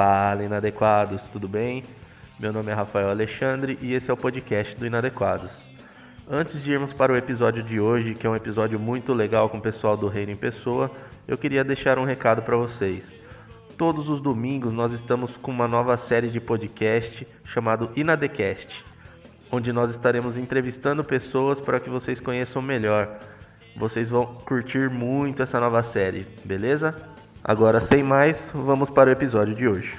Fala, inadequados, tudo bem? Meu nome é Rafael Alexandre e esse é o podcast do Inadequados. Antes de irmos para o episódio de hoje, que é um episódio muito legal com o pessoal do Reino em Pessoa, eu queria deixar um recado para vocês. Todos os domingos nós estamos com uma nova série de podcast chamado Inadecast, onde nós estaremos entrevistando pessoas para que vocês conheçam melhor. Vocês vão curtir muito essa nova série, beleza? Agora, sem mais, vamos para o episódio de hoje.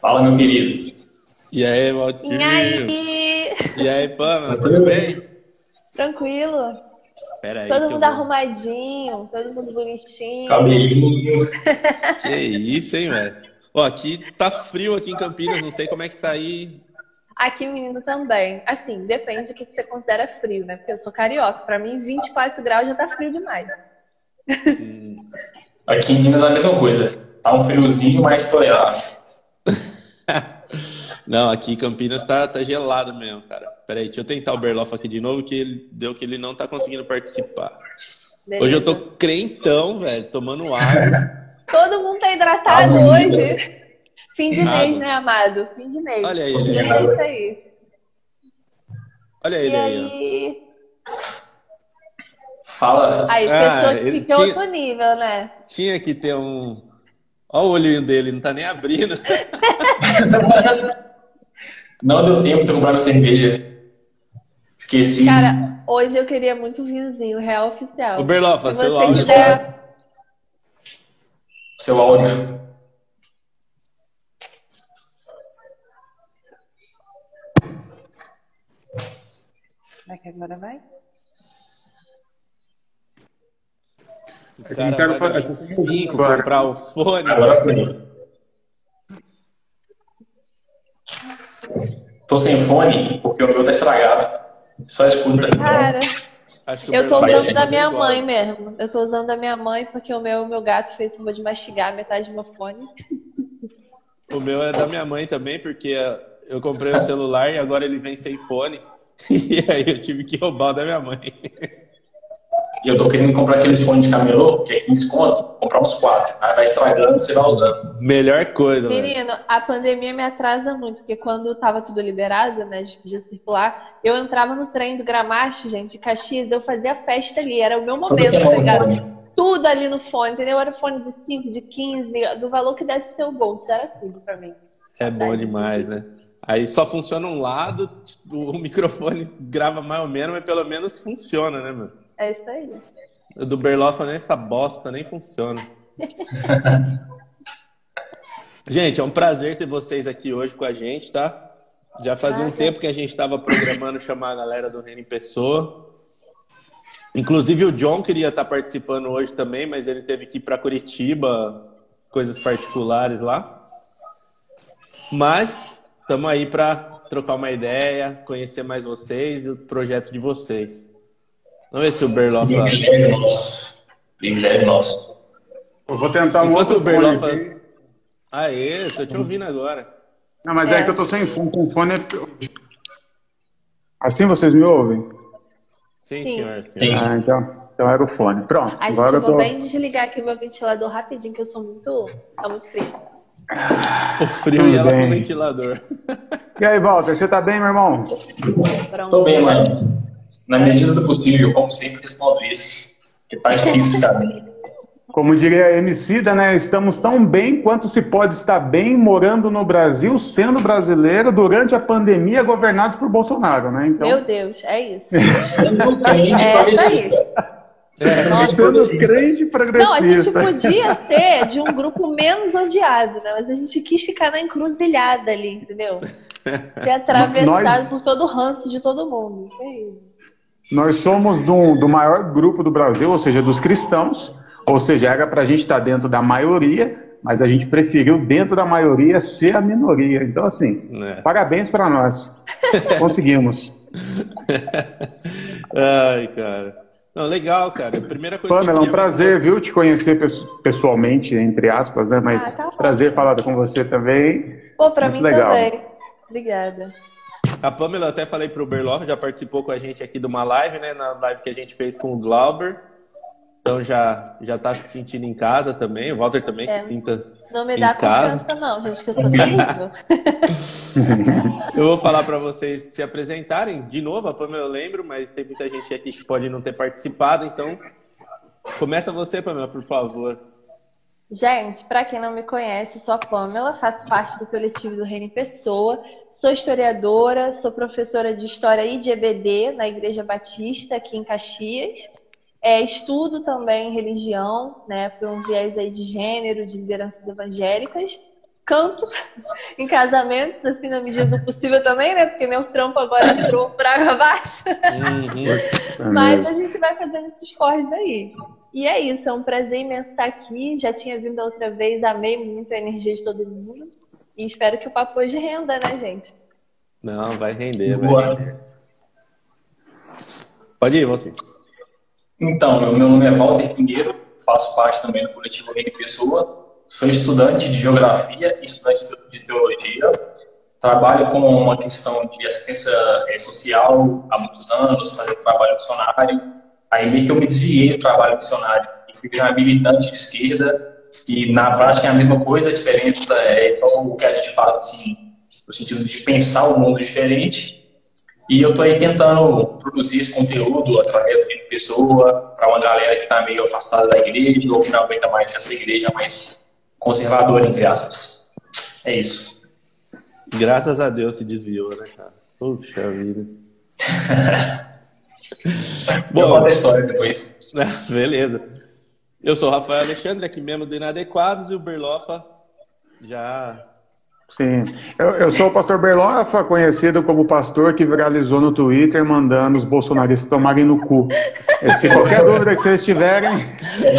Fala, meu querido. E aí, Valtinho? E aí? E aí, Pamela, tudo bem? Tranquilo? Pera aí. todo mundo vou- arrumadinho, todo mundo bonitinho. Cabelinho. Que isso, hein, velho? Ó, aqui tá frio aqui em Campinas, não sei como é que tá aí. Aqui, menino, também. Assim, depende do que você considera frio, né? Porque eu sou carioca. Pra mim, 24 graus já tá frio demais. Hum, Aqui em Minas é a mesma coisa. Tá um friozinho, mas tolerável. Não, aqui em Campinas tá, tá gelado mesmo, cara. Pera aí, deixa eu tentar o Berloff aqui de novo, que ele deu que ele não tá conseguindo participar. Beleza. Hoje eu tô crentão, velho, tomando água. Todo mundo tá hidratado hoje. Fim de Água. mês, né, amado? Fim de mês. Olha aí, Mas é isso aí. Olha ele aí? Fala. Aí, Ah, pessoa que ele fica tinha- outro nível, né? Tinha que ter um. Ó o olhinho dele, não tá nem abrindo. Não deu tempo de eu comprar minha cerveja. Esqueci. Cara, hoje eu queria muito vinhozinho, real oficial. O Berloff, Se seu você áudio. quiser... Seu áudio. Será que agora vai? O que cara quero vai 25 agora. comprar o fone. Agora foi. Tô sem fone porque o meu tá estragado. Só escuta. Cara, Acho que o eu tô usando da fazer minha igual. mãe mesmo. Eu tô usando da minha mãe porque o meu, meu gato fez favor de mastigar metade do meu fone. O meu é da minha mãe também, porque eu comprei o celular e agora ele vem sem fone. E aí eu tive que roubar o da minha mãe. E eu tô querendo comprar aqueles fones de camelô, que é 15 conto, comprar uns quatro. Aí vai estragando, você vai usando. Melhor coisa, velho. Menino, a pandemia me atrasa muito, porque quando tava tudo liberado, né, a gente podia circular, eu entrava no trem do Gramacho, gente, de Caxias, eu fazia festa ali, era o meu momento, tá ligado? fone. Tudo ali no fone, entendeu? Era fone de 5, de 15, do valor que desse pro teu bolso, era tudo pra mim. É bom demais, né? Aí só funciona um lado, o microfone grava mais ou menos, mas pelo menos funciona, né, mano? É isso aí. O do Berloff nem essa bosta nem funciona. gente, é um prazer ter vocês aqui hoje com a gente, tá? Já fazia um tempo que a gente estava programando chamar a galera do Reino em Pessoa. Inclusive o John queria estar participando hoje também, mas ele teve que ir para Curitiba, coisas particulares lá. Mas estamos aí para trocar uma ideia, conhecer mais vocês e o projeto de vocês. Vamos ver se o Berloff lá. Privilégio nosso. Privilégio nosso. Eu vou tentar um Enquanto outro o Berloff fone faz. Aê, tô te ouvindo agora. Não, mas é. É. que eu tô sem fone, com fone. Assim vocês me ouvem? Sim, Sim. senhor. senhor. Sim. Ah, então, então era o fone. Pronto. A gente, agora eu vou tô. bem desligar aqui meu ventilador rapidinho, que eu sou muito. tá muito frio. O frio Tudo e ela bem. pro ventilador. E aí, Walter, você tá bem, meu irmão? Pronto. Tô bem, mano. Na medida do possível, como sempre, respondo isso. Que tá difícil bem. Como diria a Emicida, né? Estamos tão bem quanto se pode estar bem morando no Brasil, sendo brasileiro, durante a pandemia, governados por Bolsonaro, né? Então, Meu Deus, é isso. Sendo crente É, progressista. Nossa. sendo crente Não, a gente progressista. podia ser de um grupo menos odiado, né? Mas a gente quis ficar na encruzilhada ali, entendeu? Ser atravessado Nós- por todo o ranço de todo mundo. É isso. Nós somos do, do maior grupo do Brasil, ou seja, dos cristãos. Ou seja, era para a gente estar dentro da maioria, mas a gente preferiu, dentro da maioria, ser a minoria. Então, assim, É. parabéns para nós. Conseguimos. Ai, cara. Não, legal, cara. Primeira coisa que eu Pamela, é um prazer, viu, te conhecer pesso- pessoalmente, entre aspas, né? Mas Ah, tá prazer falar com você também. Pô, pra Muito mim legal. também. Obrigada. A Pamela, eu até falei pro Berloff, já participou com a gente aqui de uma live, né? Na live que a gente fez com o Glauber. Então já, já tá se sentindo em casa também. O Walter também É. se sinta Não me dá confiança, não, gente, que eu sou terrível. Eu vou falar para vocês se apresentarem. De novo, a Pamela eu lembro, mas tem muita gente aqui que pode não ter participado. Então, começa você, Pamela, por favor. Gente, para quem não me conhece, sou a Pamela, faço parte do coletivo do Reino Pessoa, sou historiadora, sou professora de História e de EBD na Igreja Batista, aqui em Caxias. É, estudo também religião, né, por um viés aí de gênero, de lideranças evangélicas. Canto em casamentos, assim, na medida do possível também, né, porque meu trampo agora entrou por água abaixo. Mas a gente vai fazendo esses corres aí. E é isso, é um prazer imenso estar aqui. Já tinha vindo a outra vez, amei muito a energia de todo mundo. E espero que o papo hoje renda, né, gente? Não, vai render, vai Boa. render. Pode ir, Walter. Então, meu nome é Walter Pinheiro, faço parte também do coletivo Reino Pessoa, sou estudante de Geografia e estudante de Teologia, trabalho com uma questão de assistência eh, social há muitos anos, fazendo trabalho missionário, aí meio que eu me desviei do trabalho missionário e fui virar militante de esquerda, e na prática é a mesma coisa, a diferença é só o que a gente faz, assim, no sentido de pensar o mundo diferente, e eu tô aí tentando produzir esse conteúdo através minha pessoa, para uma galera que tá meio afastada da igreja ou que não aguenta mais essa igreja mais conservadora, entre aspas. É isso. Graças a Deus se desviou, né, cara? Puxa vida. Eu Bom, conto a história depois. beleza. Eu sou o Rafael Alexandre, aqui mesmo do Inadequados, e o Berlofa já. Sim. Eu, eu sou o pastor Berlofa, conhecido como pastor que viralizou no Twitter mandando os bolsonaristas tomarem no cu. E se qualquer dúvida que vocês tiverem,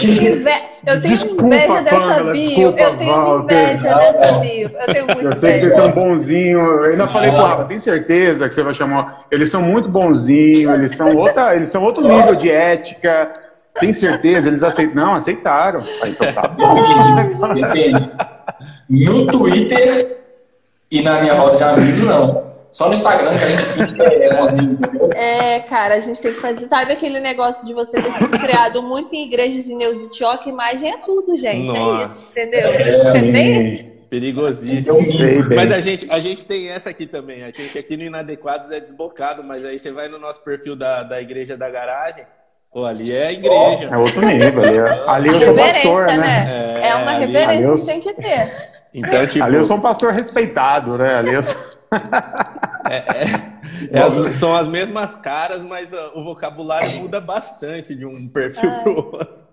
Inve- Eu tenho Desculpa, inveja dessa Pamela, bio. desculpa, eu tenho Walter. inveja dessa bio. Eu tenho muito eu sei que vocês são bonzinhos. Eu ainda falei pro Rafa, tem certeza que você vai chamar. Eles são muito bonzinhos, eles são, outra, eles são outro nível de ética. Tem certeza? Eles aceitam. Não, aceitaram. Aí, então tá bom. Depende. No Twitter e na minha roda de amigos, não. Só no Instagram que a gente que é bonzinho, entendeu? É, cara, a gente tem que fazer. Sabe aquele negócio de você ter sido criado muito em igrejas de Neusitio, que imagem é tudo, gente. É Nossa. isso, entendeu? É? Sim, Perigosíssimo. sei. Mas a gente, a gente tem essa aqui também. A gente aqui no Inadequados é desbocado, mas aí você vai no nosso perfil da, da Igreja da Garagem. Pô, ali é a igreja. É outro nível. Ali, é- ali eu sou pastor, né? né? É, É, uma ali- reverência eu- que tem que ter. Então, tipo, Ali eu sou um pastor respeitado, né? Ali eu sou... é as- são as mesmas caras, mas ah, o vocabulário muda bastante de um perfil Ai. pro outro.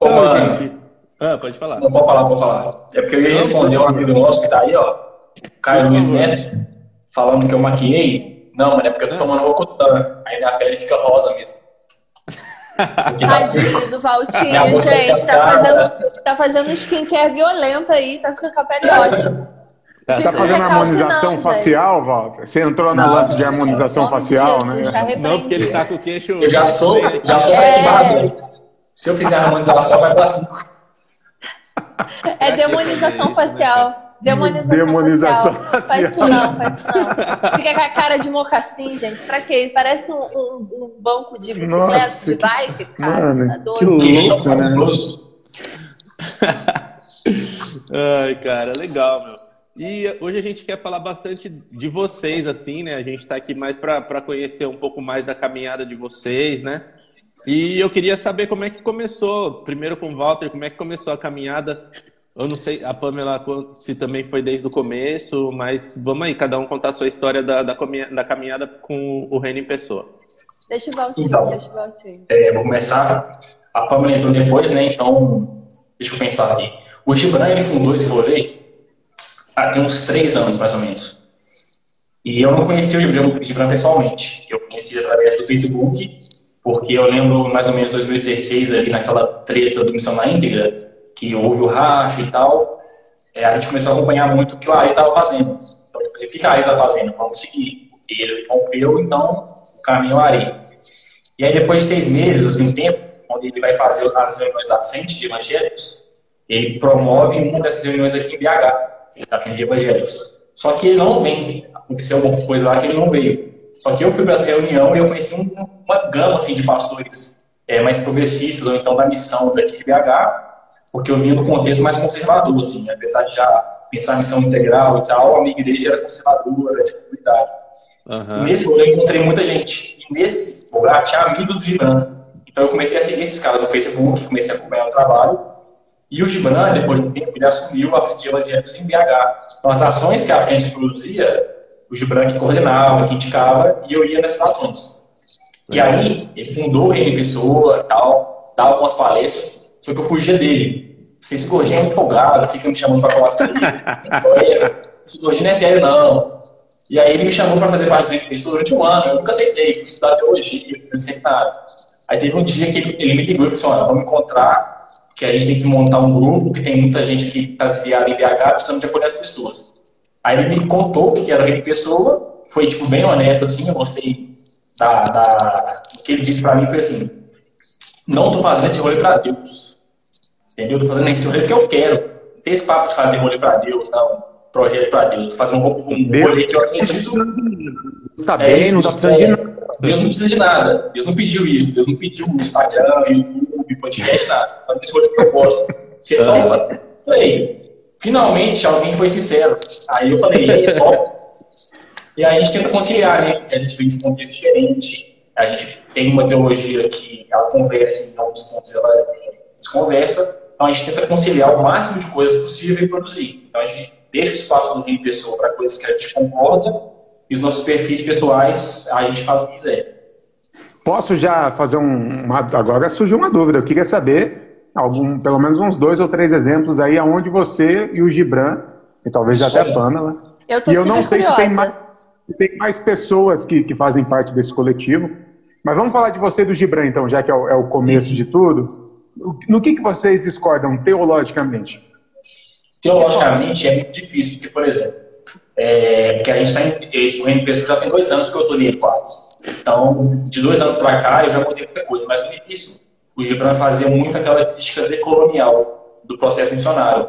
Ô, Então, mano, gente. Ah, pode falar. Não pode falar, pode falar. É porque eu ia responder um amigo nosso que tá aí, ó. Caio Luiz Neto, falando que eu maquiei. Não, mano, é porque eu tô tomando Rocutan. Aí minha pele fica rosa mesmo. Tá. Tadinho do Valtinho, boca gente. Tá fazendo, tá fazendo skincare violenta aí, tá ficando com a pele ótima. Tá Você tá fazendo harmonização não, facial, Walter? Você entrou no Não. lance de harmonização facial, Jesus, né? tá. Não, porque ele tá com o queixo. Eu já sou, já sou É. 7 barra 10. Se eu fizer a harmonização, vai pra 5. É demonização facial. Demonização, Demonização facial. facial. Faz isso não, faz isso não. Fica com a cara de mocassim, gente. Pra quê? Parece um, um- um banco de bicicleta, Nossa, de bike, cara. mano, tá que doido. louco. Né? Ai, cara, legal, meu. E hoje a gente quer falar bastante de vocês, assim, né? A gente tá aqui mais para conhecer um pouco mais da caminhada de vocês, né? E eu queria saber como é que começou, primeiro com o Walter, como é que começou a caminhada. Eu não sei, a Pamela, se também foi desde o começo, mas vamos aí, cada um contar a sua história da, da, da caminhada com o Reino em Pessoa. Deixa o Valtinho, Então. deixa o Valtinho. É, vou começar. A Pamela entrou depois, né? Então, deixa eu pensar aqui. O Gibran, ele fundou esse rolê há tem uns três anos, mais ou menos. E eu não conhecia o Gibran, o Gibran pessoalmente. Eu conheci através do Facebook, porque eu lembro mais ou menos 2016, ali naquela treta do Missão na Íntegra, que houve o racha e tal. É, a gente começou a acompanhar muito o que o Ari estava fazendo. Então, tipo assim, o que o Ari está fazendo? Vamos seguir. Porque ele rompeu, então o caminho é o Ari. E aí, depois de seis meses, assim, tempo, onde ele vai fazer as reuniões da frente de evangélicos, ele promove uma dessas reuniões aqui em BH. da frente de evangélicos. Só que ele não vem. Aconteceu alguma coisa lá que ele não veio. Só que eu fui para essa reunião e eu conheci um, uma gama assim, de pastores é, mais progressistas, ou então da missão daqui de BH, porque eu vinha do contexto mais conservador, assim, apesar de já pensar em missão integral e tal, a minha igreja era conservadora, de comunidade. Uhum. Nesse lugar eu encontrei muita gente. E nesse lugar tinha amigos do Gibran. Então eu comecei a seguir esses caras no Facebook, comecei a acompanhar o trabalho. E o Gibran, depois de um tempo, ele assumiu a frente de evangélicos em BH. Então as ações que a frente produzia, o Gibran que coordenava, que indicava, e eu ia nessas ações. E aí, ele fundou o Reino Pessoa, tal, dava algumas palestras, só que eu fugia dele. Esse gordinho é muito folgado, fica me chamando pra falar comigo. Esse gordinho não é sério, não. E aí ele me chamou para fazer parte do Pessoa durante um ano. Eu nunca aceitei, fui estudar teologia, fui nada. Aí teve um dia que ele, ele me ligou e falou assim, vamos encontrar, que a gente tem que montar um grupo, que tem muita gente aqui que está desviada em BH, precisamos de acolher as pessoas. Aí ele me contou o que era Reino Pessoa, foi tipo bem honesto assim, eu gostei da, da... o que ele disse para mim, foi assim, não estou fazendo esse rolê para Deus, entendeu? Estou fazendo esse rolê porque eu quero. Não tem esse papo de fazer rolê para Deus, não projeto para Deus. Estou fazendo um, um rolê que eu acredito. Está é bem, não está precisando de nada. Deus não precisa de nada. Deus não pediu isso. Deus não pediu Instagram, YouTube, podcast, nada. Fazendo esse rolê que eu gosto. Você topa? Falei, finalmente alguém foi sincero. Aí eu falei, é top. E aí a gente tenta conciliar, né? Porque a gente vem de um contexto diferente. A gente tem uma teologia que ela conversa em alguns pontos, ela desconversa. Então a gente tenta conciliar o máximo de coisas possível e produzir. Então a gente deixa o espaço do Rio Pessoa para coisas que a gente concorda e os nossos perfis pessoais a gente faz o que quiser. Posso já fazer um. Uma, agora surgiu uma dúvida. Eu queria saber, algum, pelo menos uns dois ou três exemplos aí, aonde você e o Gibran, e talvez Sim. até a Pamela. Eu tô e eu não sei curiosa. se tem mais, se tem mais pessoas que, que fazem parte desse coletivo. Mas vamos falar de você e do Gibran, então, já que é o, é o começo de tudo. No que, que vocês discordam teologicamente? Teologicamente é muito difícil, porque, por exemplo, é, porque a gente está escorrendo pessoas já tem dois anos que eu estou nele quase. Então, de dois anos para cá, eu já mudei muita coisa. Mas no início, o Gibran fazia muito aquela crítica decolonial do processo missionário.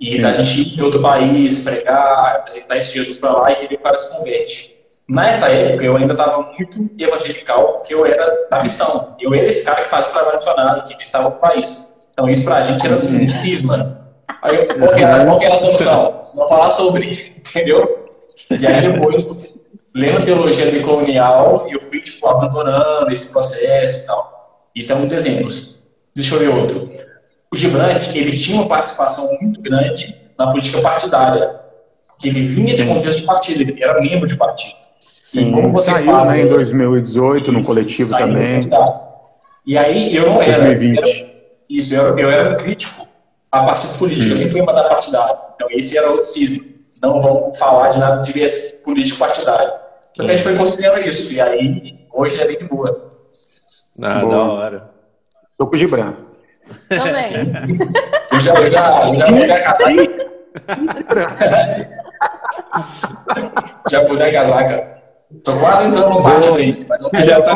E da gente ir em outro país, pregar, apresentar esse Jesus para lá e que o cara se converte. Nessa época, eu ainda estava muito evangelical, porque eu era da missão. Eu era esse cara que fazia o trabalho missionário, que visitava o país. Então, isso para a gente era assim, um cisma. Aí, qual que, era, qual que era a solução? Não falar sobre, entendeu? E aí depois, lendo teologia decolonial, eu fui, tipo, abandonando esse processo e tal. Isso é um dos exemplos. Deixa eu ver outro. O Gibran, ele tinha uma participação muito grande na política partidária. Que ele vinha de contexto de partido, ele era membro de partido. Sim, e como você saiu, fala, né, em 2018, isso, no coletivo também. E aí eu não era, 2020. era isso, eu, eu era um crítico a partido político. Eu sempre fui mandato partidário. Então, esse era o cisma. Não vamos falar de nada de viés político partidário. Só que a gente foi considerando isso. E aí, hoje é bem de boa. Ah, boa. da hora. Tô com o Gibran. Também. eu já, eu já, eu já casaca. já vou dar casaca. Tô quase entrando no partido aí. Mas eu já tá.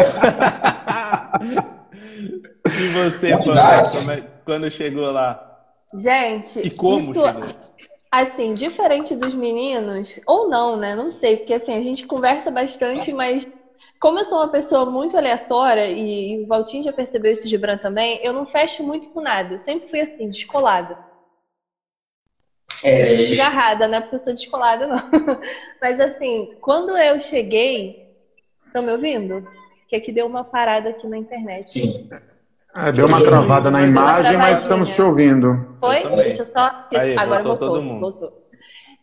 e você, mano, quando chegou lá? Gente, e como isso, assim, diferente dos meninos, ou não, né? Não sei, porque assim, a gente conversa bastante, mas como eu sou uma pessoa muito aleatória, e, e o Valtinho já percebeu isso de Bran também, eu não fecho muito com nada. Sempre fui assim, descolada. É... Desgarrada, não é porque eu sou descolada, não. Mas assim, quando eu cheguei. Estão me ouvindo? Que aqui deu uma parada aqui na internet. Sim. É, deu uma travada na imagem, mas estamos te ouvindo. Foi? Deixa eu só. Aí, Agora voltou, voltou, voltou.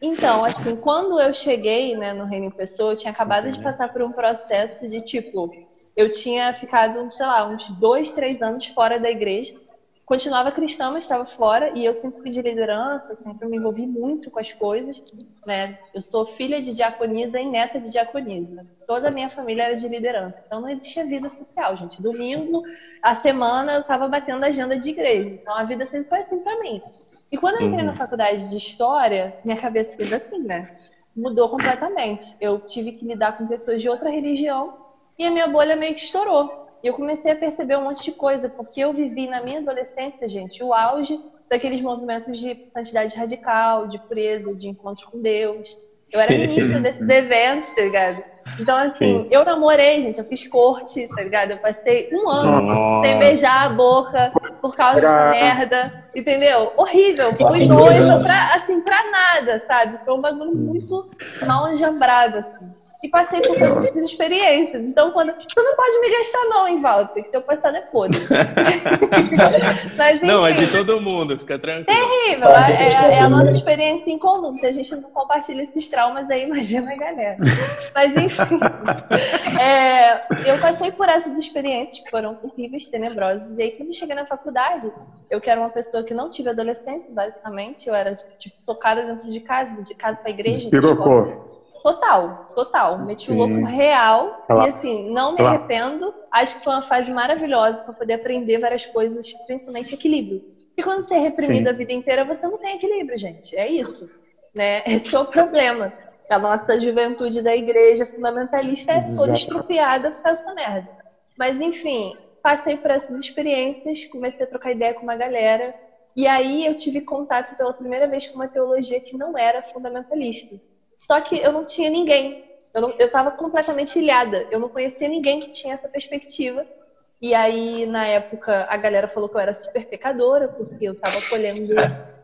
Então, assim, quando eu cheguei né, no Reino em Pessoa, eu tinha acabado de passar por um processo de tipo, eu tinha ficado, sei lá, uns dois, três anos fora da igreja continuava cristã, mas estava fora, e eu sempre fui de liderança, sempre me envolvi muito com as coisas, né? Eu sou filha de diaconisa e neta de diaconisa. Toda a minha família era de liderança, então não existia vida social, gente. Domingo, a semana, eu estava batendo a agenda de igreja, então a vida sempre foi assim para mim. E quando eu entrei uhum. na faculdade de História, minha cabeça fez assim, né? Mudou completamente. Eu tive que lidar com pessoas de outra religião, e a minha bolha meio que estourou. E eu comecei a perceber um monte de coisa, porque eu vivi na minha adolescência, gente, o auge daqueles movimentos de santidade radical, de pureza, de encontro com Deus. Eu era ministra desses eventos, tá ligado? Então, assim, Sim. eu namorei, gente, eu fiz corte, tá ligado? Eu passei um ano Nossa. sem beijar a boca por causa dessa merda, entendeu? Horrível. Fui noiva pra, assim, pra nada, sabe? Foi um bagulho muito mal enjambrado, assim e passei por todas essas experiências. Então, quando. Tu não pode me gastar, não, hein, Walter? Que teu passado é podre. Mas, enfim, não, é de todo mundo, fica tranquilo. Terrível. É, é, é, a nossa experiência em comum. Se a gente não compartilha esses traumas, aí imagina a galera. Mas, enfim. É, eu passei por essas experiências que foram horríveis, tenebrosas. E aí, quando eu cheguei na faculdade, eu que era uma pessoa que não tive adolescência, basicamente. Eu era, tipo, socada dentro de casa, de casa pra igreja. Espirocou. Total, total. Meti o louco real. Olá. E assim, não me Olá. arrependo. Acho que foi uma fase maravilhosa para poder aprender várias coisas, principalmente equilíbrio. Porque quando você é reprimido Sim. a vida inteira, você não tem equilíbrio, gente. É isso. Né? Esse é o problema. A nossa juventude da igreja fundamentalista é toda estrupiada por causa dessa merda. Mas, enfim, passei por essas experiências, comecei a trocar ideia com uma galera. E aí eu tive contato pela primeira vez com uma teologia que não era fundamentalista. Só que eu não tinha ninguém. Eu, não, eu tava completamente ilhada. Eu não conhecia ninguém que tinha essa perspectiva. E aí, na época, a galera falou que eu era super pecadora, porque eu tava colhendo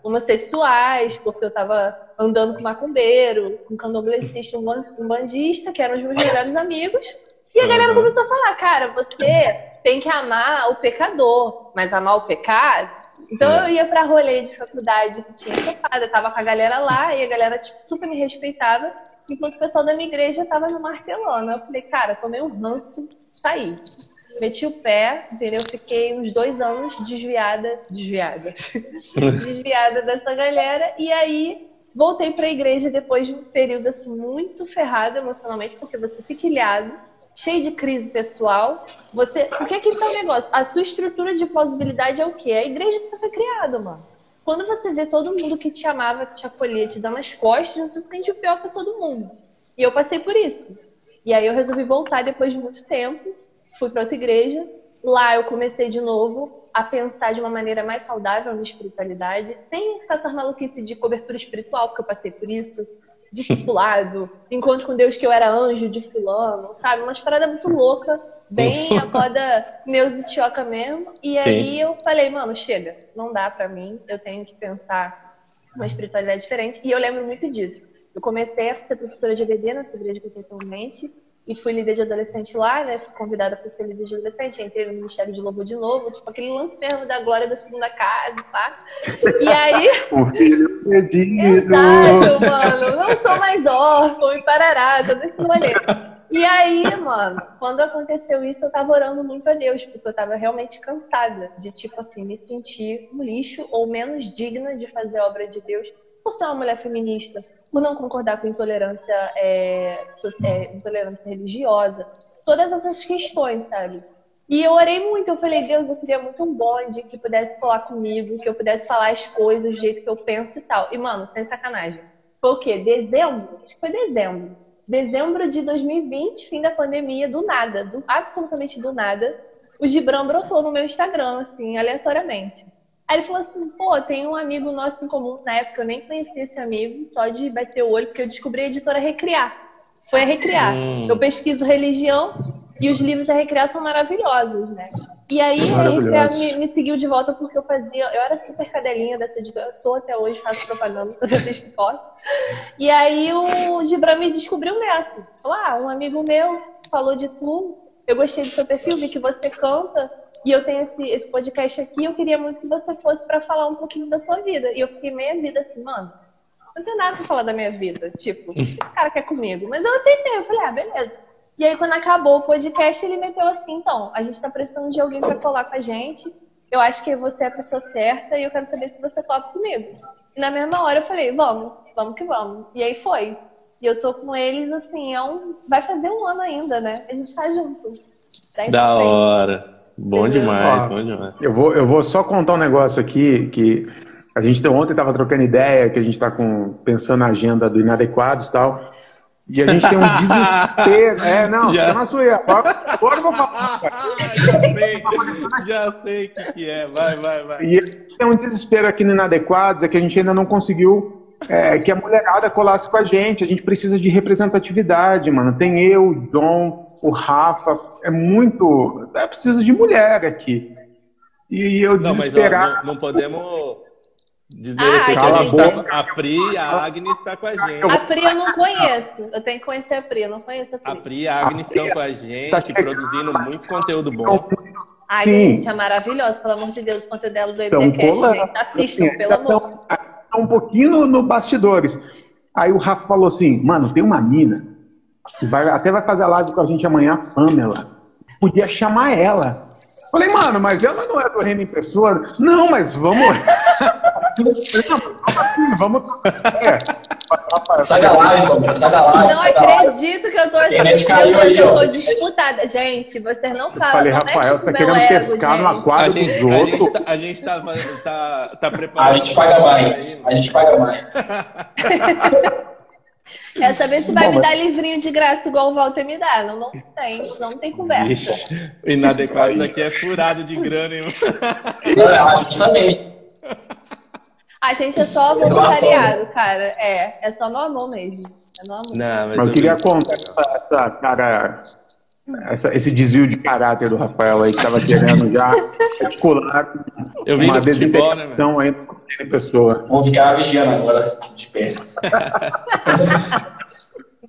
homossexuais, porque eu tava andando com macumbeiro, com candomblessista, um bandista, que eram os meus melhores amigos. E a galera começou a falar, cara, você tem que amar o pecador, mas amar o pecado então é. eu ia pra rolê de faculdade que tinha tocado, eu tava com a galera lá e a galera tipo, super me respeitava, enquanto o pessoal da minha igreja tava no martelando. Eu falei, cara, tomei um ranço, saí. Meti o pé, entendeu? Fiquei uns dois anos desviada, desviada, desviada dessa galera. E aí voltei para a igreja depois de um período assim muito ferrado emocionalmente, porque você fica ilhado cheio de crise pessoal. Você, o que é que tá o negócio? A sua estrutura de plausibilidade é o quê? É a igreja que foi criada, mano. Quando você vê todo mundo que te amava, que te acolhia, te dando as costas, você sente o pior pessoa do mundo. E eu passei por isso. E aí eu resolvi voltar depois de muito tempo, fui para outra igreja. Lá eu comecei de novo a pensar de uma maneira mais saudável na espiritualidade, sem essa maluquice de cobertura espiritual, porque eu passei por isso discipulado, encontro com Deus que eu era anjo de fulano, sabe? Umas paradas muito louca, bem a moda Neus e Tioca mesmo. E Sim. aí eu falei, mano, chega, não dá pra mim, eu tenho que pensar uma espiritualidade diferente. E eu lembro muito disso. Eu comecei a ser professora de EBD nessa igreja que eu atualmente e fui líder de adolescente lá, né? Fui convidada para ser líder de adolescente. Entrei no Ministério de Lobo de novo, tipo aquele lance mesmo da glória da segunda casa, pá. E aí. o filho perdido. Exato, mano. Não sou mais órfão e parará, todo esse rolê. E aí, mano, quando aconteceu isso, eu tava orando muito a Deus, porque eu tava realmente cansada de, tipo assim, me sentir um lixo ou menos digna de fazer a obra de Deus por ser uma mulher feminista, por não concordar com intolerância, é, é, intolerância religiosa, todas essas questões, sabe? E eu orei muito, eu falei, Deus, eu queria muito um bonde que pudesse falar comigo, que eu pudesse falar as coisas do jeito que eu penso e tal. E, mano, sem sacanagem. Foi o quê? Dezembro? Acho que foi dezembro. Dezembro de 2020, fim da pandemia, do nada, do, absolutamente do nada, o Gibran brotou no meu Instagram, assim, aleatoriamente. Aí ele falou assim, pô, tem um amigo nosso em comum, na época eu nem conhecia esse amigo, só de bater o olho, porque eu descobri a editora Recriar. Foi a Recriar. Hum. Eu pesquiso religião e os livros da Recriar são maravilhosos, né? E aí a Recriar me, me, seguiu de volta porque eu fazia, eu era super cadelinha dessa editora, eu sou até hoje, faço propaganda toda vez que posso. E aí o Gibran me descobriu nessa. Falou, ah, um amigo meu falou de tu, eu gostei do seu perfil, vi que você canta, e eu tenho esse, esse podcast aqui, eu queria muito que você fosse para falar um pouquinho da sua vida. E eu fiquei meia vida assim, mano, não tem nada pra falar da minha vida. Tipo, esse cara quer comigo. Mas eu aceitei, eu falei, ah, beleza. E aí, quando acabou o podcast, ele meteu assim, então, a gente tá precisando de alguém para colar com a gente. Eu acho que você é a pessoa certa e eu quero saber se você topa comigo. E na mesma hora eu falei, vamos, vamos que vamos. E aí foi. E eu tô com eles, assim, é um... vai fazer um ano ainda, né? A gente tá junto. Da hora. Bom demais, bom demais. Eu vou, eu vou só contar um negócio aqui que a gente ontem estava trocando ideia, que a gente está pensando na agenda do Inadequados e tal. E a gente tem um desespero. É, não, Já. na sua. Agora, agora eu vou falar. já sei, já sei o que, que é. Vai, vai, vai. E tem um desespero aqui no Inadequados, é que a gente ainda não conseguiu é, que a mulherada colasse com a gente. A gente precisa de representatividade, mano. Tem eu, Dom, o Rafa. É muito. É preciso de mulher aqui. E eu Não, mas ó, desesperado. não, não podemos dizer Ah, a, a gente tá- a Pri e a Agnes está com a gente. A Pri eu não conheço. Eu tenho que conhecer a Pri, eu não conheço a A Pri. Pri e a Agnes A Pri estão com a gente, tá produzindo muito conteúdo bom. Ai, Sim. gente, é maravilhosa, pelo amor de Deus, o conteúdo dela do colando. gente. Assistam, Assim, pelo amor. tão- tá um pouquinho no, no bastidores. Aí o Rafa falou assim, mano, tem uma mina vai, até vai fazer a live com a gente amanhã, a Pamela. Podia chamar ela. Falei, mano, mas ela não é do Reino Impressora? Não, mas vamos. vamos. É. Sai da live, Palmeiras, sai da live, Não acredito que eu tô caiu aí, eu tô disputada. Gente, vocês não falam. Falei, não Rafael, mexe você tá querendo ego, pescar no aquário A dos a, gente outros. tá, a gente tá, tá, tá A preparado. gente paga mais. A gente paga mais. Quero saber se vai Bom, me mas- dar livrinho de graça igual o Walter me dá. Não, não tem, não tem conversa. Vixe, o inadequado aqui é furado de grana, hein? Não, a gente também. A gente é só voluntariado, cara. É, é só no amor mesmo. É no amor. Não, Mas eu tô queria contar essa, essa cara, essa- esse desvio de caráter do Rafael aí, que estava querendo já articular Eu vim uma né, desintegração aí com a pessoa. Vou ficar vigiando agora de perto.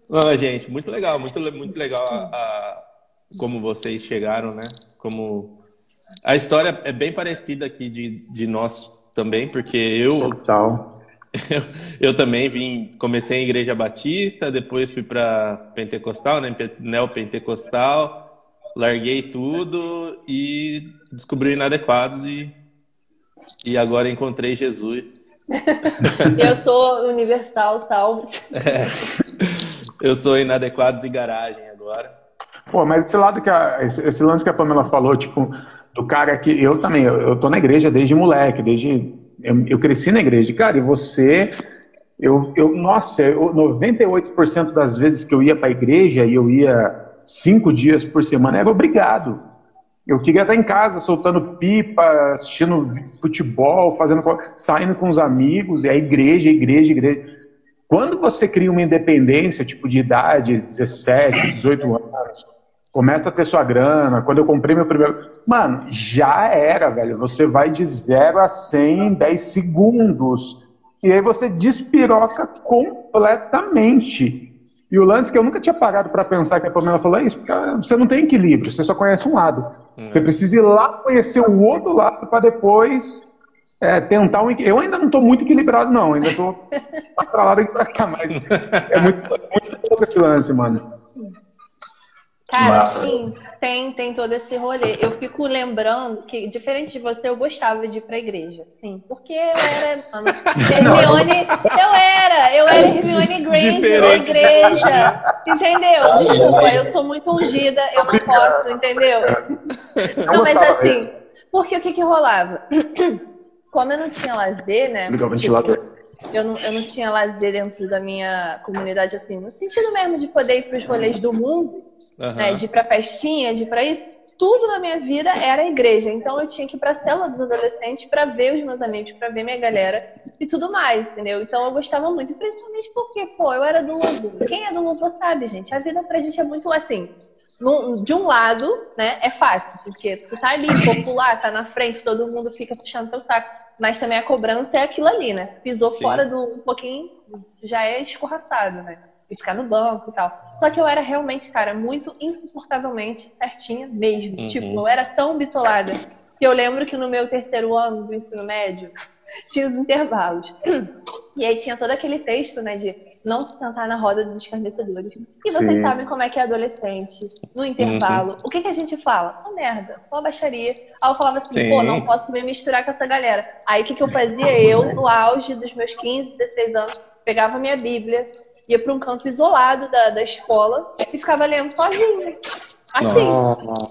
Não, gente, muito legal, muito, muito legal a, a- como vocês chegaram, né? Como a história é bem parecida aqui de, de nós também, porque eu, Total. Eu, eu também vim, comecei em igreja batista, depois fui para pentecostal, né? Pe- Neopentecostal, larguei tudo e descobri inadequados e, e agora encontrei Jesus. Eu sou universal, salvo. Eu sou inadequados e garagem agora. Pô, mas esse lado que a, esse, esse lance que a Pamela falou, tipo, do cara que eu também, eu, eu tô na igreja desde moleque, desde eu, eu cresci na igreja. Cara, e você, eu, eu nossa, eu, 98% das vezes que eu ia pra igreja e eu ia cinco dias por semana, era obrigado. Eu queria estar em casa soltando pipa, assistindo futebol, fazendo, saindo com os amigos, e a igreja, igreja, igreja. Quando você cria uma independência, tipo de idade, 17, 18 anos, começa a ter sua grana, quando eu comprei meu primeiro. Mano, já era, velho. Você vai de 0 a 100 em 10 segundos. E aí você despiroca completamente. E o lance que eu nunca tinha parado para pensar que a Pamela falou é isso, porque você não tem equilíbrio, você só conhece um lado. Você precisa ir lá conhecer o outro lado para depois é, tentar um. Eu ainda não estou muito equilibrado, não. Ainda estou para lá e para cá, mas é muito, muito pouco esse lance, mano. Cara, Massa. sim, tem, tem todo esse rolê. Eu fico lembrando que, diferente de você, eu gostava de ir pra igreja. Sim, porque eu era. Mano, Hermione. Eu era, eu era Hermione Granger da igreja. Entendeu? Desculpa, eu sou muito ungida, eu não posso, entendeu? Não, mas assim, porque o que que rolava? Como eu não tinha lazer, né? Ligar o ventilador. eu não, eu não tinha lazer dentro da minha comunidade, assim, no sentido mesmo de poder ir pros rolês do mundo, Aham. né? De ir pra festinha, de ir pra isso. Tudo na minha vida era a igreja. Então eu tinha que ir pra cela dos adolescentes pra ver os meus amigos, pra ver minha galera e tudo mais, entendeu? Então eu gostava muito, principalmente porque, pô, eu era do Lobo. Quem é do Lobo sabe, gente. A vida pra gente é muito assim. de um lado, né, é fácil, porque tu tá ali, popular, tá na frente, todo mundo fica puxando teu saco. Mas também a cobrança é aquilo ali, né? Pisou Sim. fora do um pouquinho, já é escorraçado, né? E ficar no banco e tal. Só que eu era realmente, cara, muito insuportavelmente certinha mesmo. Uhum. Tipo, eu era tão bitolada que eu lembro que no meu terceiro ano do ensino médio tinha os intervalos. E aí tinha todo aquele texto, né, de não se sentar na roda dos escarnecedores. E vocês Sim. sabem como é que é adolescente, no intervalo. O que, que a gente fala? Uma merda, uma baixaria. Aí eu falava assim, Sim. pô, não posso me misturar com essa galera. Aí o que, que eu fazia? Eu, no auge dos meus 15, 16 anos, pegava minha Bíblia, ia para um canto isolado da, da escola e ficava lendo sozinha. Assim,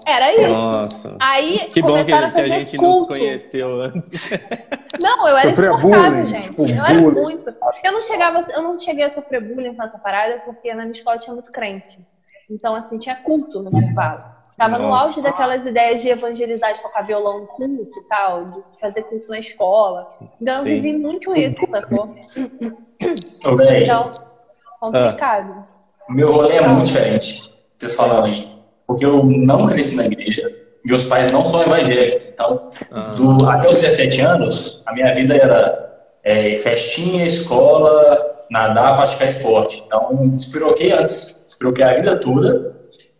era isso. Nossa. Aí Que bom que, começaram a que a fazer gente culto. nos conheceu antes. Não, eu era insuportável, gente. tipo, eu era bullying. muito. Eu não chegava, eu não cheguei a sofrer bullying com essa parada, porque na minha escola tinha muito crente. Então, assim, tinha culto no intervalo. Tava no Nossa. auge daquelas ideias de evangelizar, de tocar violão no culto e tal, de fazer culto na escola. Então eu Sim. vivi muito isso, sacou? Véi, Então, complicado. O meu rolê é muito diferente, vocês falaram aí. Porque eu não cresci na igreja, meus pais não são evangélicos. Então, do- até os 17 anos, a minha vida era é, festinha, escola, nadar, praticar esporte. Então, despiroquei antes, despiroquei a vida toda.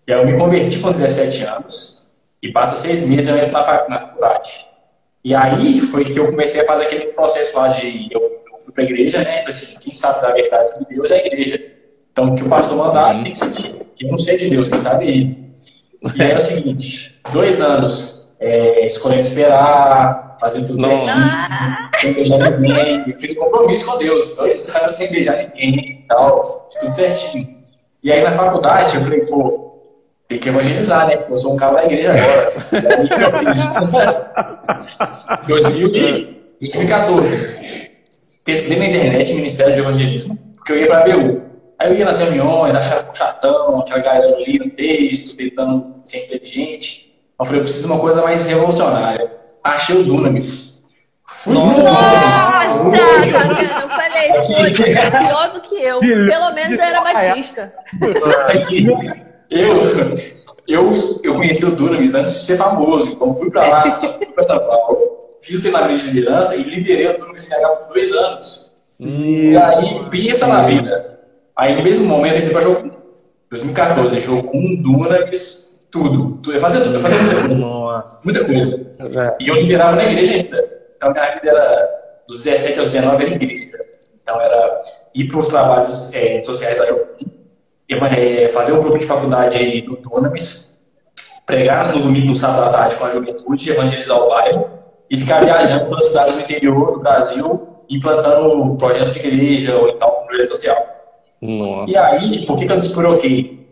E aí eu me converti com 17 anos e passa seis meses eu entro na, na faculdade. E aí foi que eu comecei a fazer aquele processo lá de. Eu, fui pra igreja, né? Falei assim, quem sabe da verdade sobre Deus é a igreja. Então, o que o pastor mandar tem que seguir. Que eu não sei de Deus, quem sabe ele. E aí é o seguinte: dois anos é, escolhendo esperar, fazendo tudo certinho, sem beijar ninguém. Eu fiz um compromisso com Deus, dois anos sem beijar ninguém e tal, tudo certinho. E aí na faculdade eu falei, pô, tem que evangelizar, né? Porque eu sou um cara da igreja agora. E aí eu fiz? 2000 e 2014. Pesquisei na internet Ministério de Evangelismo, porque eu ia pra BU. Aí eu ia nas reuniões, achava um chatão, aquela galera ali no texto, tentando ser inteligente. Eu falei, eu preciso de uma coisa mais revolucionária. Achei o Dunamis. Fui no Nossa, Dunamis. vendo? Eu falei, foi pior do que eu. Pelo menos eu era batista. Eu, eu, eu conheci o Dunamis antes de ser famoso, então fui pra lá, fui pra São Paulo, fiz o treinamento de liderança e liderei o Dunamis em BH por dois anos. E aí, pensa na vida. Aí, no mesmo momento, a gente foi pra Jocum. 2014, Jocum, Dunamis, tudo. Eu fazia tudo, eu fazia muita coisa. Nossa. Muita coisa. E eu liderava na igreja ainda. Então, minha vida era dos 17 aos 19 era igreja. Então, era ir para os trabalhos eh, sociais da eva- eh, fazer um grupo de faculdade no Dunamis, pregar no domingo, no sábado à tarde com a juventude, evangelizar o bairro e ficar viajando pelas cidades do interior do Brasil, implantando projeto de igreja ou então projeto social. Nossa. E aí, por que, que eu despuroquei?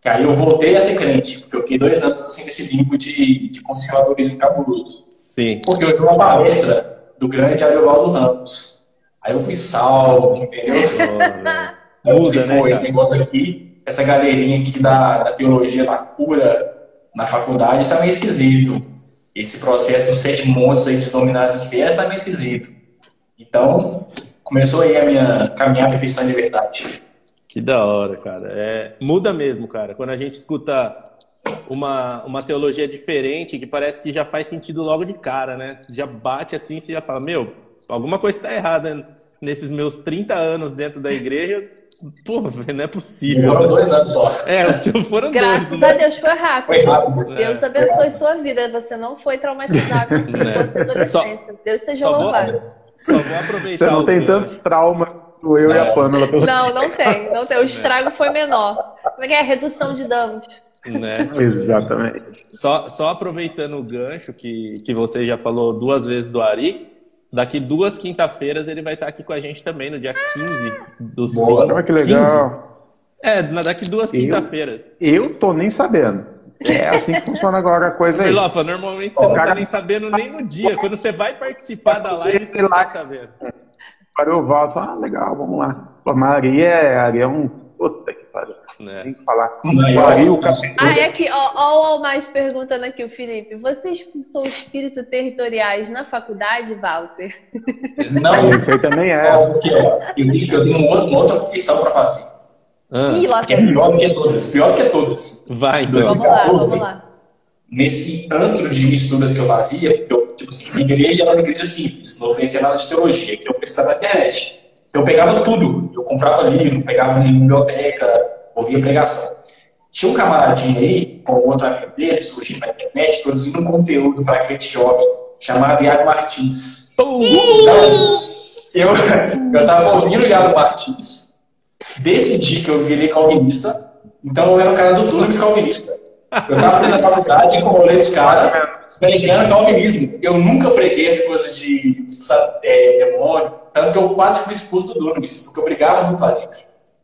Que aí eu voltei a ser crente, porque eu fiquei dois anos assim nesse limbo de, de conservadorismo cabuloso. Sim. Porque eu vi uma palestra do grande Ariovaldo Ramos. Aí eu fui salvo, entendeu? Aí eu Muda, né, esse negócio aqui, essa galerinha aqui da, da teologia da cura na faculdade, isso é meio esquisito. Esse processo dos sete montes aí de dominar as esferas tá meio esquisito. Então, começou aí a minha caminhada cristã de verdade. Que da hora, cara. É, muda mesmo, cara. Quando a gente escuta uma, uma teologia diferente, que parece que já faz sentido logo de cara, né? Já bate assim, você já fala, meu, alguma coisa está errada nesses meus 30 anos dentro da igreja. Pô, não é E possível. foram dois anos só. É, os seus foram Graças dois, a né? Deus foi rápido. Foi rápido. Deus abençoe sua vida. Você não foi traumatizado assim É. adolescência. Deus seja Só vou, louvado. só vou aproveitar. Você não o tem tantos traumas quanto eu e a Pamela. pelo- Não, não tem. Não tem. O estrago foi menor. Como é que é? Redução de danos. né? Exatamente. Só, só aproveitando o gancho que, que você já falou duas vezes do Ari, daqui duas quinta-feiras ele vai estar aqui com a gente também, no dia 15 do Boa. 5. Olha que legal. É, na- daqui duas Eu? quinta-feiras. Eu tô nem sabendo. É assim que funciona agora a coisa aí. Lofa, normalmente você não cara- tá nem sabendo nem no dia. Quando você vai participar da live, você não tá sabendo. Parou o Valdo, ah, legal, vamos lá. Pô, Maria é, Ari é um. Puta que pariu. Né? Tem que falar. Capitão. Ah, é aqui, ó, ó o Almais perguntando aqui, o Felipe. Você expulsou espíritos territoriais na faculdade, Walter? Não, aí também é. ó, porque ó, eu tenho, eu tenho uma, uma outra confissão para fazer. Ah, Ih, lá Que é pior do que todas. Pior do que todas. vai, então. Vamos lá, 2014. vamos lá. Nesse antro de estudos que eu fazia, porque eu, tipo assim, minha igreja era uma igreja simples, não oferecia nada de teologia, que eu precisava da internet. Eu pegava tudo. Eu comprava livro, pegava em biblioteca, ouvia pregação. Tinha um camaradinho aí, com outro amigo dele, surgindo na internet, produzindo um conteúdo para frente jovem, chamado Iago Martins. Então, eu, eu tava ouvindo o Iago Martins, decidi que eu virei calvinista, então eu era um cara do Dunamis calvinista. Eu tava dentro da faculdade com o rolê dos caras, pregando calvinismo. Eu nunca preguei essa coisa de expulsar é, demônio, tanto que eu quase fui expulso do Dunamis, porque eu brigava muito lá dentro.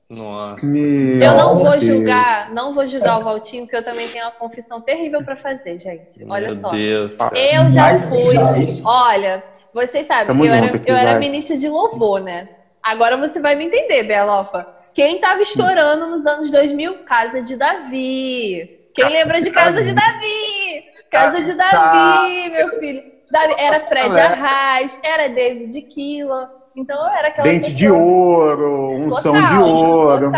Nossa. Meu Eu não vou Deus. julgar, não vou julgar o Valtinho, porque eu também tenho uma confissão terrível pra fazer, gente. Olha Meu só. Deus. Eu já Mas fui. já isso? Olha, Vocês sabem, Tamo eu, junto era, aqui, eu era ministra de louvor, né? Agora você vai me entender, Belofa. Quem tava estourando nos anos 2000? Casa de Davi. Quem lembra de Casa de Davi? Casa de Davi, meu filho. Davi, era Fred. Arraes, era David Killa. Então eu era aquela Dente de pessoa- ouro, unção Total, de ouro.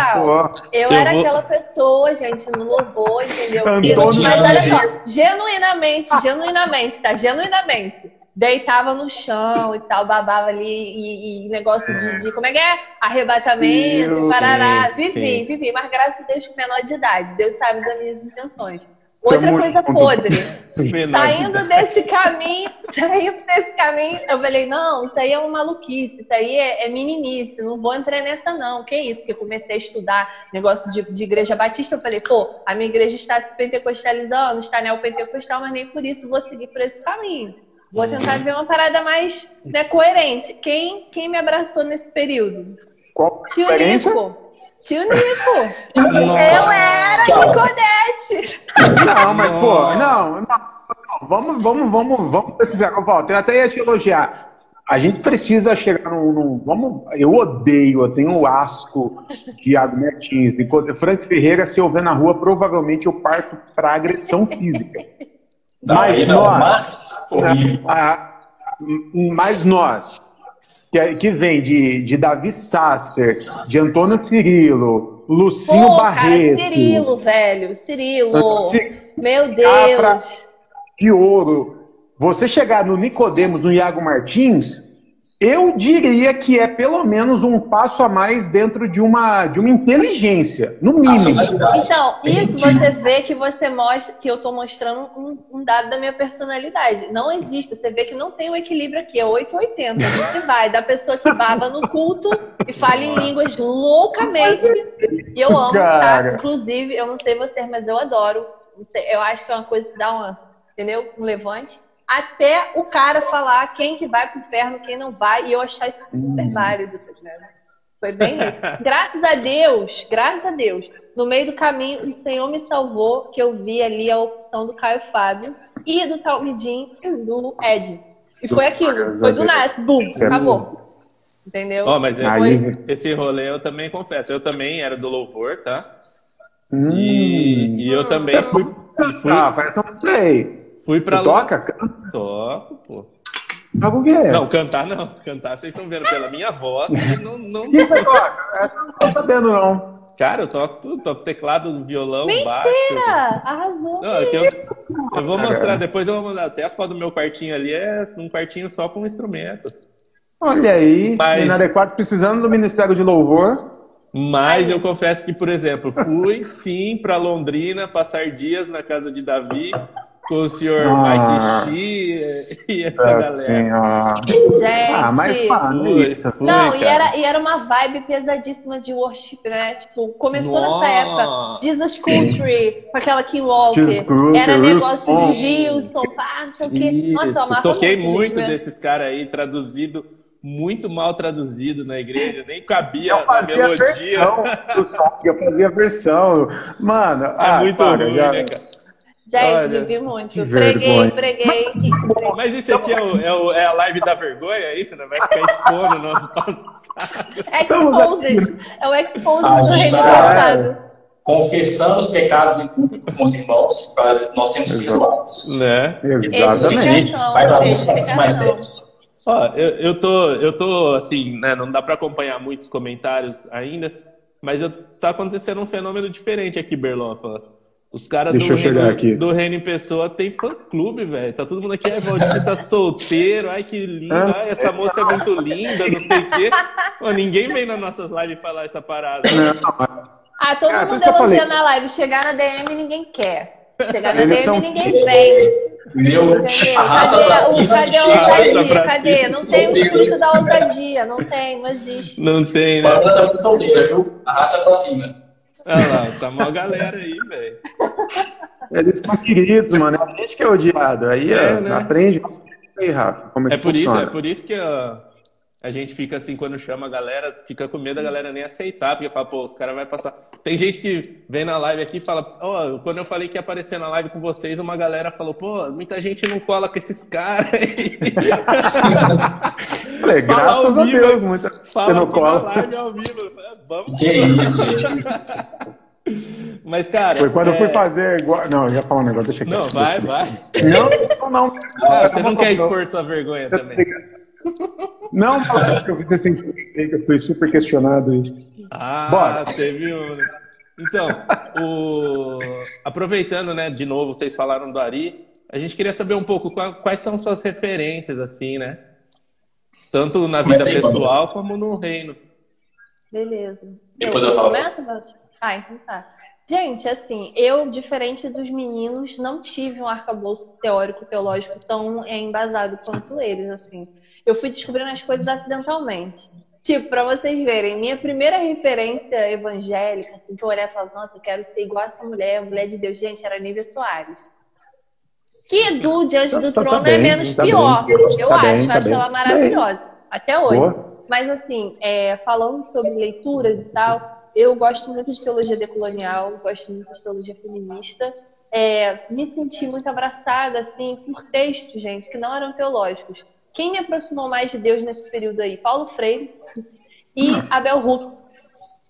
Eu Eu era vou- aquela pessoa, gente, no louvor, entendeu? Antônio Mas olha só, genuinamente, genuinamente, tá? Genuinamente. Deitava no chão e tal, babava ali e, e negócio de, de- Como é que é? Arrebatamento, Sim, parará. sim, Vivi, sim. vivi, mas graças a Deus menor de idade. Deus sabe das minhas intenções. Outra Tamo coisa junto. podre. Menor de Saindo desse caminho, saindo desse caminho, eu falei, não, isso aí é uma maluquice, isso aí é, é meninice, não vou entrar nessa não. Que isso? Porque eu comecei a estudar negócio de, de igreja batista, eu falei, pô, a minha igreja está se pentecostalizando, está neopentecostal, mas nem por isso vou seguir por esse caminho. Vou tentar ver uma parada mais né, coerente. Quem, quem me abraçou nesse período? Qual Tio? Nico. Tio Nico. Eu era. Nicodete. Não, mas, pô, não, não, vamos, vamos, vamos, vamos precisar. Eu até ia te elogiar. A gente precisa chegar num. num- vamos, eu odeio, eu tenho um asco de Iago Martins. Frank Ferreira, se eu ver na rua, provavelmente eu parto para agressão física. Não, Mas não, nós- mas. horrível. Ah, m- mas nós, que, que vem de, de Davi Sasser, de Antônio Cirilo, Lucinho Pô, Barreto, cara, Cirilo, velho. Cirilo. Ci- Meu Capra- Deus. de ouro, você chegar no Nicodemos, no Iago Martins, eu diria que é pelo menos um passo a mais dentro de uma, de uma inteligência, no mínimo. Então, Tem isso sentido. você vê que você mostra, que eu tô mostrando um, um dado da minha personalidade. Não existe, você vê que não tem um equilíbrio aqui, é 880. A gente vai da pessoa que baba no culto e fala em línguas loucamente. E eu amo, tá? Inclusive, eu não sei vocês, mas eu adoro. Sei, Eu acho que é uma coisa que dá uma, entendeu? Um levante. Até o cara falar quem que vai pro inferno, quem não vai, e eu achar isso super válido, tá ligado? Foi bem isso. Graças a Deus, graças a Deus, no meio do caminho, o Senhor me salvou, que eu vi ali a opção do Caio Fábio e do Talmidim e do Ed. E foi aquilo, foi do nada, bum, é acabou. Entendeu? Ó, mas esse, rolê eu também confesso. Eu também era do louvor, tá? Hum. E, e eu também fui, fui, Ah, parece um sei. Fui pra Tu toca? Toco, pô. Vamos ver. Não, cantar não. Cantar vocês estão vendo pela minha voz. Não, não... Você toca? Essa eu não tô sabendo, não. Cara, eu toco tudo. Toco teclado, violão, baixo. Mentira! Arrasou. Não, é que eu, eu vou mostrar, depois eu vou mandar. Até a foto do meu quartinho ali é um quartinho só com instrumento. Olha aí, Mas- inadequado precisando do Ministério de Louvor. Mas eu confesso que, por exemplo, fui sim para Londrina passar dias na casa de Davi com o senhor Ah. Mike Xi e essa galera. Senhora. Gente. Ah, mas mano, Fui, isso. fui, Não, e cara. era, e era uma vibe pesadíssima de worship, né? Tipo, começou Nossa. nessa época. Jesus Country, com aquela Kim Walker. Jesus Country, Era negócio Wilson. de Wilson, pá, não sei o quê. Nossa, eu toquei muito, né? desses caras aí, traduzido, muito mal traduzido na igreja, nem cabia a melodia. versão eu fazia a versão. Mano, É ah, muito para, ruim, já. né, cara? Gente, Olha, vivi muito. Preguei, vergonha. preguei. e- Mas isso aqui é, o- é o- é a live da vergonha, é isso? Né? Vai ficar expondo o nosso passado. Exposed. É o exposed Ah, do reino tá- passado. Confessando os pecados em público com os irmãos, para nós sermos perdoados. Né? Exatamente. Vai para os assuntos mais sérios. Ó, eu, eu tô, eu tô assim, né? Não dá para acompanhar muitos comentários ainda, mas eu, tá acontecendo um fenômeno diferente aqui, Berlofa. Os caras do, Reino- do Reino em Pessoa tem fã clube, velho. Tá todo mundo aqui, ai, Valdir tá solteiro, ai que lindo, Ah. ai, essa moça é muito linda, não sei o quê. Pô, ninguém vem nas nossas lives falar essa parada. Ah, todo por mundo elogia na live. Chegar na DM ninguém quer. Chegar na DM são- ninguém vem. Entendeu? Arrasta Cadê, pra o- cima, cadê a ousadia? Cadê? Não tem o espírito da ousadia. Não tem, não existe. Não tem, né? Tá muito solteira, viu? Arrasta pra cima. Olha lá, tá uma galera aí, velho. Eles são queridos, mano. É a gente que é odiado. Aí É, ó, né? aprende aí, Rafa, como é, É por isso, funciona. é por isso que a, a gente fica assim, quando chama a galera, fica com medo da galera nem aceitar, porque fala, pô, os caras vão passar. Tem gente que vem na live aqui e fala, ó, oh, quando eu falei que ia aparecer na live com vocês, uma galera falou, pô, muita gente não cola com esses caras aí. Falei, graças a Deus, muita fala não cola. live ao vivo. Vamos. Que isso, gente. Mas, cara. Foi quando é... eu fui fazer. Não, eu ia falar um negócio, deixa aqui. Não, vai, vai. Não, não, não. Ah, você não quer expor sua vergonha também. Não, não, eu fiz assim, eu fui super questionado. Ah, Bora. teve um. Então, o... aproveitando, né, de novo, vocês falaram do Ari, a gente queria saber um pouco quais são suas referências, assim, né? Tanto na vida Comecei, pessoal como no reino. Beleza. Depois eu, eu começo, Ah, então tá. Gente, assim, eu, diferente dos meninos, não tive um arcabouço teórico, teológico tão embasado quanto eles, assim. Eu fui descobrindo as coisas acidentalmente. Tipo, pra vocês verem, minha primeira referência evangélica, assim, que eu olhei e falava, nossa, eu quero ser igual essa mulher, mulher de Deus, gente, era Nívia Soares. Que Edu, diante do tá, trono, tá bem, é menos tá pior. Bem. Eu tá acho, bem, acho ela maravilhosa. Até hoje. Boa. Mas, assim, é, falando sobre leituras e tal, eu gosto muito de teologia decolonial, gosto muito de teologia feminista. É, me senti muito abraçada, assim, por textos, gente, que não eram teológicos. Quem me aproximou mais de Deus nesse período aí? Paulo Freire e Abel Hooks.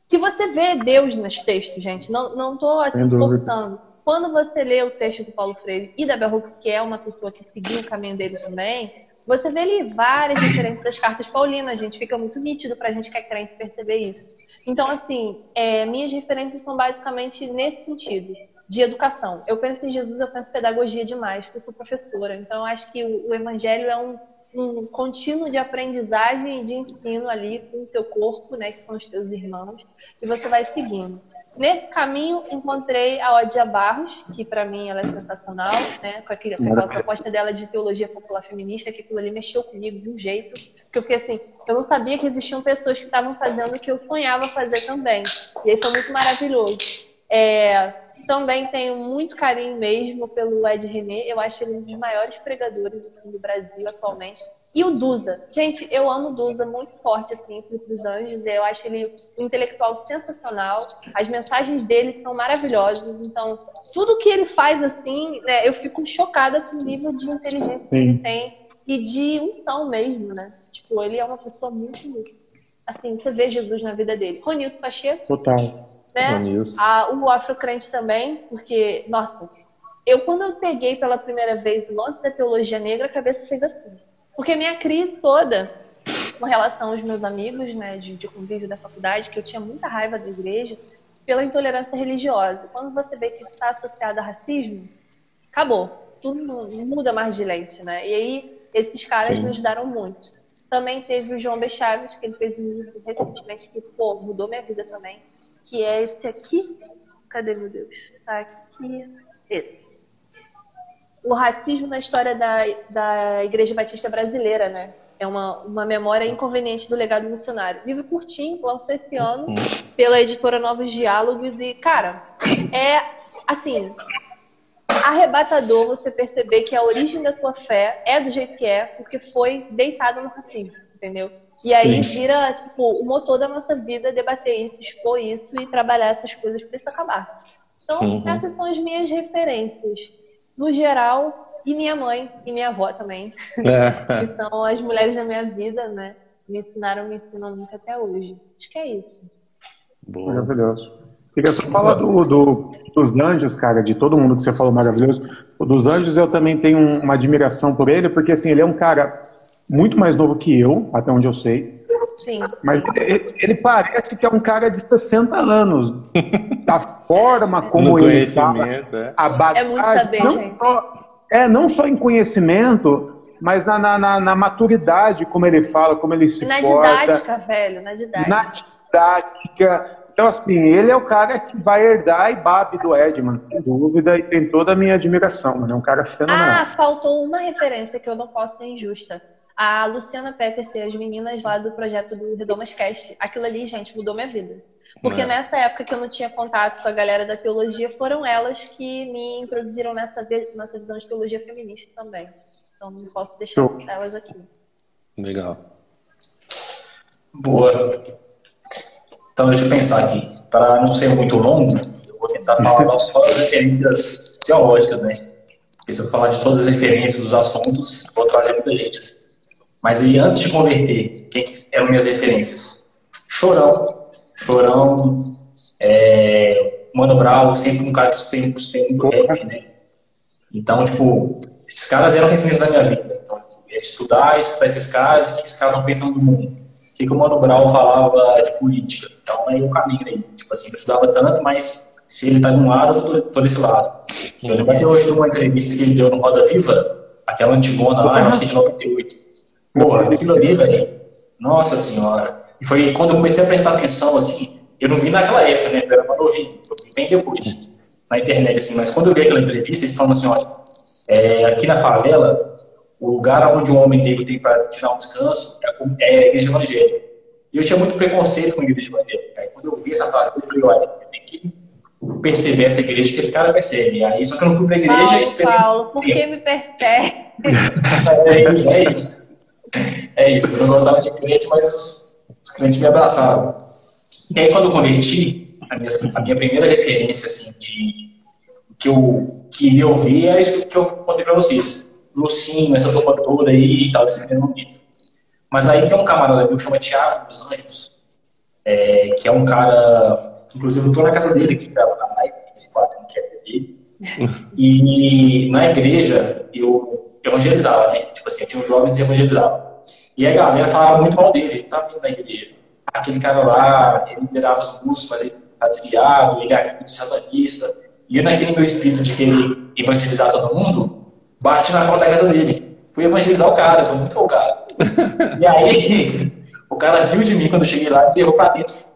Que você vê Deus nos textos, gente. Não, não tô assim forçando. Quando você lê o texto do Paulo Freire e da Abel Hooks, que é uma pessoa que seguiu o caminho dele também, você vê ali várias diferenças das cartas paulinas, gente. Fica muito nítido pra gente que é crente perceber isso. Então, assim, é, minhas referências são basicamente nesse sentido, de educação. Eu penso em Jesus, eu penso em pedagogia demais, porque eu sou professora. Então, acho que o, o evangelho é um, um contínuo de aprendizagem e de ensino ali com o teu corpo, né, que são os teus irmãos, e você vai seguindo. Nesse caminho, encontrei a Odia Barros, que para mim ela é sensacional, né? Com aquela, aquela proposta dela de teologia popular feminista, que aquilo ali mexeu comigo de um jeito, que eu fiquei assim, eu não sabia que existiam pessoas que estavam fazendo o que eu sonhava fazer também. E aí foi muito maravilhoso. É, também tenho muito carinho mesmo pelo Ed René, eu acho ele um dos maiores pregadores do Brasil atualmente. E o Duza. Gente, eu amo o Duza muito forte, assim, dos anjos. Eu acho ele um intelectual sensacional. As mensagens dele são maravilhosas. Então, tudo que ele faz, assim, né, eu fico chocada com o nível de inteligência Sim. que ele tem e de unção mesmo, né? Tipo, ele é uma pessoa muito. Assim, você vê Jesus na vida dele. Ronilson Pacheco. Total. Né? Ronilson. Ah, o Afrocrente também, porque, nossa, eu quando eu peguei pela primeira vez o lance da teologia negra, a cabeça fez assim. Porque minha crise toda com relação aos meus amigos, né, de, de convívio da faculdade, que eu tinha muita raiva da igreja, pela intolerância religiosa. Quando você vê que isso está associado a racismo, acabou. Tudo muda mais de lente, né? E aí, esses caras Sim. nos ajudaram muito. Também teve o João B. Chaves, que ele fez um livro recentemente que, pô, mudou minha vida também. Que é esse aqui. Cadê, meu Deus? Tá aqui. Esse o racismo na história da, da Igreja Batista Brasileira, né? É uma, uma memória inconveniente do legado missionário. Livro curtinho, lançou esse ano uhum. pela editora Novos Diálogos e, cara, é assim, arrebatador você perceber que a origem da tua fé é do jeito que é, porque foi deitada no racismo, entendeu? E aí vira, tipo, o motor da nossa vida debater isso, expor isso e trabalhar essas coisas para isso acabar. Então, uhum. essas são as minhas referências no geral, e minha mãe e minha avó também, é. que são as mulheres da minha vida, né? Me ensinaram, me ensinam muito até hoje. Acho que é isso. Boa. Maravilhoso. Queria só falar do, do, dos anjos, cara, de todo mundo que você falou maravilhoso. O dos anjos eu também tenho uma admiração por ele, porque assim, ele é um cara muito mais novo que eu, até onde eu sei. Sim. Mas ele, ele, parece que é um cara de 60 anos. Da forma como no ele fala, é. a bagagem, é muito saber, não gente. Só, é, não só em conhecimento, mas na, na, na, na, maturidade, como ele fala, como ele se na porta. Na didática, velho, na didática. Na didática. Então, assim, ele é o cara que vai herdar e babe do Edman, sem dúvida, e tem toda a minha admiração, mano. É um cara fenomenal. Ah, faltou uma referência que eu não posso ser injusta a Luciana Peters e as meninas lá do projeto do Redomas Cast. Aquilo ali, gente, mudou minha vida. Porque é. nessa época que eu não tinha contato com a galera da teologia, foram elas que me introduziram nessa, nessa visão de teologia feminista também. Então não posso deixar Show. elas aqui. Legal. Boa. Então, deixa eu pensar aqui. Para não ser muito longo, eu vou tentar falar só as referências teológicas, né? Porque se eu falar de todas as referências dos assuntos, vou trazer muita gente. Mas aí, antes de converter, quem eram minhas referências? Chorão. Chorão. É, Mano Brown, sempre um cara que tem, tem muito rap, né? Então, tipo, esses caras eram referências da minha vida. Então, tipo, estudar, escutar esses caras, o que esses caras estão pensando no mundo. O que, que o Mano Brown falava de política. Então, aí o caminho aí. Tipo assim, eu estudava tanto, mas se ele tá de um lado, eu tô, tô desse lado. Eu lembro até hoje de uma entrevista que ele deu no Roda Viva, aquela antigona lá, acho que de 98. Pô, aquilo ali, velho. Nossa senhora. E foi quando eu comecei a prestar atenção, assim, eu não vi naquela época, né? Eu era uma novinho, eu vi bem depois, na internet, assim. Mas quando eu vi aquela entrevista, ele falou assim, olha, é, aqui na favela, o lugar onde um homem negro tem para tirar um descanso é, é a igreja evangélica. E eu tinha muito preconceito com a igreja evangélica. Aí quando eu vi essa frase, eu falei, olha, tem que perceber essa igreja que esse cara percebe. Aí só que eu não fui pra igreja Paulo, e esperei. Paulo, por que me pertence? é isso, é isso. É isso. Eu não gostava de crente, mas os, crentes me abraçavam. E aí quando eu converti, a minha, a minha primeira referência assim, de que eu queria ouvir é isso que eu contei pra vocês. Lucinho, essa turma toda aí e tal, esse menino bonito. Mas aí tem um camarada meu que chama Tiago dos Anjos, é, que é um cara Inclusive, eu tô na casa dele aqui pra na live, esse quadro que é dele. E na igreja, eu evangelizava, né? Tipo assim, tinha uns jovens e evangelizava. E a galera falava muito mal dele, ele tá vindo na igreja. Aquele cara lá, ele liderava os cursos, mas ele tá desviado, ele é muito satanista. E eu, naquele meu espírito de querer evangelizar todo mundo, bati na porta da casa dele. Fui evangelizar o cara, eu sou muito folgado. e aí, o cara riu de mim quando eu cheguei lá e me levou pra dentro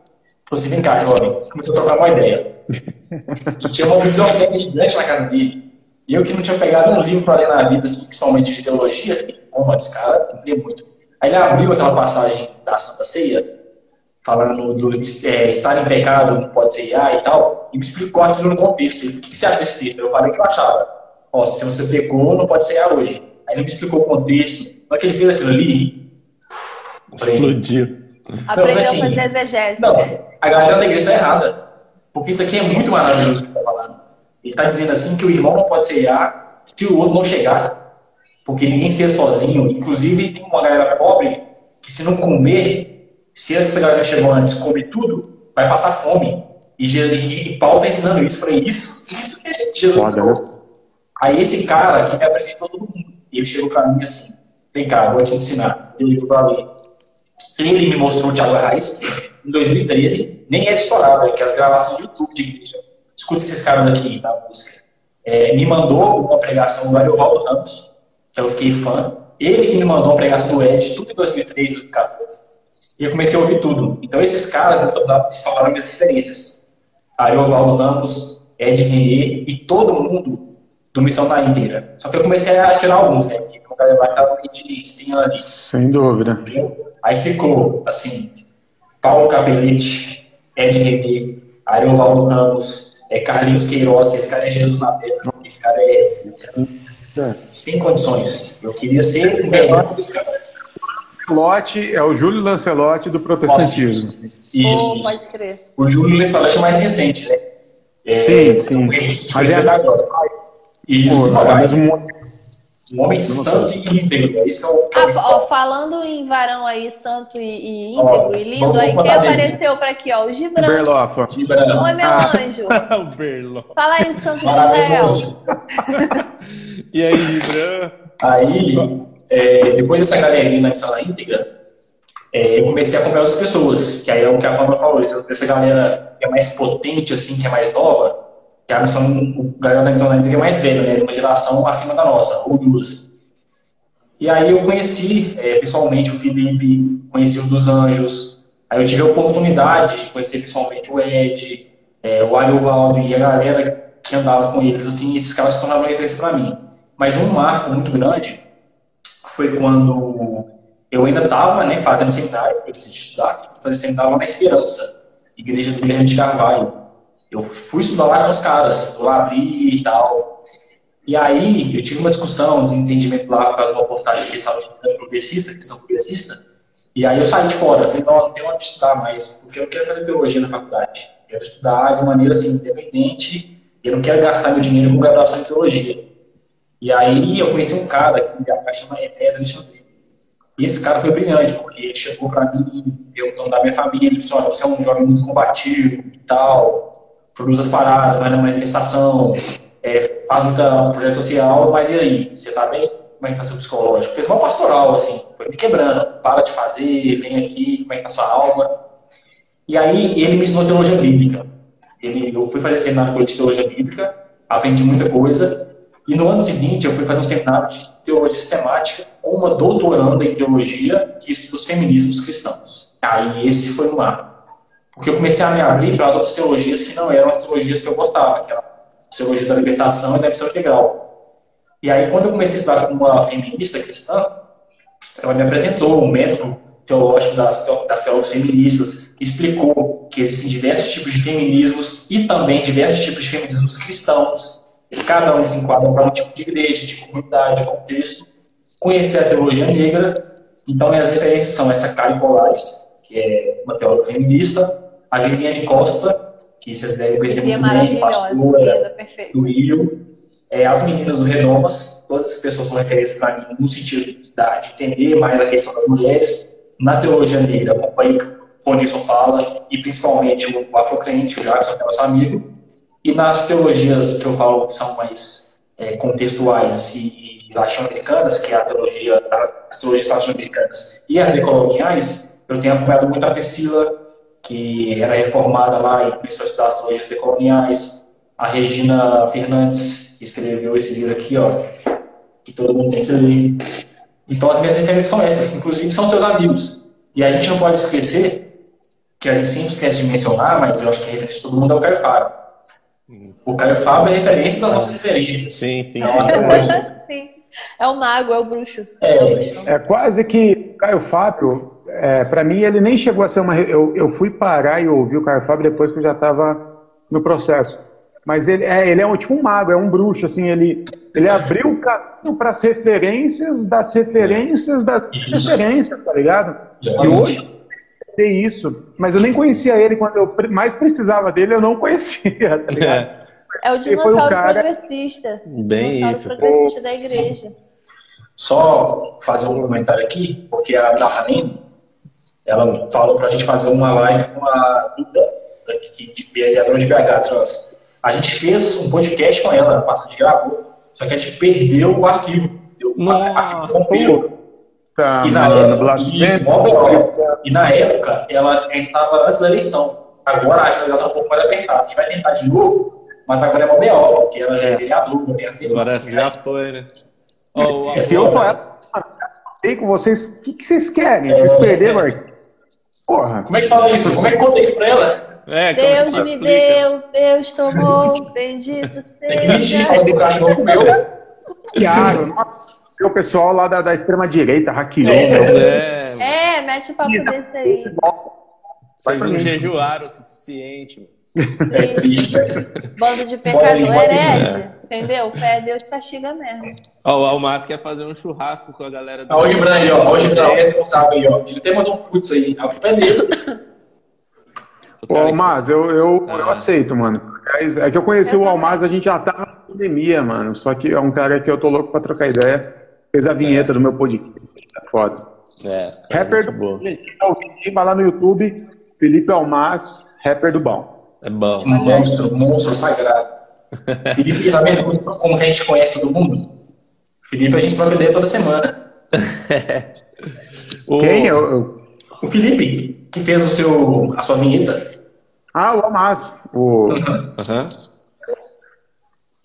Falou assim, vem cá, jovem. Começou a trocar uma ideia. E tinha uma biblioteca gigante na casa dele. E eu que não tinha pegado um livro para ler na vida, assim, principalmente de teologia, fiquei, pô, esse cara ler muito. Aí ele abriu aquela passagem da Santa Ceia, falando do é, estar em pecado não pode ser IA e tal, e me explicou aquilo no contexto. Ele, o que você acha desse texto? Eu falei que eu achava. Ó, se você pecou, não pode ser IA hoje. Aí ele me explicou o contexto. Na que ele fez aquilo ali, explodiu. Aprendeu assim, a fazer exegese. Não, a galera da igreja está errada. Porque isso aqui é muito maravilhoso ele está. Ele dizendo assim que o irmão não pode ser IA se o outro não chegar. Porque ninguém ser sozinho. Inclusive, tem uma galera pobre que se não comer, se essa galera chegou antes comer tudo, vai passar fome. E, e Paulo está ensinando isso. Falei, isso, isso que Jesus Foda, né? Aí esse cara que me apresentou todo mundo. Ele chegou para mim assim, vem cá, vou te ensinar. Deu livro para ler. Ele me mostrou o Thiago Arraes em 2013, nem era estourado, é que as gravações do YouTube de igreja. Escuta esses caras aqui na música. É, me mandou uma pregação do Ariovaldo Ramos, que eu fiquei fã. Ele que me mandou uma pregação do Ed, tudo em 2013, 2014. E eu comecei a ouvir tudo. Então esses caras se tornaram minhas referências. Ariovaldo Ramos, Ed René e todo mundo do Missão da Íntegra. Só que eu comecei a tirar alguns, né? Porque o cara vai estar de espinha ali. Sem dúvida. Aí ficou, assim, Paulo Capelete, Ed René, Ariovaldo Ramos, é, Carlinhos Queiroz, esse cara é Jesus na terra, esse cara é, sem condições. Eu queria ser um velho como esse cara. Lancelotti é o Júlio Lancelotti do protestantismo. Nossa, isso, isso, oh, pode crer. O Júlio Lancelotti é mais recente, né? É, sim, sim. Mas é agora. Isso, Pô, é mesmo, um homem santo e íntegro. É isso que é o, que é ah, ó, Falando em varão aí, santo e, e íntegro ó, e lindo, aí quem apareceu para aqui? Ó, o Gibran. Berlofa. Gibran. Oi, meu ah. anjo. o Berlofa. Fala aí, santo de Israel. e aí, Gibran? Aí, é, depois dessa galerinha na missão íntegra, é, eu comecei a acompanhar outras pessoas, que aí é o que a Pamela falou, essa galera que é mais potente, assim, que é mais nova, que missão, o galera da missão da é mais velho, né? Uma geração acima da nossa, ou duas. E aí eu conheci é, pessoalmente o Felipe, conheci o dos Anjos. Aí eu tive a oportunidade de conhecer pessoalmente o Ed, é, o Ariovaldo e a galera que andava com eles, assim, esses caras se tornaram referência para mim. Mas um marco muito grande foi quando eu ainda estava né, fazendo seminário, eu decidi estudar, fazer seminário lá na Esperança, igreja do Guilherme de Carvalho. Eu fui estudar lá com os caras, lá abri e tal. E aí eu tive uma discussão, um desentendimento lá de uma postagem que estava estudando progressista, questão progressista. E aí eu saí de fora, eu falei, não, não tenho onde estudar mais, porque eu não quero fazer teologia na faculdade. Quero estudar de maneira assim, independente, eu não quero gastar meu dinheiro com graduação em teologia. E aí eu conheci um cara que chama Enéas Alexandre. E esse cara foi brilhante, porque ele chegou para mim, eu dono da minha família, ele disse, olha, você é um jovem muito combativo e tal, produz as paradas, vai na manifestação, é, faz muita projeto social, mas e aí, você tá bem? Como é que tá seu psicológico? Fez uma pastoral, assim, foi me quebrando, para de fazer, vem aqui, como é que tá sua alma? E aí ele me ensinou teologia bíblica. Ele, eu fui fazer seminário de teologia bíblica, aprendi muita coisa, e no ano seguinte eu fui fazer um seminário de teologia sistemática com uma doutoranda em teologia que estuda os feminismos cristãos. Aí esse foi no ar. Porque eu comecei a me abrir para as outras teologias que não eram as teologias que eu gostava, que era a teologia da libertação e da missão integral. E aí, quando eu comecei a estudar com uma feminista cristã, ela me apresentou o método teológico das, das teologias feministas, explicou que existem diversos tipos de feminismos e também diversos tipos de feminismos cristãos, Cada um se enquadra para um tipo de igreja, de comunidade, de contexto. Conhecer a teologia negra. Então, minhas referências são essa Karen Colares, que é uma teóloga feminista, a Viviane Costa, que vocês devem conhecer muito bem, pastora do Rio, é, as meninas do Renomas, todas essas pessoas são referências para mim no sentido de, de entender mais a questão das mulheres. Na teologia negra, acompanhei o Ronilson fala, e principalmente o afrocrente, o Jackson, que é nosso amigo, e nas teologias que eu falo que são mais é, contextuais e, e latino-americanas, que é a teologia, as teologias latino-americanas e as decoloniais, eu tenho acompanhado muito a Priscila, que era reformada lá e começou a estudar as teologias decoloniais, a Regina Fernandes, que escreveu esse livro aqui, ó, que todo mundo tem que ler. Então as minhas referências são essas, inclusive são seus amigos. E a gente não pode esquecer, que a gente sempre esquece de mencionar, mas eu acho que a referência de todo mundo é o Caio Fábio. O Caio Fábio é referência das nossas referências. Sim, sim. É, sim. é o mago, é o bruxo. É, é quase que o Caio Fábio, é, para mim, ele nem chegou a ser uma. Eu, eu fui parar e ouvir o Caio Fábio depois que eu já estava no processo. Mas ele é, ele é um, tipo um mago, é um bruxo, assim, ele, ele abriu o caminho para as referências das referências das isso. referências, tá ligado? E hoje ter isso, mas eu nem conhecia ele quando eu mais precisava dele, eu não conhecia, tá ligado? É, é o dinossauro um cara... progressista. Bem dinossauro isso. progressista da igreja. Só fazer um comentário aqui, porque a Darlene, ela falou pra gente fazer uma live com a Duda, de vereadora de BH Trans. A gente fez um podcast com ela, passa de gravou, só que a gente perdeu o arquivo. O arquivo rompeu. Tá, e, na época, isso, e na época, ela estava antes da eleição. Agora a agenda está um pouco mais apertada. A gente vai tentar de novo, mas agora é uma BO, porque ela já é vereadora, tem as Agora já foi, né? Oh, Se eu for aí com vocês, o que, que vocês querem? Vocês é, perderam é. Porra. Como é que fala isso? Como é que conta isso pra ela? É, Deus me deu, Deus tomou, bendito seja. Tem que mentir, do cachorro meu. Claro, o pessoal lá da, da extrema-direita hackeou. É, é, mete o papo desse aí. Vocês não jejuaram o suficiente. É triste, Bando de pecador herege. Entendeu? Fé Deus castiga mesmo. Ó, o Almas quer fazer um churrasco com a galera do. Ó, o Gibran aí, ó. O Gibran é responsável aí, ó. Ele até mandou um putz aí. A culpa é dele. Ô, Almas, eu, eu, ah. eu aceito, mano. É que eu conheci o Almas, a gente já tá na pandemia, mano. Só que é um cara que eu tô louco pra trocar ideia. Fez a vinheta é. do meu podcast. É foda. É, é rapper do bom. Vai lá no YouTube, Felipe Almas, rapper do bom. É bom. Um monstro, monstro sagrado. Felipe, vendo como a gente conhece todo mundo? Felipe, a gente troca ideia toda semana. Quem? Eu, eu... O Felipe, que fez o seu, a sua vinheta. Ah, o Almas. O... Uhum. Uhum.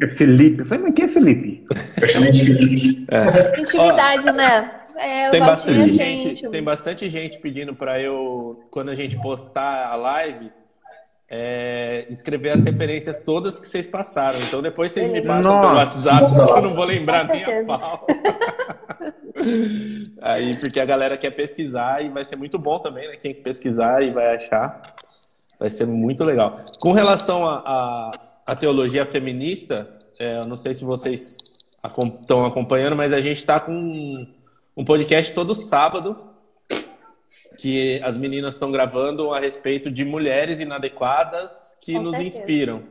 É Felipe. Eu falei, mas quem é Felipe? Eu chamei de Felipe. É. Intimidade, Ó, né? É, tem, bastante gente, tem bastante gente pedindo para eu, quando a gente postar a live, é, escrever as referências todas que vocês passaram. Então depois vocês me passam Nossa. pelo WhatsApp, eu não vou lembrar nem a pau. Aí, porque a galera quer pesquisar e vai ser muito bom também, né? Quem pesquisar e vai achar, vai ser muito legal. Com relação a teologia feminista, é, eu não sei se vocês estão acompanhando, mas a gente está com um, um podcast todo sábado que as meninas estão gravando a respeito de mulheres inadequadas que Com nos certeza. inspiram.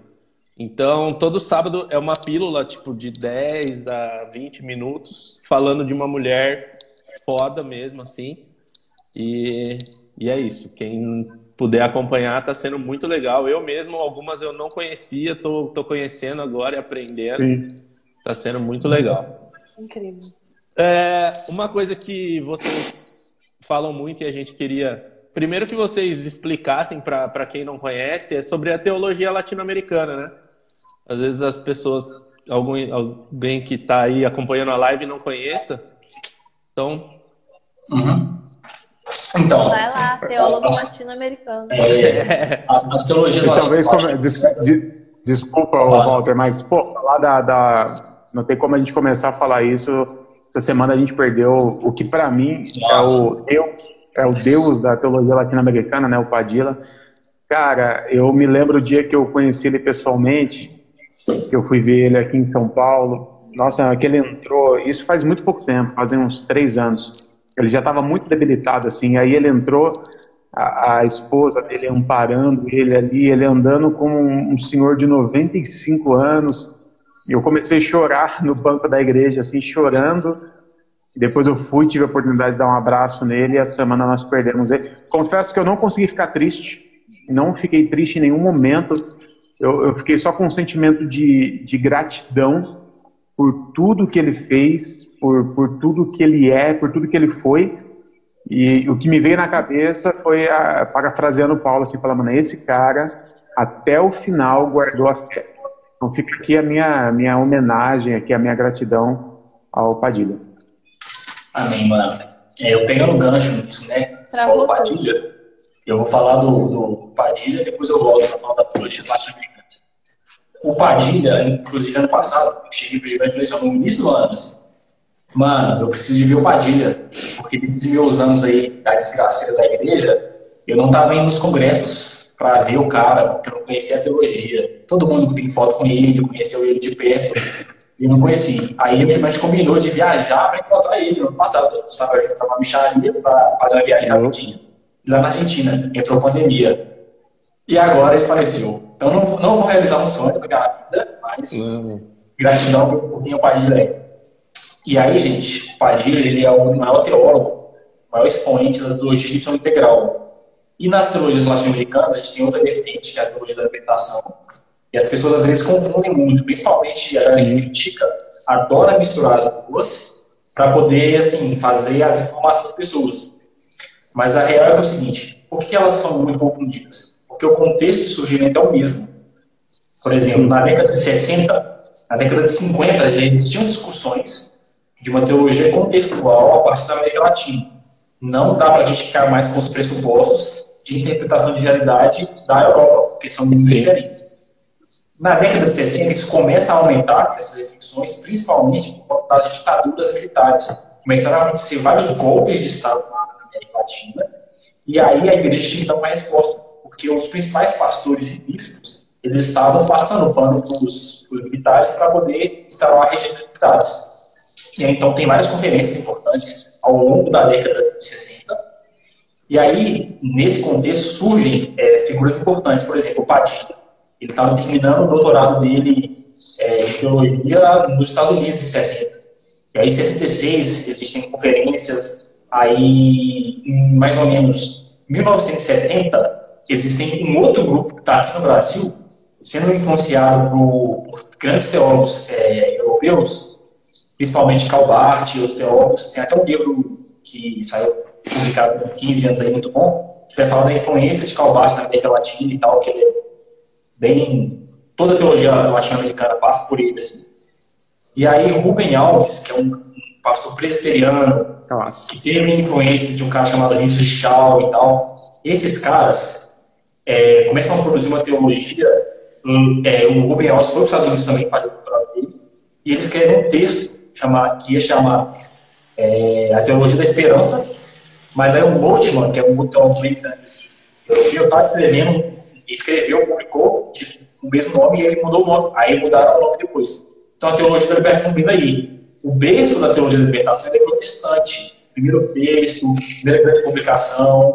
Então, todo sábado é uma pílula, tipo, de 10 a 20 minutos, falando de uma mulher foda mesmo, assim. E, e é isso. Quem puder acompanhar, tá sendo muito legal. Eu mesmo, algumas eu não conhecia, tô, tô conhecendo agora e aprendendo. Sim. Tá sendo muito legal. Incrível. É, uma coisa que vocês falam muito e a gente queria. Primeiro que vocês explicassem para quem não conhece é sobre a teologia latino-americana, né? Às vezes as pessoas, algum, alguém que está aí acompanhando a live não conheça. Então, Uhum. Então, Vai lá, teólogo latino-americano. é, as, as teologias talvez, latino- come- des- de- desculpa. Walter, mas, pô, falar da, da- Não tem como a gente começar a falar isso. Essa semana a gente perdeu o que, para mim, é o Deus, é o Deus da teologia latino-americana, né, o Padilla. Cara, eu me lembro o dia que eu conheci ele pessoalmente, que eu fui ver ele aqui em São Paulo. Nossa, que ele entrou, isso faz muito pouco tempo, fazem uns três anos. Ele já estava muito debilitado, assim. Aí ele entrou, a, a esposa dele amparando ele ali, ele andando como um, um senhor de 95 anos. E eu comecei a chorar no banco da igreja, assim, chorando. Depois eu fui, tive a oportunidade de dar um abraço nele e essa semana nós perdemos ele. Confesso que eu não consegui ficar triste, não fiquei triste em nenhum momento. Eu, eu fiquei só com um sentimento de, de gratidão por tudo que ele fez, por, por tudo que ele é, por tudo que ele foi. E o que me veio na cabeça foi, a, parafraseando Paulo, assim, falando, esse cara, até o final, guardou a fé. Então fica aqui a minha, minha homenagem, aqui a minha gratidão ao Padilha. Amém, mano. É, eu pegando o gancho nisso, né? Falou Padilha. Eu vou falar do, do Padilha, depois eu volto para falar das teologias latino-americanas. O Padilha, inclusive ano passado, eu cheguei pro Gigante e falei assim, no início do ano, assim, mano, eu preciso de ver o Padilha, porque nesses meus anos aí da desgraceira da igreja, eu não tava indo nos congressos para ver o cara, porque eu não conhecia a teologia. Todo mundo que tem foto com ele, conheceu ele de perto, eu não conheci. Aí a gente combinou de viajar para encontrar ele no ano passado. Gente estava junto uma micharia para fazer uma viagem rapidinha. Lá na Argentina, entrou a pandemia. E agora ele faleceu. Então não, não vou realizar um sonho da minha vida, mas gratidão por quem é o Padilha. E aí, gente, o Padilha ele é o maior teólogo, o maior expoente da teologia de integral. E nas teologias latino-americanas, a gente tem outra vertente, que é a teologia da libertação. E as pessoas às vezes confundem muito, principalmente a galera que critica, adora misturar as duas para poder, assim, fazer a desinformação das pessoas. Mas a real é, que é o seguinte: por que elas são muito confundidas? Porque o contexto de surgimento é o mesmo. Por exemplo, na década de 60, na década de 50, já existiam discussões de uma teologia contextual a partir da América Latina. Não dá para a gente ficar mais com os pressupostos de interpretação de realidade da Europa, porque são muito diferentes. Na década de 60, isso começa a aumentar, essas reflexões, principalmente por conta das ditaduras militares. Começaram a acontecer vários golpes de Estado na América Latina, e aí a igreja tinha que dar uma resposta, porque os principais pastores e bispos, eles estavam passando pano para os militares para poder instalar a regime militares. E aí, então, tem várias conferências importantes ao longo da década de 60, e aí, nesse contexto, surgem é, figuras importantes, por exemplo, o Padilha. Ele estava terminando o doutorado dele é, em teologia nos Estados Unidos, em 60. E aí, em 66, existem conferências. Aí, em mais ou menos 1970, existem um outro grupo que está aqui no Brasil, sendo influenciado por, por grandes teólogos é, europeus, principalmente Calbart e outros teólogos. Tem até um livro que saiu publicado há uns 15 anos aí, muito bom, que vai falar da influência de Calbart na América Latina e tal, que ele é bem. Toda a teologia latino-americana passa por ele. Assim. E aí, Rubem Alves, que é um pastor presbiteriano, que teve influência de um cara chamado Richard Shaw e tal, esses caras é, começam a produzir uma teologia. é, o Rubem Alves foi para os Estados Unidos também fazer o doutorado dele, e eles escrevem um texto que ia chamar é, A Teologia da Esperança, mas aí o Boltzmann, que é um outro assim, europeu, está escrevendo, escreveu, publicou de, o mesmo nome e ele mudou o nome. Aí mudaram o nome depois. Então a teologia da libertação vem daí. O berço da teologia da libertação é protestante, primeiro texto, primeira grande publicação,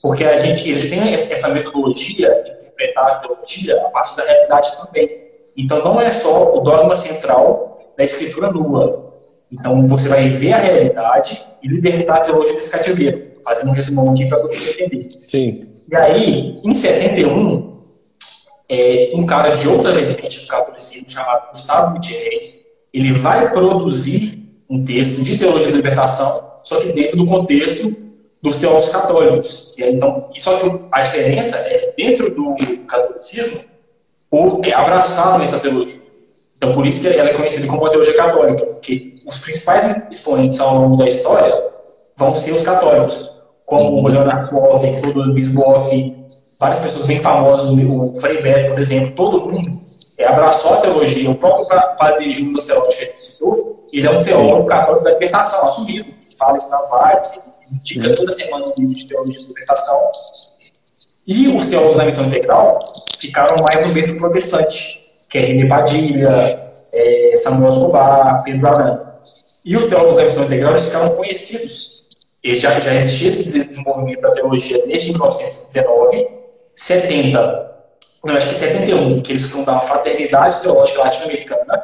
porque a gente, eles têm essa metodologia de interpretar a teologia a partir da realidade também. Então não é só o dogma central da escritura nua. Então você vai ver a realidade e libertar a teologia desse cativeiro. Fazendo um resumão aqui para todo mundo entender. Sim. E aí, em 71, é, um cara de outra vertente do catolicismo chamado Gustavo Gutierrez, ele vai produzir um texto de teologia da libertação, só que dentro do contexto dos teólogos católicos. E então, só que a diferença é que dentro do catolicismo, é abraçado nessa teologia. Então, por isso que ela é conhecida como a teologia católica, porque os principais expoentes ao longo da história vão ser os católicos, como o Leonard Boff, Clodo Bisboff, várias pessoas bem famosas, o Frei Beto, por exemplo, todo mundo é, abraçou a teologia. O próprio padre Júlio Lancelotti, que citou, ele é um teólogo católico da libertação, assumido, fala isso nas lives, indica uhum. toda semana um livro de teologia da libertação. E os teólogos da missão integral ficaram mais no berço protestante, que é René Padilha, é Samuel Escobar, Pedro Arana. E os teólogos da missão integral ficaram conhecidos. Eles já, já existia esse desenvolvimento da teologia desde 1969, 70, não, acho que é 71, que eles fundam a Fraternidade Teológica Latino-Americana,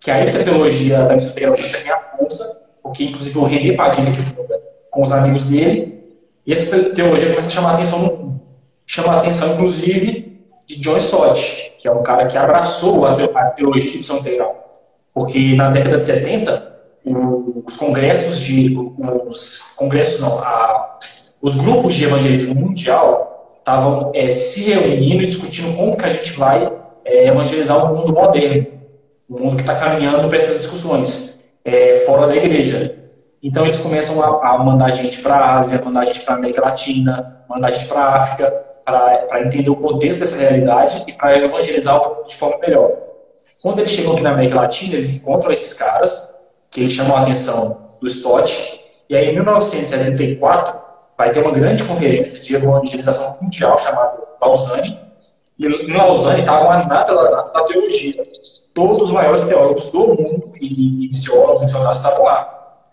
que aí que a teologia da missão integral começa a ganhar força, porque inclusive o René Padilha que funda com os amigos dele, e essa teologia começa a chamar a atenção no mundo. Chama a atenção, inclusive, de John Stott, que é um cara que abraçou a teologia de missão integral. Porque na década de 70, os congressos de. Os congressos não, a, os grupos de evangelismo mundial estavam é, se reunindo e discutindo como que a gente vai é, evangelizar o mundo moderno, o mundo que está caminhando para essas discussões é, fora da igreja. Então eles começam a, a mandar gente para a Ásia, mandar gente para a América Latina, mandar gente para a África, para entender o contexto dessa realidade e para evangelizar de forma melhor. Quando eles chegam aqui na América Latina, eles encontram esses caras, que chamam a atenção do Stott, e aí em 1974 vai ter uma grande conferência de evangelização mundial chamada Lausanne, e em Lausanne estavam a nata da teologia. Todos os maiores teólogos do mundo e missiólogos, missionários estavam lá.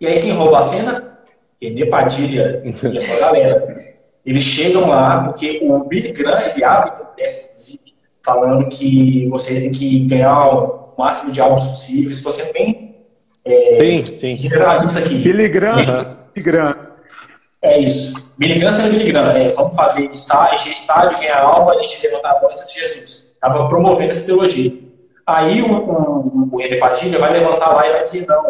E aí quem rouba a cena? René Padilha e a sua galera. Eles chegam lá porque o Billy Graham, ele abre o inclusive, falando que você tem que ganhar o máximo de álbuns possíveis. Você tem é, sim, sim. generalista aqui. Billy Graham. É isso. Billy Graham sendo Billy Graham. É, vamos fazer estádio, encher estádio, ganhar alma, a gente levantar a bolsa de Jesus. Estava promovendo essa teologia. Aí o, o, o René Padilha vai levantar lá e vai dizer, não,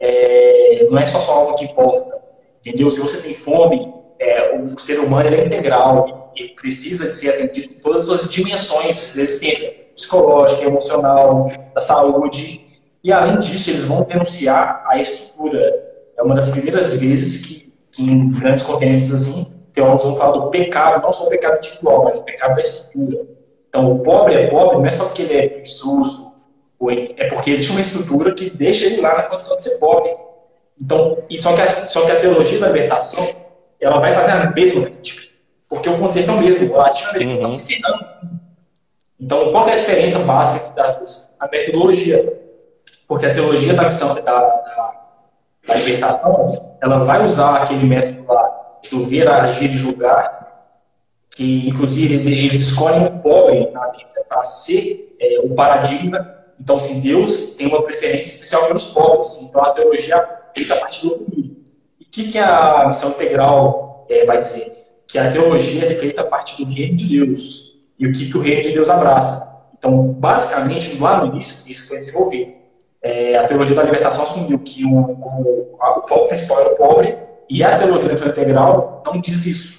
é, não é só só algo que importa, entendeu? Se você tem fome, é, o ser humano é integral e, precisa ser atendido em todas as suas dimensões da existência, psicológica, emocional, da saúde. E além disso, eles vão denunciar a estrutura. É uma das primeiras vezes que, que em grandes conferências assim, teólogos vão falar do pecado, não só o pecado individual, mas o pecado da estrutura. Então, o pobre é pobre não é só porque ele é preguiçoso, é porque existe uma estrutura que deixa ele lá na condição de ser pobre. Então, e só, que a, só que a teologia da libertação, ela vai fazer a mesma crítica. Porque o contexto é o mesmo. O latino-americano está uhum. se ferrando. Então, qual é a diferença básica das duas? A metodologia. Porque a teologia da missão da, da, da libertação, ela vai usar aquele método lá do ver, agir e julgar, que inclusive eles, eles escolhem o pobre na Bíblia para ser é, o paradigma então, assim, Deus tem uma preferência especial pelos pobres. Então, a teologia feita a partir do humilde. E o que, que a missão integral é, vai dizer? Que a teologia é feita a partir do reino de Deus. E o que, que o reino de Deus abraça? Então, basicamente, lá no início, isso foi desenvolvido. É, a teologia da libertação assumiu que o, o, o foco principal era o pobre, e a teologia da integral não diz isso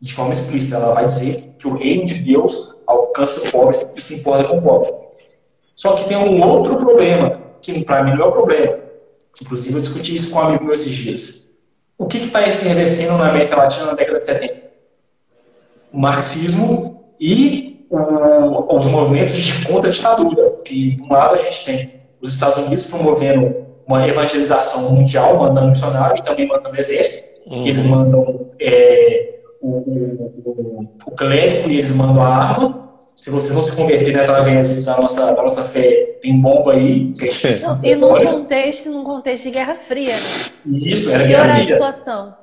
de forma explícita. Ela vai dizer que o reino de Deus alcança o pobre e se importa com o pobre. Só que tem um outro problema, que para mim não é o problema. Inclusive, eu discuti isso com um amigo meu esses dias. O que está efervescendo na América Latina na década de 70? O marxismo e o, os movimentos de contra-ditadura. Que, de um lado, a gente tem os Estados Unidos promovendo uma evangelização mundial, mandando missionário e também mandando exército. Uhum. Eles mandam é, o, o, o, o clérigo e eles mandam a arma se vocês vão se converter né, através da nossa, da nossa fé, tem bomba aí. Que é Não, e num contexto, num contexto de Guerra Fria, né? Isso, era Guerra Fria. a situação.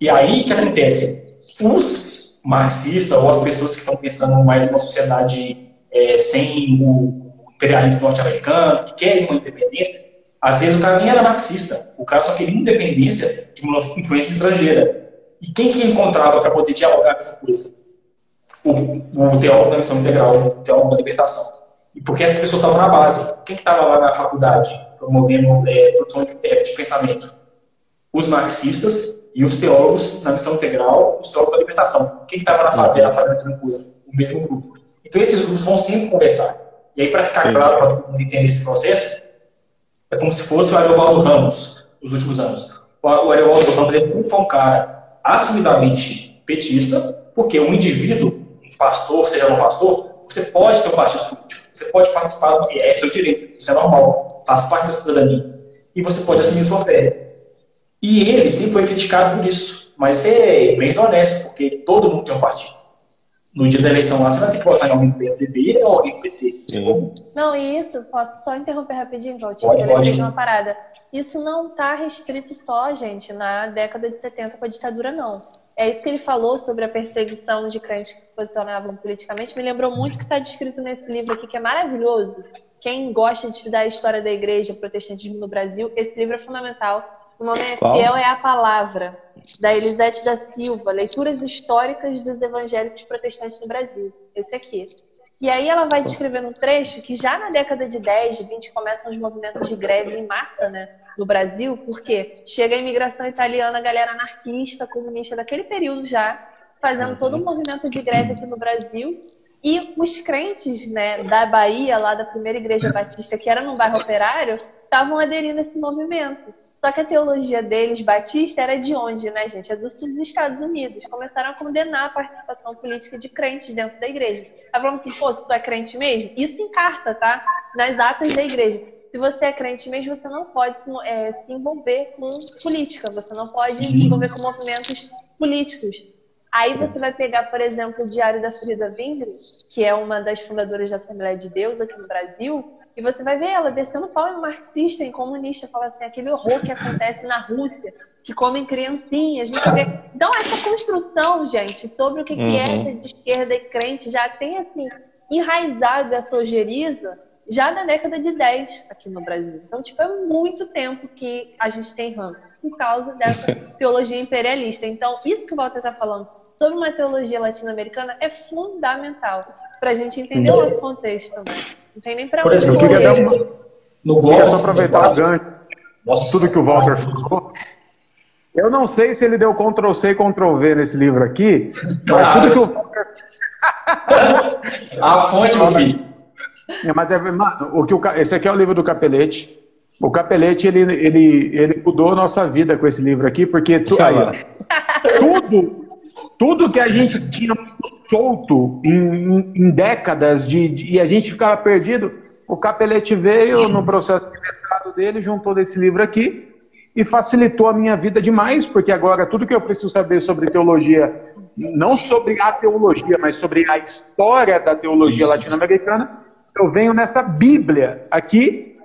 E aí, o que acontece? Os marxistas, ou as pessoas que estão pensando mais numa sociedade é, sem o imperialismo norte-americano, que querem uma independência, às vezes o cara nem era marxista, o cara só queria independência de uma influência estrangeira. E quem que encontrava para poder dialogar com essa coisa? O, o teólogo da missão integral, o teólogo da libertação. E porque essas pessoas estavam na base. Quem que estava lá na faculdade promovendo é, produção de, é, de pensamento? Os marxistas e os teólogos na missão integral, os teólogos da libertação. Quem que estava na favela fazendo a mesma coisa? O mesmo grupo. Então esses grupos vão sempre conversar. E aí, para ficar claro, para todo mundo entender esse processo, é como se fosse o Ariovaldo Ramos, nos últimos anos. O Ariovaldo Ramos ele sempre foi um cara assumidamente petista, porque um indivíduo, um pastor, seja um pastor, você pode ter um partido político, você pode participar do que é seu direito, isso é normal, faz parte da cidadania. E você pode assumir sua fé. E ele sempre foi criticado por isso, mas é meio honesto, porque todo mundo tem um partido no dia da eleição lá, você vai ter que votar em alguém do PSDB ou alguém do PT. Não, e isso, posso só interromper rapidinho, Valdir? Pode, pode. uma parada. Isso não está restrito só, gente, na década de 70 com a ditadura, não. É isso que ele falou sobre a perseguição de crentes que se posicionavam politicamente. Me lembrou muito que está descrito nesse livro aqui, que é maravilhoso. Quem gosta de estudar a história da igreja, protestantismo no Brasil, esse livro é fundamental o nome é Qual? Fiel é a Palavra, da Elisete da Silva, Leituras Históricas dos Evangélicos Protestantes no Brasil. Esse aqui. E aí ela vai descrevendo um trecho que já na década de 10, de 20, começam os movimentos de greve em massa, né? No Brasil, porque chega a imigração italiana, a galera anarquista, comunista daquele período já, fazendo todo um movimento de greve aqui no Brasil. E os crentes né, da Bahia, lá da primeira igreja batista, que era no bairro operário, estavam aderindo a esse movimento. Só que a teologia deles, batista, era de onde, né, gente? É do sul dos Estados Unidos. Começaram a condenar a participação política de crentes dentro da igreja. Ela falou assim, pô, se tu é crente mesmo, isso em carta, tá? Nas atas da igreja. Se você é crente mesmo, você não pode se, é, se envolver com política, você não pode Sim. se envolver com movimentos políticos. Aí você vai pegar, por exemplo, o Diário da Frida Vindre, que é uma das fundadoras da Assembleia de Deus aqui no Brasil, e você vai ver ela descendo pau em marxista, em comunista, fala assim, aquele horror que acontece na Rússia, que comem criancinhas. Então, essa construção, gente, sobre o que, uhum. que é uhum. ser de esquerda e crente, já tem, assim, enraizado essa ojeriza já na década de 10 aqui no Brasil. Então, tipo, é muito tempo que a gente tem ranço por causa dessa teologia imperialista. Então, isso que o Walter está falando sobre uma teologia latino-americana é fundamental para a gente entender o nosso contexto também. Não tem nem para onde exemplo, eu queria, uma... no queria só aproveitar o gancho, Nossa. tudo que o Walter falou. Eu não sei se ele deu Ctrl C e Ctrl V nesse livro aqui, mas tudo que o Walter. A fonte, meu filho. É, mas é, mano, o que o, esse aqui é o livro do Capelete. O Capelete, ele, ele, ele mudou a nossa vida com esse livro aqui, porque tu, aí, tudo, tudo que a gente tinha solto em, em décadas de, de, e a gente ficava perdido. O Capelete veio no processo de mestrado dele, juntou desse livro aqui e facilitou a minha vida demais, porque agora tudo que eu preciso saber sobre teologia, não sobre a teologia, mas sobre a história da teologia latino-americana, eu venho nessa Bíblia aqui.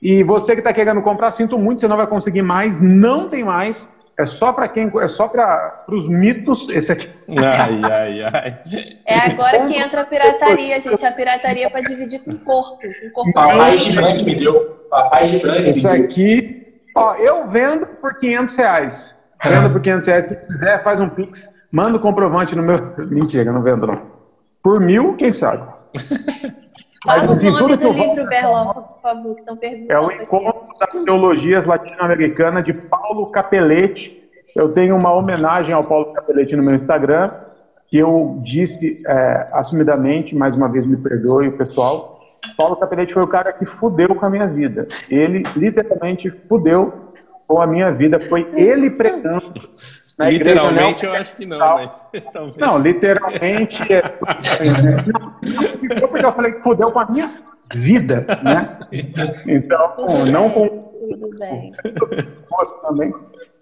E você que está querendo comprar, sinto muito, você não vai conseguir mais, não tem mais. É só para quem, é só para os mitos esse aqui. Ai, ai, ai. É agora que entra a pirataria, gente. A pirataria é para dividir com o corpo. Com corpo Papai de branco me deu. Papai de branco. Esse aqui, ó, eu vendo por 500 reais. Vendo por 500 reais. Quem quiser, faz um pix. Manda o comprovante no meu. Mentira, não vendo não. Por mil, quem sabe? Fala o nome do livro, Berlão, por favor, que estão perguntando. É o Encontro das Teologias Latino-Americanas, de Paulo Capelete. Eu tenho uma homenagem ao Paulo Capelete no meu Instagram, que eu disse é, assumidamente, mais uma vez me perdoe o pessoal, Paulo Capelete foi o cara que fudeu com a minha vida. Ele literalmente fudeu com a minha vida. Foi ele pregando na literalmente igreja, eu acho que não, mas talvez. Não, literalmente é. não, porque eu falei que fudeu com a minha vida, né? Então, não com. Tudo bem. também,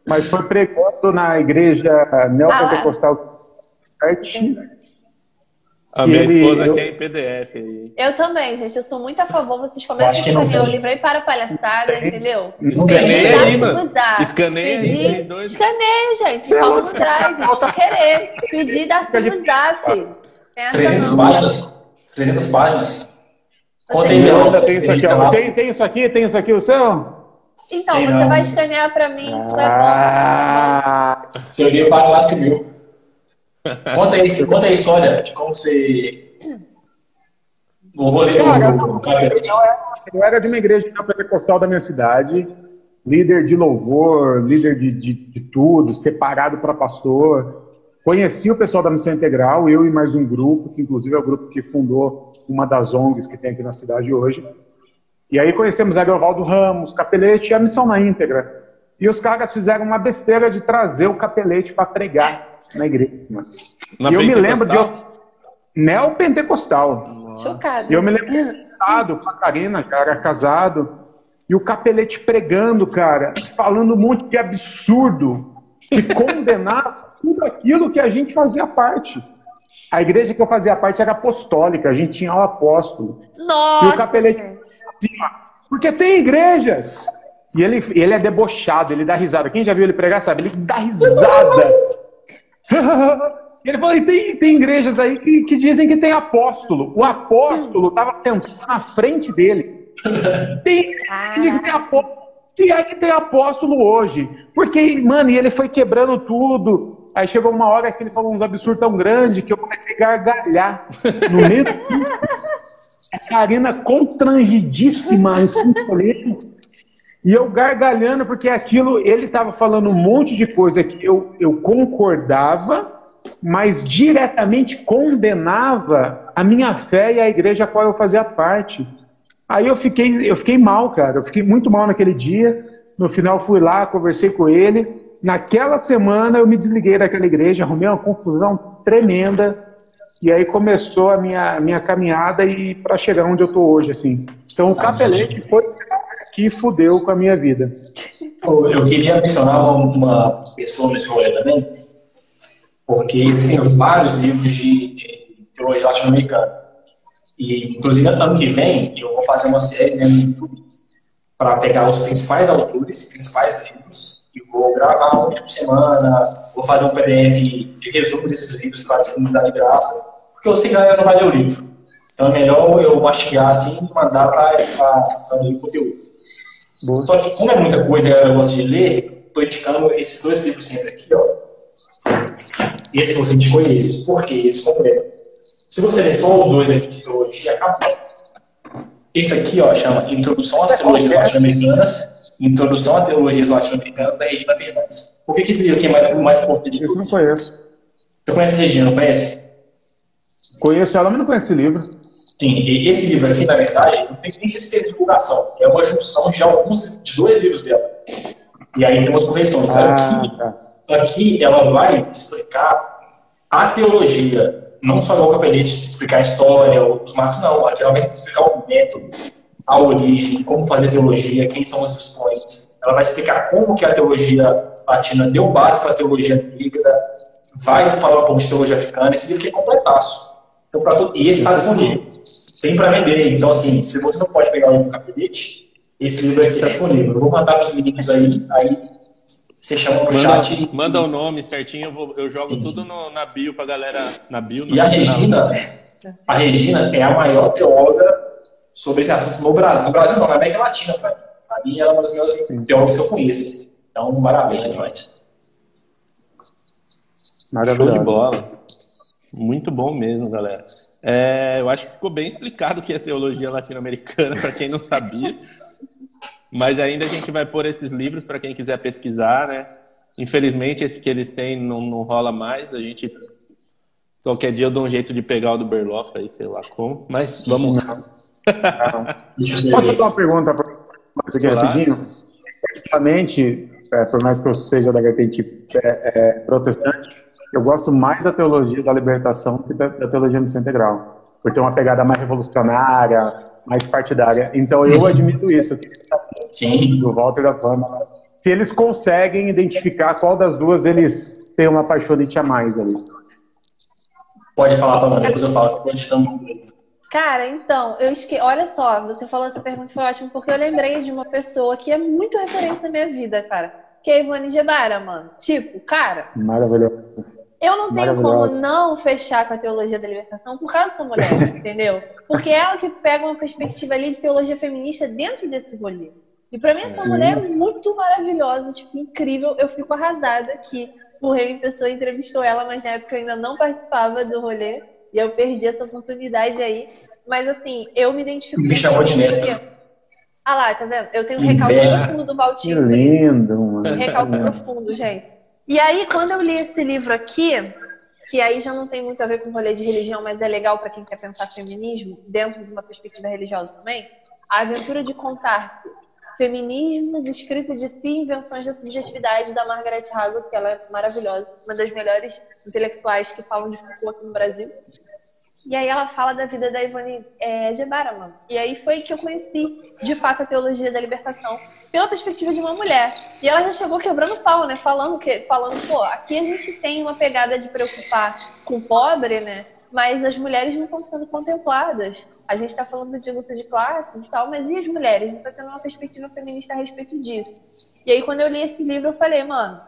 mas foi pregando na igreja neopentecostal. Ah, A minha ele, esposa eu... quer em PDF aí. Eu também, gente. Eu sou muito a favor. Vocês começam a escanear o livro aí para palhaçada, entendeu? Escaneia aí, mano. Escaneia aí. Escaneia, gente. Calma no drive. Vou querer. Pedir da Zap. 300 páginas. 300 páginas. Conta aí, tem isso aqui, ó. Tem, tem isso aqui, tem isso aqui, o seu? Então, tem você não. vai escanear para mim. Ah. É bom. Seu livro vale mais que mil. Conta aí, conta a história de como você. O rolê Cara, do, do, eu, era, de uma igreja pentecostal da minha cidade, líder de louvor, líder de, de, de tudo, separado para pastor. Conheci o pessoal da Missão Integral, eu e mais um grupo, que inclusive é o grupo que fundou uma das ONGs que tem aqui na cidade hoje. E aí conhecemos Agrovaldo Ramos, Capelete e a Missão na íntegra. E os caras fizeram uma besteira de trazer o Capelete para pregar na igreja. Na e eu me lembro de eu, neopentecostal. Chocado. E eu me lembro de casado com a Karina, cara, casado, e o capelete pregando, cara, falando um monte de absurdo, que condenava tudo aquilo que a gente fazia parte. A igreja que eu fazia parte era apostólica, a gente tinha o apóstolo. Nossa! E o capelete. Porque tem igrejas. E ele, ele é debochado, ele dá risada. Quem já viu ele pregar sabe, ele dá risada. Ele falou, e tem, tem igrejas aí que, que dizem que tem apóstolo. O apóstolo estava sentado na frente dele. Tem que tem apóstolo. Se é que tem apóstolo hoje. Porque, mano, e ele foi quebrando tudo. Aí chegou uma hora que ele falou uns absurdos tão grandes que eu comecei a gargalhar. No meio A Karina constrangidíssima, assim, e eu gargalhando, porque aquilo, ele estava falando um monte de coisa que eu, eu concordava, mas diretamente condenava a minha fé e a igreja a qual eu fazia parte. Aí eu fiquei, eu fiquei mal, cara. Eu fiquei muito mal naquele dia. No final fui lá, conversei com ele. Naquela semana eu me desliguei daquela igreja, arrumei uma confusão tremenda. E aí começou a minha, minha caminhada e para chegar onde eu estou hoje, assim. Então o capelete foi que fudeu com a minha vida. Eu queria mencionar uma pessoa nesse rolê também, porque existem vários livros de, de teologia latino-americana. E, inclusive, ano que vem, eu vou fazer uma série né, no YouTube para pegar os principais autores, principais livros, e vou gravar um vídeo por semana, vou fazer um PDF de resumo desses livros para a comunidade de graça, porque eu sei que a galera não vai ler o livro. Então é melhor eu mastigar assim e mandar para traduzir o conteúdo. Boa. Só que, como é muita coisa que eu gosto de ler, estou indicando esses dois livros sempre aqui, ó. Esse que você indicou é esse. Por quê? Esse completo. Se você ler só os dois aqui de teologia, acabou. Esse aqui, ó, chama Introdução às Teologias Latino-Americanas. Introdução às Teologias Latino-Americanas da Regina Fernandes. Por que, que esse livro aqui é mais, mais importante? Eu não conheço. Você conhece a Regina, não conhece? Conheço ela, mas não conheço esse livro. Sim, esse livro aqui, na verdade, não tem nem se fez divulgação. É uma junção de alguns, de dois livros dela. E aí tem umas correções. Ah, aqui, tá. aqui ela vai explicar a teologia, não só o capelete, explicar a história, os marcos, não. Aqui ela vai explicar o método, a origem, como fazer teologia, quem são os expoentes. Ela vai explicar como que a teologia latina deu base para a teologia negra, vai falar um pouco de teologia africana. Esse livro aqui é completaço. Então, todo... E esse está disponível tem para vender. Então, assim, se você não pode pegar o livro capelete, esse livro aqui está disponível. Eu vou mandar para os meninos aí, aí você chama no manda, chat. Manda o nome certinho, eu, vou, eu jogo tudo no, na bio para galera. Na bio, e a Regina, a Regina é a maior teóloga sobre esse assunto no Brasil. No Brasil não, na América Latina, para mim. ela é uma das melhores teólogas que eu conheço. Assim. Então, maravilha demais. Show de bola. Muito bom mesmo, galera. É, eu acho que ficou bem explicado o que é teologia latino-americana, para quem não sabia. Mas ainda a gente vai pôr esses livros para quem quiser pesquisar, né? Infelizmente, esse que eles têm não, não rola mais. A gente. Qualquer dia eu dou um jeito de pegar o do Berloff aí, sei lá como. Mas vamos lá. Posso fazer uma pergunta para você aqui rapidinho? Particularmente, é, por mais que eu seja da vertente é, é, protestante, eu gosto mais da teologia da libertação que da, da teologia missão integral, por ter uma pegada mais revolucionária, mais partidária. Então eu uhum. admito isso. Sim. Do Walter da Fama. Se eles conseguem identificar qual das duas eles têm uma paixonite a mais ali. Pode falar para depois eu falo que eu tô editando Cara, então, eu esque... olha só, você falou essa pergunta foi ótima, porque eu lembrei de uma pessoa que é muito referência na minha vida, cara. Que é a Ivone Gebara, mano. Tipo, cara. Maravilhoso. Eu não tenho como não fechar com a teologia da libertação por causa dessa mulher, entendeu? Porque é ela que pega uma perspectiva ali de teologia feminista dentro desse rolê. E pra mim essa mulher é muito maravilhosa, tipo, incrível. Eu fico arrasada que o Rei em Pessoa entrevistou ela, mas na época eu ainda não participava do rolê. E eu perdi essa oportunidade aí. Mas assim, eu me identifico. Me chamou de neto. Ah lá, tá vendo? Eu tenho um recalque profundo do Valtinho. Que lindo, mano. Recalque profundo, gente. E aí, quando eu li esse livro aqui, que aí já não tem muito a ver com rolê de religião, mas é legal para quem quer pensar feminismo, dentro de uma perspectiva religiosa também, A Aventura de Contar-se. Feminismos, escrita de si, invenções da subjetividade, da Margaret Hago, que ela é maravilhosa, uma das melhores intelectuais que falam de Foucault aqui no Brasil. E aí ela fala da vida da Ivone é, Gebara, mano. E aí foi que eu conheci, de fato, a teologia da libertação pela perspectiva de uma mulher. E ela já chegou quebrando pau, né? Falando que, falando, pô, aqui a gente tem uma pegada de preocupar com o pobre, né? Mas as mulheres não estão sendo contempladas. A gente está falando de luta de classe e tal, mas e as mulheres? Não está tendo uma perspectiva feminista a respeito disso. E aí, quando eu li esse livro, eu falei, mano,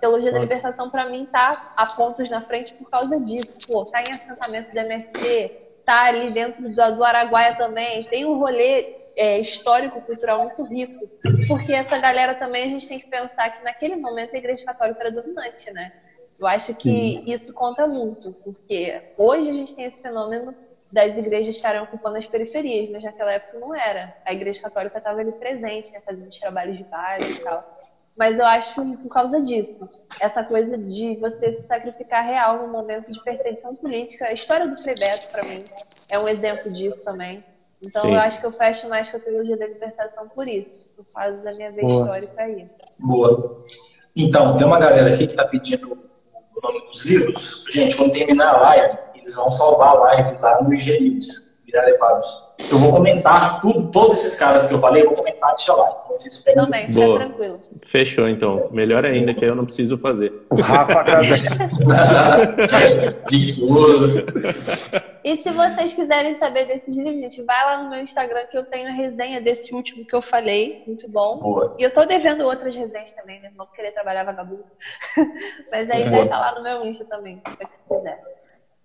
Teologia da Libertação, para mim, tá a pontos na frente por causa disso. Pô, tá em assentamento do MST, tá ali dentro do, do Araguaia também, tem um rolê é, histórico, cultural muito rico. Porque essa galera também, a gente tem que pensar que naquele momento a Igreja Católica era dominante, né? Eu acho que isso conta muito, porque hoje a gente tem esse fenômeno das igrejas estarem ocupando as periferias, mas naquela época não era. A Igreja Católica estava ali presente, né, fazendo os trabalhos de base e tal. Mas eu acho por causa disso. Essa coisa de você se sacrificar real no momento de perseguição política. A história do Frei Beto, para mim, é um exemplo disso também. Então Sim. eu acho que eu fecho mais com a teologia da libertação por isso, por causa da minha vez histórica aí. Boa. Então, tem uma galera aqui que está pedindo o nome dos livros. Gente, quando terminar a live, eles vão salvar a live lá no IG Adequados. Eu vou comentar tudo, todos esses caras que eu falei, eu vou comentar deixa lá. Então vocês pegam. Também, tá tranquilo. Fechou, então. Melhor ainda que eu não preciso fazer. O Rafa Preguiçoso. e se vocês quiserem saber desses livros, gente, vai lá no meu Instagram que eu tenho a resenha desse último que eu falei. Muito bom. Boa. E eu tô devendo outras resenhas também, né? Não querer trabalhar vagabundo. Mas aí Boa. deixa lá no meu Insta também, se quiser.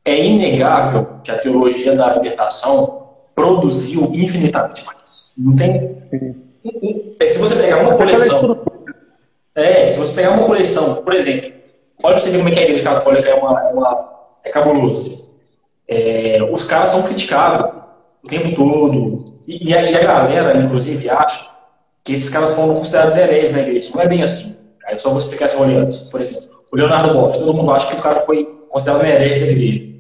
É inegável que a teologia da libertação produziu infinitamente mais. Não tem. Se você pegar uma coleção. É, se você pegar uma coleção, por exemplo, olha pra você ver como é que a igreja católica é uma. É, uma, é cabuloso, assim. É, os caras são criticados o tempo todo. E, e, a, e, a, galera, inclusive, acha que esses caras foram considerados hereges na igreja. Não é bem assim. Aí eu só vou explicar esse rolê antes. Por exemplo, o Leonardo Boff, todo mundo acha que o cara foi considerado um herege da igreja.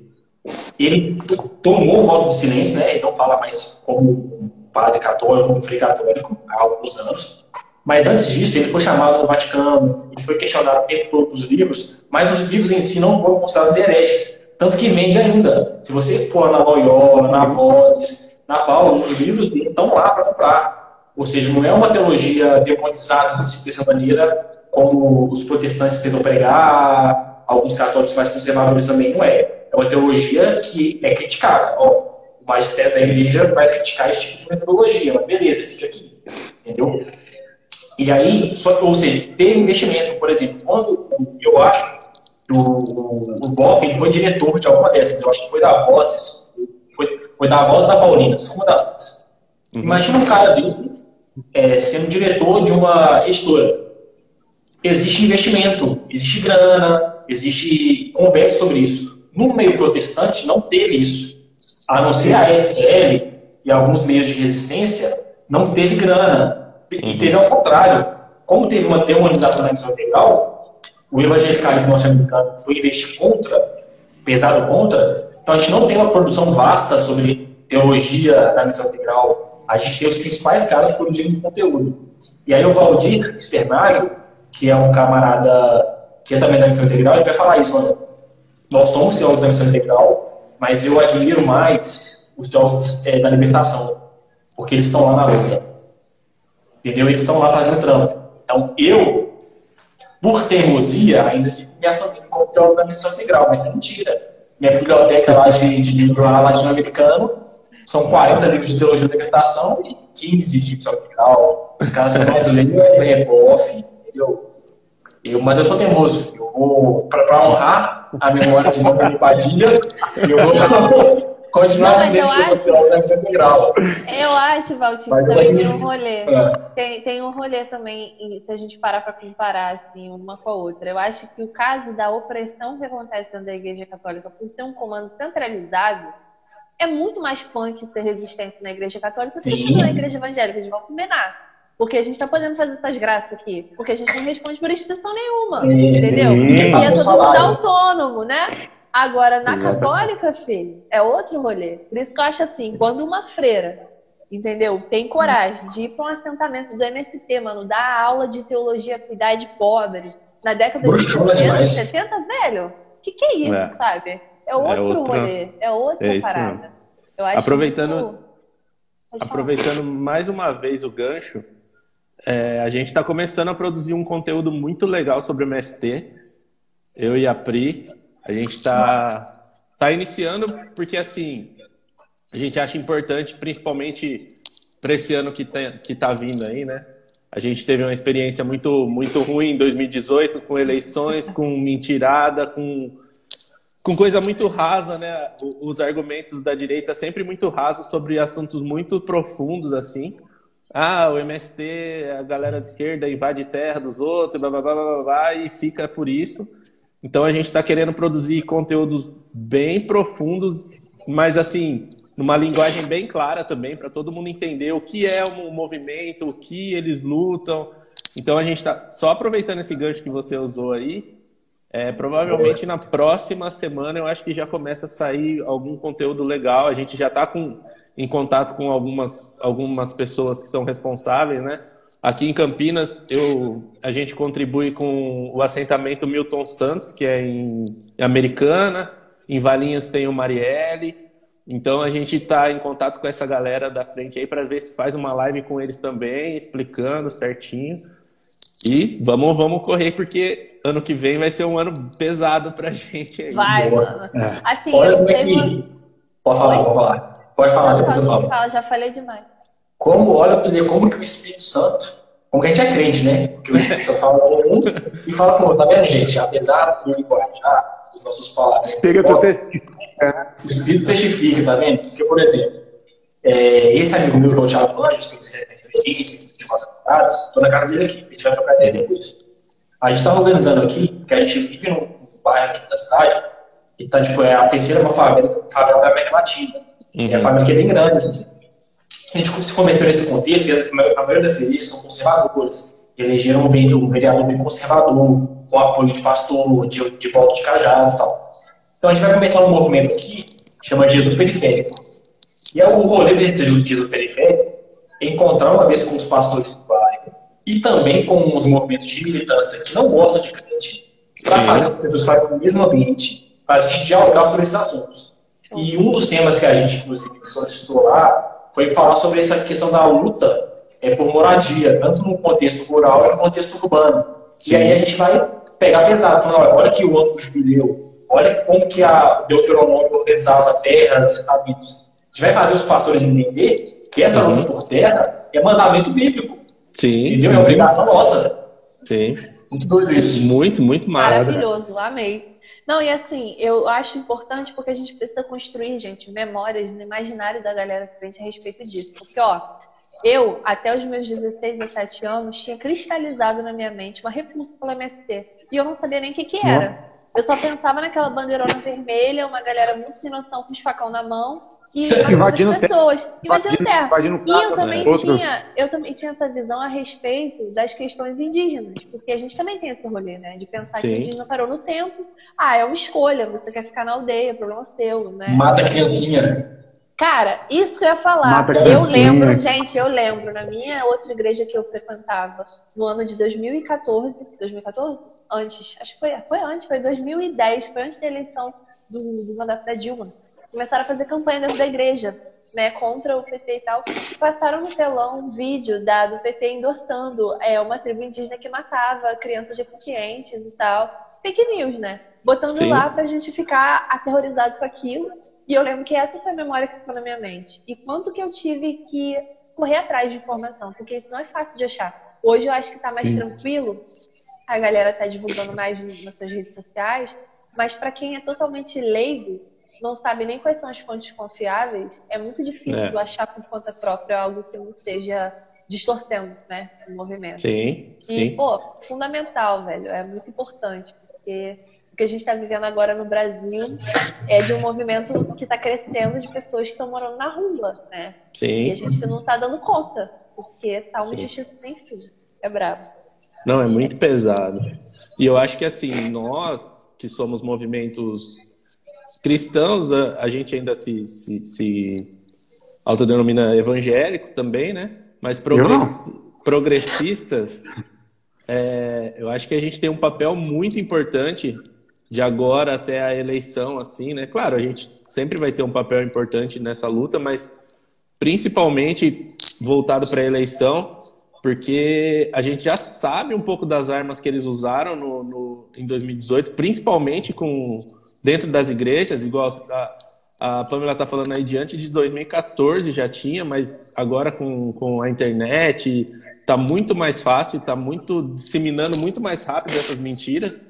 Ele tomou o voto de silêncio, né? Ele não fala mais como padre católico, como frei católico, há alguns anos. Mas antes disso, ele foi chamado no Vaticano, ele foi questionado o tempo todo dos livros, mas os livros em si não foram considerados hereges. Tanto que vende ainda. Se você for na Loyola, na Vozes, na Paulo, os livros estão lá para comprar. Ou seja, não é uma teologia demonizada dessa maneira, como os protestantes tentam pregar, alguns católicos mais conservadores também não é uma teologia que é criticada. Ó, o magistério da igreja vai criticar esse tipo de metodologia, mas beleza, fica aqui. Entendeu? E aí, só, ou seja, ter investimento, por exemplo, quando eu acho que o, o Boff foi diretor de alguma dessas, eu acho que foi da Vozes, foi, foi da Voz da Paulina, uma das duas. Uhum. Imagina um cara desse é, sendo diretor de uma editora. Existe investimento, existe grana, existe conversa sobre isso. No meio protestante não teve isso. A não ser a FL e alguns meios de resistência, não teve grana. E teve ao contrário. Como teve uma demonização da missão legal, o evangelicalismo norte-americano foi investir contra, pesado contra, então a gente não tem uma produção vasta sobre teologia da missão integral. A gente tem os principais caras produzindo conteúdo. E aí o Valdir Externário, que é um camarada que é também da missão integral, ele vai falar isso, olha, nós somos teólogos da missão integral, mas eu admiro mais os teólogos é, da libertação, porque eles estão lá na luta. Entendeu? Eles estão lá fazendo trampo. Então, eu, por teimosia, ainda fico me assumindo como teólogo da missão integral, mas é mentira. minha biblioteca lá de, de livro latino-americano são 40 livros de teologia da libertação e 15 de pseudo Os caras que mais leem é, é bof, entendeu? Eu, mas eu sou teimoso. Eu vou, para honrar a memória de Manuel Padilha, eu vou continuar não, dizendo que eu sou teólogo da integral. Eu acho, Valtinho, mas também tem um rolê. É. Tem, tem um rolê também, se a gente parar para comparar assim, uma com a outra. Eu acho que o caso da opressão que acontece dentro da Igreja Católica por ser um comando centralizado é muito mais punk ser resistente na Igreja Católica do que na Igreja Evangélica. Eles vão combinar. Porque a gente está podendo fazer essas graças aqui. Porque a gente não responde por instituição nenhuma. É, entendeu? E é todo mundo autônomo, né? Agora, na Exatamente. católica, filho, é outro rolê. Por isso que eu acho assim, quando uma freira, entendeu, tem coragem de ir para um assentamento do MST, mano, dar aula de teologia para idade pobre, na década de 60, 70, velho, o que, que é isso, é. sabe? É, é outro é outra... rolê, é outra é parada. aproveitando, muito... aproveitando mais uma vez o gancho, é, a gente está começando a produzir um conteúdo muito legal sobre o MST. Eu e a Pri. A gente está tá iniciando porque, assim, a gente acha importante, principalmente para esse ano que, tem, que tá vindo aí, né? A gente teve uma experiência muito, muito ruim em 2018, com eleições, com mentirada, com, com coisa muito rasa, né? Os argumentos da direita sempre muito rasos sobre assuntos muito profundos, assim. Ah, o MST, a galera de esquerda invade terra dos outros, blá, blá, blá, blá, blá e fica por isso. Então a gente está querendo produzir conteúdos bem profundos, mas assim, numa linguagem bem clara também, para todo mundo entender o que é o movimento, o que eles lutam. Então a gente está só aproveitando esse gancho que você usou aí. É, provavelmente na próxima semana eu acho que já começa a sair algum conteúdo legal. A gente já está em contato com algumas, algumas pessoas que são responsáveis, né? Aqui em Campinas, eu, a gente contribui com o assentamento Milton Santos, que é em, Americana. Em Valinhos tem o Marielle. Então a gente está em contato com essa galera da frente aí para ver se faz uma live com eles também, explicando certinho. E vamos, vamos correr, porque ano que vem vai ser um ano pesado pra gente aí. Vai, mano. É. Assim, Olha como é que. Pode falar, pode falar. Pode falar, Não, depois eu falo. Fala, já falei demais. Como, olha para ver como que o Espírito Santo, como que a gente é crente, né? Porque o Espírito Santo fala com um e fala com o outro. Tá vendo, gente? Apesar do linguajar, dos nossos palavras. Chega do testifica. Né? O Espírito testifica, tá vendo? Porque, por exemplo, é, esse amigo meu que é o Thiago Anjos, que eu escrevi referência, de quatro caras, estou na casa dele aqui, a gente vai trocar ideia depois. A gente está organizando aqui, porque a gente vive num bairro aqui da cidade, e tá, tipo, é a terceira favela, favela da América Latina. Uhum. É a família que é bem grande, assim a gente se converteu nesse contexto, e a maioria das igrejas são conservadoras. Elegeram um vereador bem conservador, com apoio de pastor, de, de volta de cajado e tal. Então a gente vai começar um movimento aqui, chama Jesus Periférico. E é o rolê desse Jesus Periférico é encontrar uma vez com os pastores do bairro e também com os movimentos de militância que não gostam de crente, para fazer essas pessoas estarem no mesmo ambiente, para a gente dialogar sobre esses assuntos. E um dos temas que a gente, inclusive, solicitou lá foi falar sobre essa questão da luta é, por moradia, tanto no contexto rural quanto no contexto urbano. Sim. E aí a gente vai pegar pesado, falando, olha, olha que o ano do jubileu, olha como que a Deuteronômio organizava terras, assentamentos. A gente vai fazer os pastores entender que essa uhum. luta por terra é mandamento bíblico. Sim. Entendeu? É obrigação nossa. Sim. Muito doido isso. Muito, muito massa. Maravilhoso, amei. Não, e assim, eu acho importante porque a gente precisa construir, gente, memórias no imaginário da galera frente a respeito disso. Porque, ó, eu, até os meus 16, 17 anos, tinha cristalizado na minha mente uma repulsa pelo MST. E eu não sabia nem o que, que era. Eu só pensava naquela bandeirona vermelha, uma galera muito sem noção com os facão na mão que invadindo as pessoas, invadindo, terra. Invadindo e eu também né? tinha, eu também tinha essa visão a respeito das questões indígenas, porque a gente também tem esse rolê, né, de pensar Sim. que o indígena parou no tempo. Ah, é uma escolha, você quer ficar na aldeia, problema seu, né? Mata a criancinha. Cara, isso que eu ia falar. Eu lembro, gente, eu lembro, na minha outra igreja que eu frequentava, no ano de 2014, 2014? Antes, acho que foi, foi antes, foi 2010, foi antes da eleição do, do mandato da Dilma começaram a fazer campanha dentro da igreja, né, contra o PT e tal, e passaram no telão um vídeo da, do PT endossando é, uma tribo indígena que matava crianças deficientes e tal. fake news, né? Botando Sim. lá pra gente ficar aterrorizado com aquilo. E eu lembro que essa foi a memória que ficou na minha mente. E quanto que eu tive que correr atrás de informação, porque isso não é fácil de achar. Hoje eu acho que tá mais Sim. tranquilo, a galera tá divulgando mais nas suas redes sociais, mas para quem é totalmente leigo, não sabe nem quais são as fontes confiáveis, é muito difícil é. achar por conta própria algo que não esteja distorcendo, né, o movimento. Sim, e, sim. pô, fundamental, velho, é muito importante, porque o que a gente está vivendo agora no Brasil é de um movimento que está crescendo de pessoas que estão morando na rua, né? Sim. E a gente não está dando conta, porque tá uma injustiça sem fim. É brabo. Não, é muito pesado. E eu acho que assim, nós que somos movimentos cristãos, a gente ainda se, se, se autodenomina evangélicos também, né? Mas progress, progressistas, é, eu acho que a gente tem um papel muito importante de agora até a eleição, assim, né? Claro, a gente sempre vai ter um papel importante nessa luta, mas principalmente voltado para a eleição, porque a gente já sabe um pouco das armas que eles usaram no, no, em 2018, principalmente com dentro das igrejas, igual a, a Pamela está falando aí, diante de 2014 já tinha, mas agora com, com a internet está muito mais fácil, está muito disseminando muito mais rápido essas mentiras.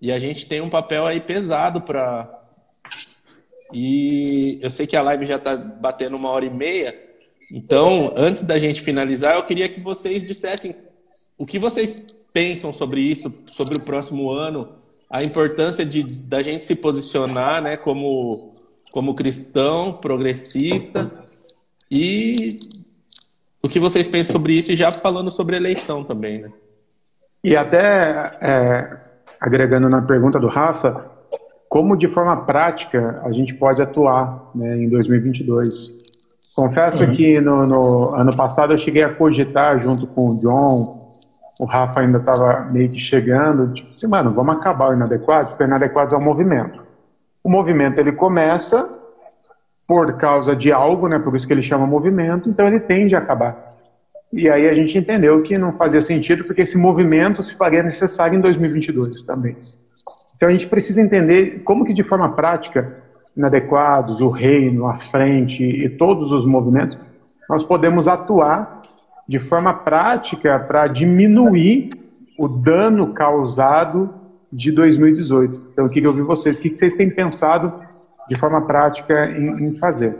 E a gente tem um papel aí pesado para. E eu sei que a live já está batendo uma hora e meia. Então, antes da gente finalizar, eu queria que vocês dissessem o que vocês pensam sobre isso, sobre o próximo ano, a importância de da gente se posicionar, né, como como cristão, progressista e o que vocês pensam sobre isso e já falando sobre eleição também, né? E até é, agregando na pergunta do Rafa, como de forma prática a gente pode atuar né, em 2022? Confesso uhum. que no, no, ano passado eu cheguei a cogitar junto com o John o Rafa ainda estava meio que chegando, tipo assim, mano, vamos acabar o inadequado, porque o inadequado é um movimento. O movimento ele começa por causa de algo, né, por isso que ele chama movimento, então ele tende a acabar. E aí a gente entendeu que não fazia sentido, porque esse movimento se faria necessário em 2022 também. Então a gente precisa entender como que de forma prática, inadequados, o reino, a frente e todos os movimentos, nós podemos atuar de forma prática para diminuir o dano causado de 2018. Então, eu queria ouvir vocês. O que vocês têm pensado de forma prática em, em fazer?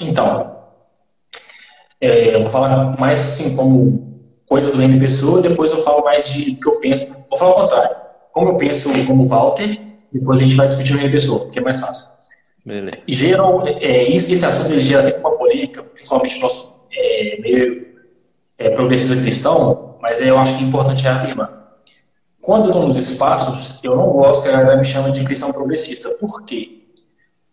Então, é, eu vou falar mais assim como coisas do Pessoa, depois eu falo mais de que eu penso. Vou falar o contrário. Como eu penso como Walter, depois a gente vai discutir o Pessoa, porque é mais fácil. Beleza. Geral, é, isso, esse assunto ele gera sempre uma polêmica, principalmente no nosso é, meio é, progressista cristão, mas eu acho que é importante reafirmar. Quando eu estou nos espaços, eu não gosto que a galera me chama de cristão progressista. Por quê?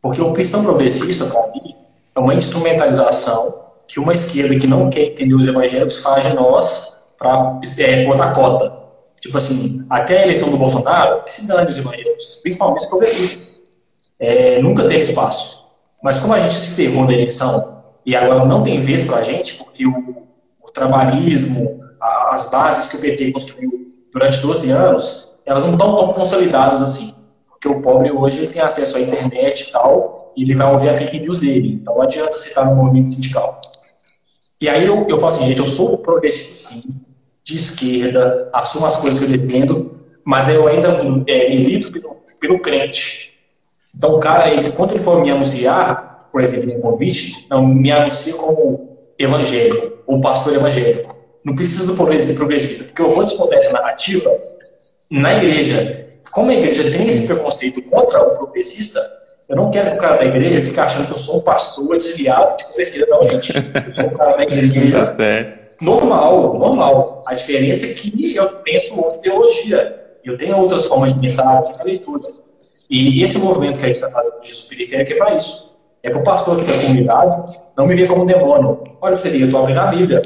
Porque o cristão progressista, para mim, é uma instrumentalização que uma esquerda que não quer entender os evangélicos faz de nós para é, botar cota. Tipo assim, até a eleição do Bolsonaro, se dane os evangélicos, principalmente os progressistas. É, nunca teve espaço. Mas como a gente se ferrou na eleição e agora não tem vez para a gente, porque o, o trabalhismo, a, as bases que o PT construiu durante 12 anos, elas não estão tão consolidadas assim. Porque o pobre hoje tem acesso à internet e tal, e ele vai ouvir a fake news dele. Então não adianta você estar no movimento sindical. E aí eu, eu falo assim, gente, eu sou progressista sim, de esquerda, assumo as coisas que eu defendo, mas eu ainda é, milito pelo, pelo crente. Então, o cara, ele, quando ele for me anunciar, por exemplo, um convite, não me anuncia como evangélico ou pastor evangélico. Não precisa do progressista, porque eu vou descontar essa narrativa na igreja. Como a igreja tem esse preconceito contra o progressista, eu não quero que o cara da igreja fique achando que eu sou um pastor desviado de esquerda. Não, gente. Eu sou um cara da igreja tá normal, normal. A diferença é que eu penso outra teologia. Eu tenho outras formas de pensar, outra leitura. E esse movimento que a gente está fazendo de Jesus periférico é para isso. É para o pastor aqui da comunidade não me ver como demônio. Olha você eu estou abrindo a Bíblia.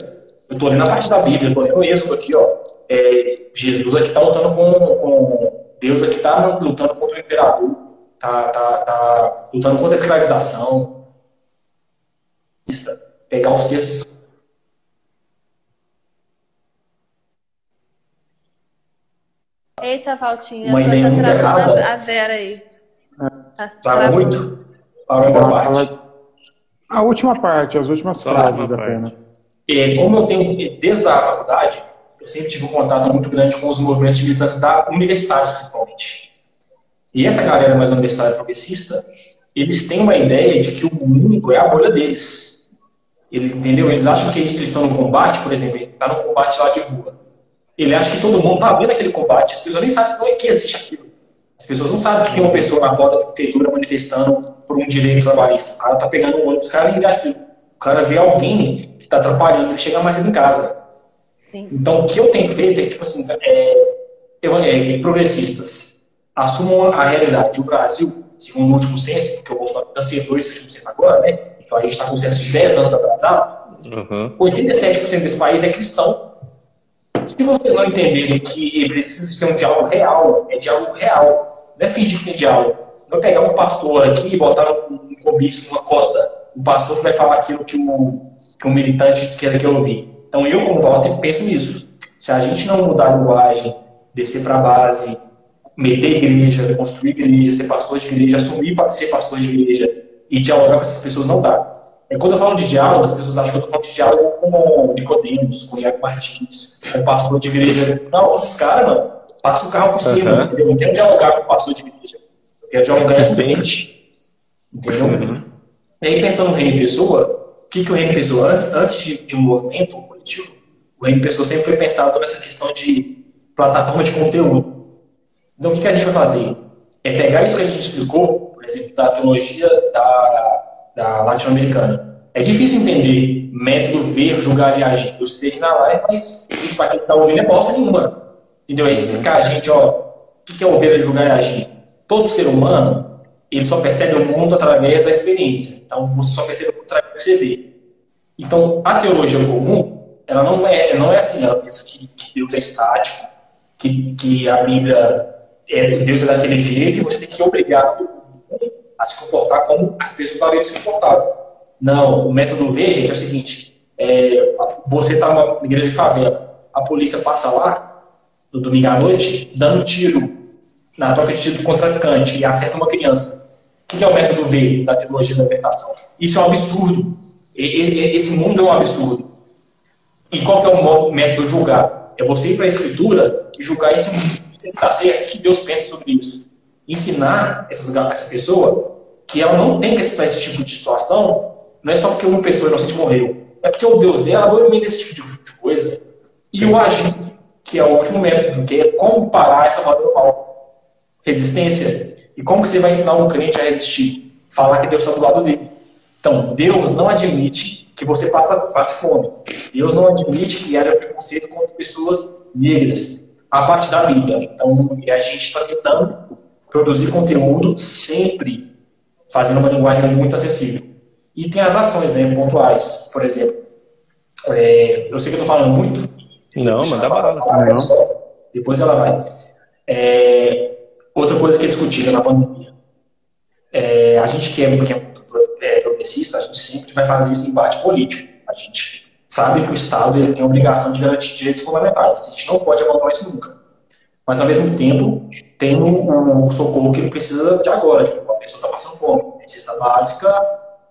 Eu estou lendo a parte da Bíblia, eu estou lendo o Êxodo aqui, ó. É, Jesus aqui está lutando com, com. Deus aqui está lutando contra o imperador. Está tá, tá lutando contra a escravização. Pegar os textos Eita, Valtinha, Uma eu tô ideia muito atrasando errada. a Vera aí. Tá Trava travando. muito? Parou Fala- parte? fala- A última parte, as últimas Só a frases da pena. É, como eu tenho, desde a faculdade, eu sempre tive um contato muito grande com os movimentos de militância da universitários, principalmente. E essa galera mais universitária progressista, eles têm uma ideia de que o mundo é a bolha deles. Eles, entendeu? Eles acham que eles estão no combate, por exemplo, ele está no combate lá de rua. Ele acha que todo mundo está vendo aquele combate, as pessoas nem sabem como é que existe aquilo. As pessoas não sabem que tem uma pessoa na porta da prefeitura manifestando por um direito trabalhista. O cara tá pegando um ônibus, o cara vê aquilo. O cara vê alguém que está atrapalhando ele chegar mais em casa. Sim. Então, o que eu tenho feito é que, tipo assim, é, evan- é, progressistas assumam a realidade. O Brasil, segundo o último censo, porque o Bolsonaro cancelou esse último censo agora, né? Então a gente está com um censo de 10 anos atrasado. Uhum. 87% desse país é cristão. Se vocês não entenderem que precisa ter um diálogo real, é diálogo real, não é fingir que tem diálogo. Não é pegar um pastor aqui e botar um comício, uma cota. O pastor vai falar aquilo que o, que o militante de esquerda quer ouvir. Então eu, como Walter, penso nisso. Se a gente não mudar a linguagem, descer para a base, meter igreja, construir igreja, ser pastor de igreja, assumir para ser pastor de igreja e dialogar com essas pessoas, não dá. É quando eu falo de diálogo, as pessoas acham que eu estou falando de diálogo com Nicodemos, com Iago Martins, com o pastor de igreja. Não, esses caras, mano, passa o carro por cima, entendeu? Eu não quero dialogar com o pastor de igreja. Eu quero dialogar com o crente. Entendeu? E aí, pensando no Reino Pessoa, o que, que o Reino Pessoa, antes, antes de, de um movimento um coletivo, o Reino Pessoa sempre foi pensado nessa questão de plataforma de conteúdo. Então, o que, que a gente vai fazer? É pegar isso que a gente explicou, por exemplo, da teologia da, da latino-americana. É difícil entender método ver, julgar e agir. Eu sei que na live, mas isso para quem está ouvindo é bosta nenhuma. Entendeu? É explicar a gente, ó, o que, é o ver, julgar e agir. Todo ser humano, ele só percebe o mundo através da experiência. Então, você só percebe o mundo através do que você vê. Então, a teologia comum, ela não é, não é assim, ela pensa que, que Deus é estático, que, que a Bíblia é Deus é daquele jeito e você tem que obrigar todo mundo a se comportar como as pessoas Bíblia se comportavam. Não, o método V, gente, é o seguinte: é, você está numa igreja de favela, a polícia passa lá no domingo à noite, dando tiro na troca de tiro com o traficante e acerta uma criança. O que é o método V da teologia da libertação? Isso é um absurdo. Esse mundo é um absurdo. E qual que é o método julgar? É você ir para a escritura e julgar esse mundo. Você está certo? Que Deus pensa sobre isso? Ensinar essas, essa pessoa que ela não tem que aceitar esse tipo de situação, não é só porque uma pessoa inocente morreu. É porque o Deus dela abomina esse tipo de, de coisa. E o agir, que é o último método, que é como parar essa roda do mal. Resistência. E como que você vai ensinar um crente a resistir? Falar que Deus está do lado dele. Então, Deus não admite que você passe, passe fome. Deus não admite que haja preconceito contra pessoas negras. A parte da Bíblia. Então, e a gente está tentando produzir conteúdo sempre fazendo uma linguagem muito acessível. E tem as ações né, pontuais. Por exemplo, é, eu sei que eu estou falando muito. Não, manda bala. Depois ela vai. É, outra coisa que é discutida na pandemia. É, a gente que é, que é é, progressista, a gente sempre vai fazer esse embate político. A gente sabe que o Estado ele tem a obrigação de garantir direitos fundamentais. A gente não pode abandonar isso nunca. Mas, ao mesmo tempo, tem um, um socorro que ele precisa de agora. Tipo, uma pessoa está passando fome. Tem cesta básica,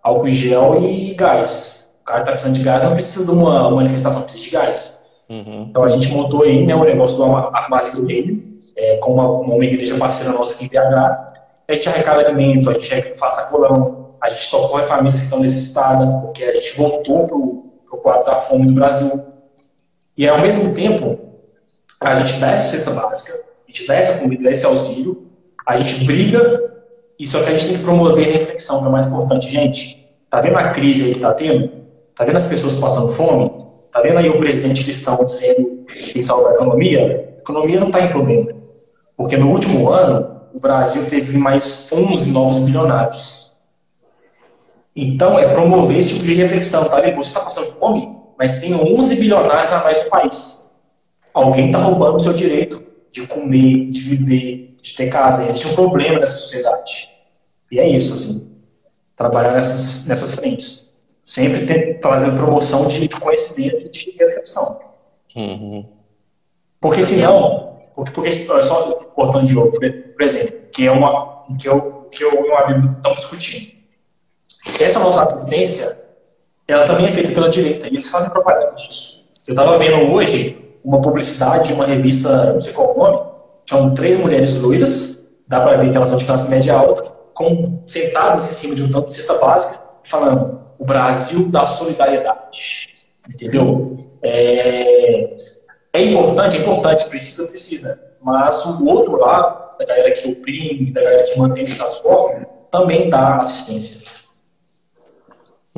álcool em gel e gás. O cara está precisando de gás, não precisa de uma, uma manifestação, precisa de gás. Uhum. Então a gente montou aí né, o negócio do Arma- Armazém do Reino, é, com uma, uma igreja parceira nossa aqui em BH. A gente arrecada alimento, a gente faz sacolão, a gente socorre famílias que estão necessitadas, porque a gente voltou para o quadro da fome no Brasil. E ao mesmo tempo, a gente dá essa cesta básica, a gente dá essa comida, dá esse auxílio, a gente briga, e só que a gente tem que promover a reflexão, que é o mais importante. Gente, tá vendo a crise aí que tá tendo? Tá vendo as pessoas passando fome? Tá vendo aí o presidente cristão dizendo que tem que salvar a economia? A economia não está em problema. Porque no último ano, o Brasil teve mais 11 novos bilionários. Então, é promover esse tipo de reflexão, tá vendo? Você está passando fome, mas tem 11 bilionários a mais no país. Alguém está roubando o seu direito de comer, de viver, de ter casa. Existe um problema nessa sociedade. E é isso, assim. Trabalhar nessas, nessas frentes. Sempre ter, fazendo promoção de, de conhecimento e de reflexão. Uhum. Porque senão, Porque, porque só cortando de jogo, por exemplo, que é uma que eu, que eu e um amigo estamos discutindo. Essa nossa assistência, ela também é feita pela direita e eles fazem propaganda disso. Eu estava vendo hoje uma publicidade de uma revista, não sei qual o nome, são três mulheres loiras, dá para ver que elas são de classe média alta, com, sentadas em cima de um tanto de cesta básica, falando o Brasil da solidariedade. Entendeu? É, é importante, é importante, precisa, precisa. Mas o outro lado, da galera que oprime, da galera que mantém o status quo, também dá assistência.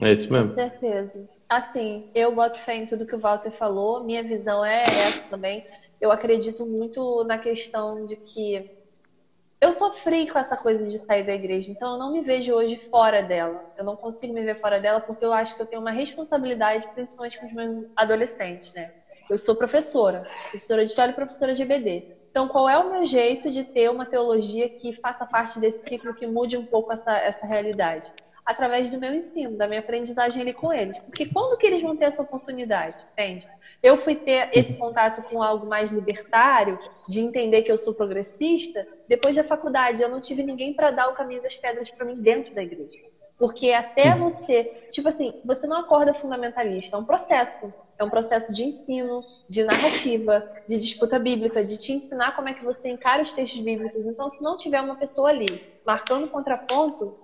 É isso mesmo. Com certeza. Assim, eu boto fé em tudo que o Walter falou, minha visão é essa também. Eu acredito muito na questão de que eu sofri com essa coisa de sair da igreja, então eu não me vejo hoje fora dela. Eu não consigo me ver fora dela porque eu acho que eu tenho uma responsabilidade, principalmente com os meus adolescentes, né? Eu sou professora, professora de história e professora de EBD. Então, qual é o meu jeito de ter uma teologia que faça parte desse ciclo, que mude um pouco essa, essa realidade? Através do meu ensino, da minha aprendizagem ali com eles. Porque quando que eles vão ter essa oportunidade, entende? Eu fui ter esse contato com algo mais libertário, de entender que eu sou progressista, depois da faculdade. Eu não tive ninguém para dar o caminho das pedras para mim dentro da igreja. Porque até você, tipo assim, você não acorda fundamentalista, é um processo. É um processo de ensino, de narrativa, de disputa bíblica, de te ensinar como é que você encara os textos bíblicos. Então, se não tiver uma pessoa ali marcando contraponto,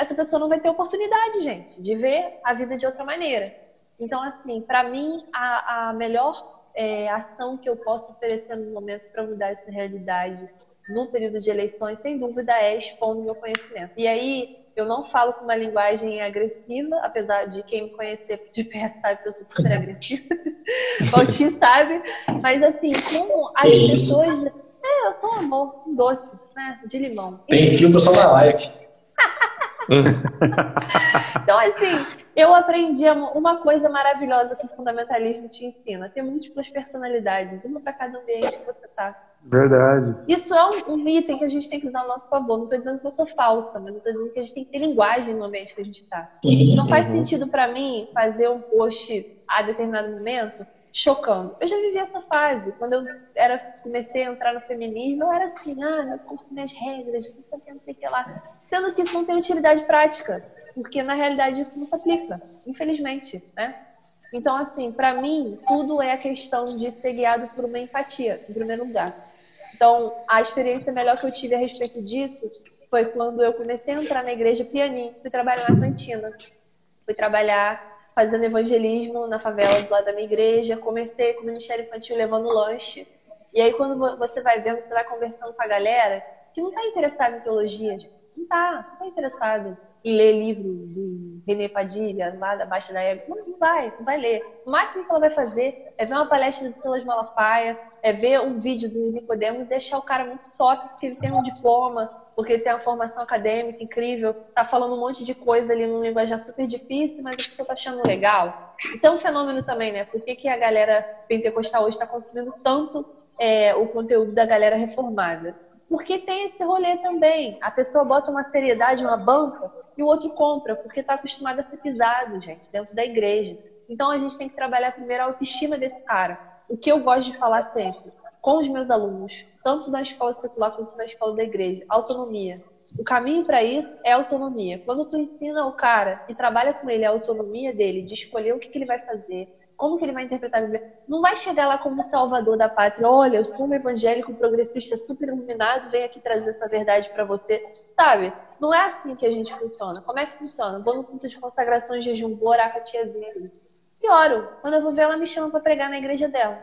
essa pessoa não vai ter oportunidade, gente, de ver a vida de outra maneira. Então, assim, para mim, a, a melhor é, ação que eu posso oferecer no momento para mudar essa realidade no período de eleições, sem dúvida, é expondo meu conhecimento. E aí, eu não falo com uma linguagem agressiva, apesar de quem me conhecer de perto sabe que eu sou super agressiva. Valtinho sabe. Mas, assim, como as pessoas. É, eu sou um amor, um doce, né? De limão. Tem filtro só na live. Então, assim, eu aprendi uma coisa maravilhosa que o fundamentalismo te ensina: ter múltiplas personalidades, uma para cada ambiente que você está. Verdade. Isso é um, um, item que a gente tem que usar ao nosso favor. Não estou dizendo que eu sou falsa, mas estou dizendo que a gente tem que ter linguagem no ambiente que a gente está. Não faz sentido para mim fazer um post a determinado momento chocando. Eu já vivi essa fase. Quando eu era, comecei a entrar no feminismo, eu era assim, ah, meu corpo, minhas regras, não sei o que, não sei o que lá. Sendo que isso não tem utilidade prática, porque na realidade isso não se aplica, infelizmente, né? Então, assim, para mim, tudo é a questão de ser guiado por uma empatia, em primeiro lugar. Então, a experiência melhor que eu tive a respeito disso foi quando eu comecei a entrar na igreja pianinho, fui trabalhar na cantina. Fui trabalhar fazendo evangelismo na favela do lado da minha igreja. Comecei com o Ministério Infantil levando lanche. E aí, quando você vai vendo, você vai conversando com a galera que não está interessada em teologia, não está, não está interessado em ler livro do René Padilha, lá da Baixa da Égua. Não, vai, não vai ler. O máximo que ela vai fazer é ver uma palestra de Silas Malafaia, é ver um vídeo do Nicodemos e deixar o cara muito top, porque ele tem um diploma, porque ele tem uma formação acadêmica incrível, tá falando um monte de coisa ali num linguajar super difícil, mas a pessoa tá achando legal. Isso é um fenômeno também, né? Por que, que a galera pentecostal hoje está consumindo tanto é, o conteúdo da galera reformada? Porque tem esse rolê também. A pessoa bota uma seriedade, uma banca, e o outro compra, porque está acostumado a ser pisado, gente, dentro da igreja. Então a gente tem que trabalhar primeiro a autoestima desse cara. O que eu gosto de falar sempre com os meus alunos, tanto na escola secular quanto na escola da igreja, autonomia. O caminho para isso é autonomia. Quando tu ensina o cara e trabalha com ele a autonomia dele, de escolher o que, que ele vai fazer, como que ele vai interpretar a Bíblia? Não vai chegar lá como salvador da pátria. Olha, eu sou um evangélico progressista super iluminado, venho aqui trazer essa verdade para você. Sabe? Não é assim que a gente funciona. Como é que funciona? Vou no ponto de consagração e jejum, vou orar com a tiazinha. E oro. Quando eu vou ver, ela me chama para pregar na igreja dela.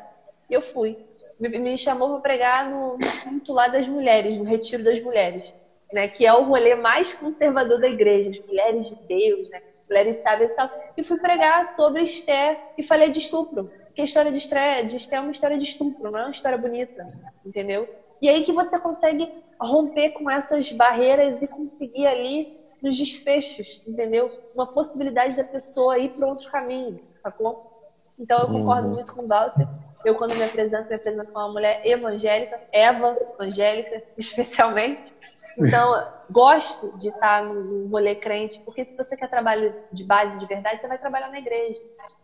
E eu fui. Me, chamou para pregar no, culto lá das mulheres, no retiro das mulheres. Né, que é o rolê mais conservador da igreja, as mulheres de Deus, né? mulheres sábias e tal, e fui pregar sobre Esther e falei de estupro. Porque a história de Esther, de Esther é uma história de estupro, não é uma história bonita, entendeu? E aí que você consegue romper com essas barreiras e conseguir ali nos desfechos, entendeu? Uma possibilidade da pessoa ir para outro caminho, sacou? Então eu concordo uhum. muito com o Walter. Eu, quando me apresento, me apresento como uma mulher evangélica, Eva evangélica, especialmente. Então, gosto de estar no rolê crente, porque se você quer trabalho de base de verdade, você vai trabalhar na igreja.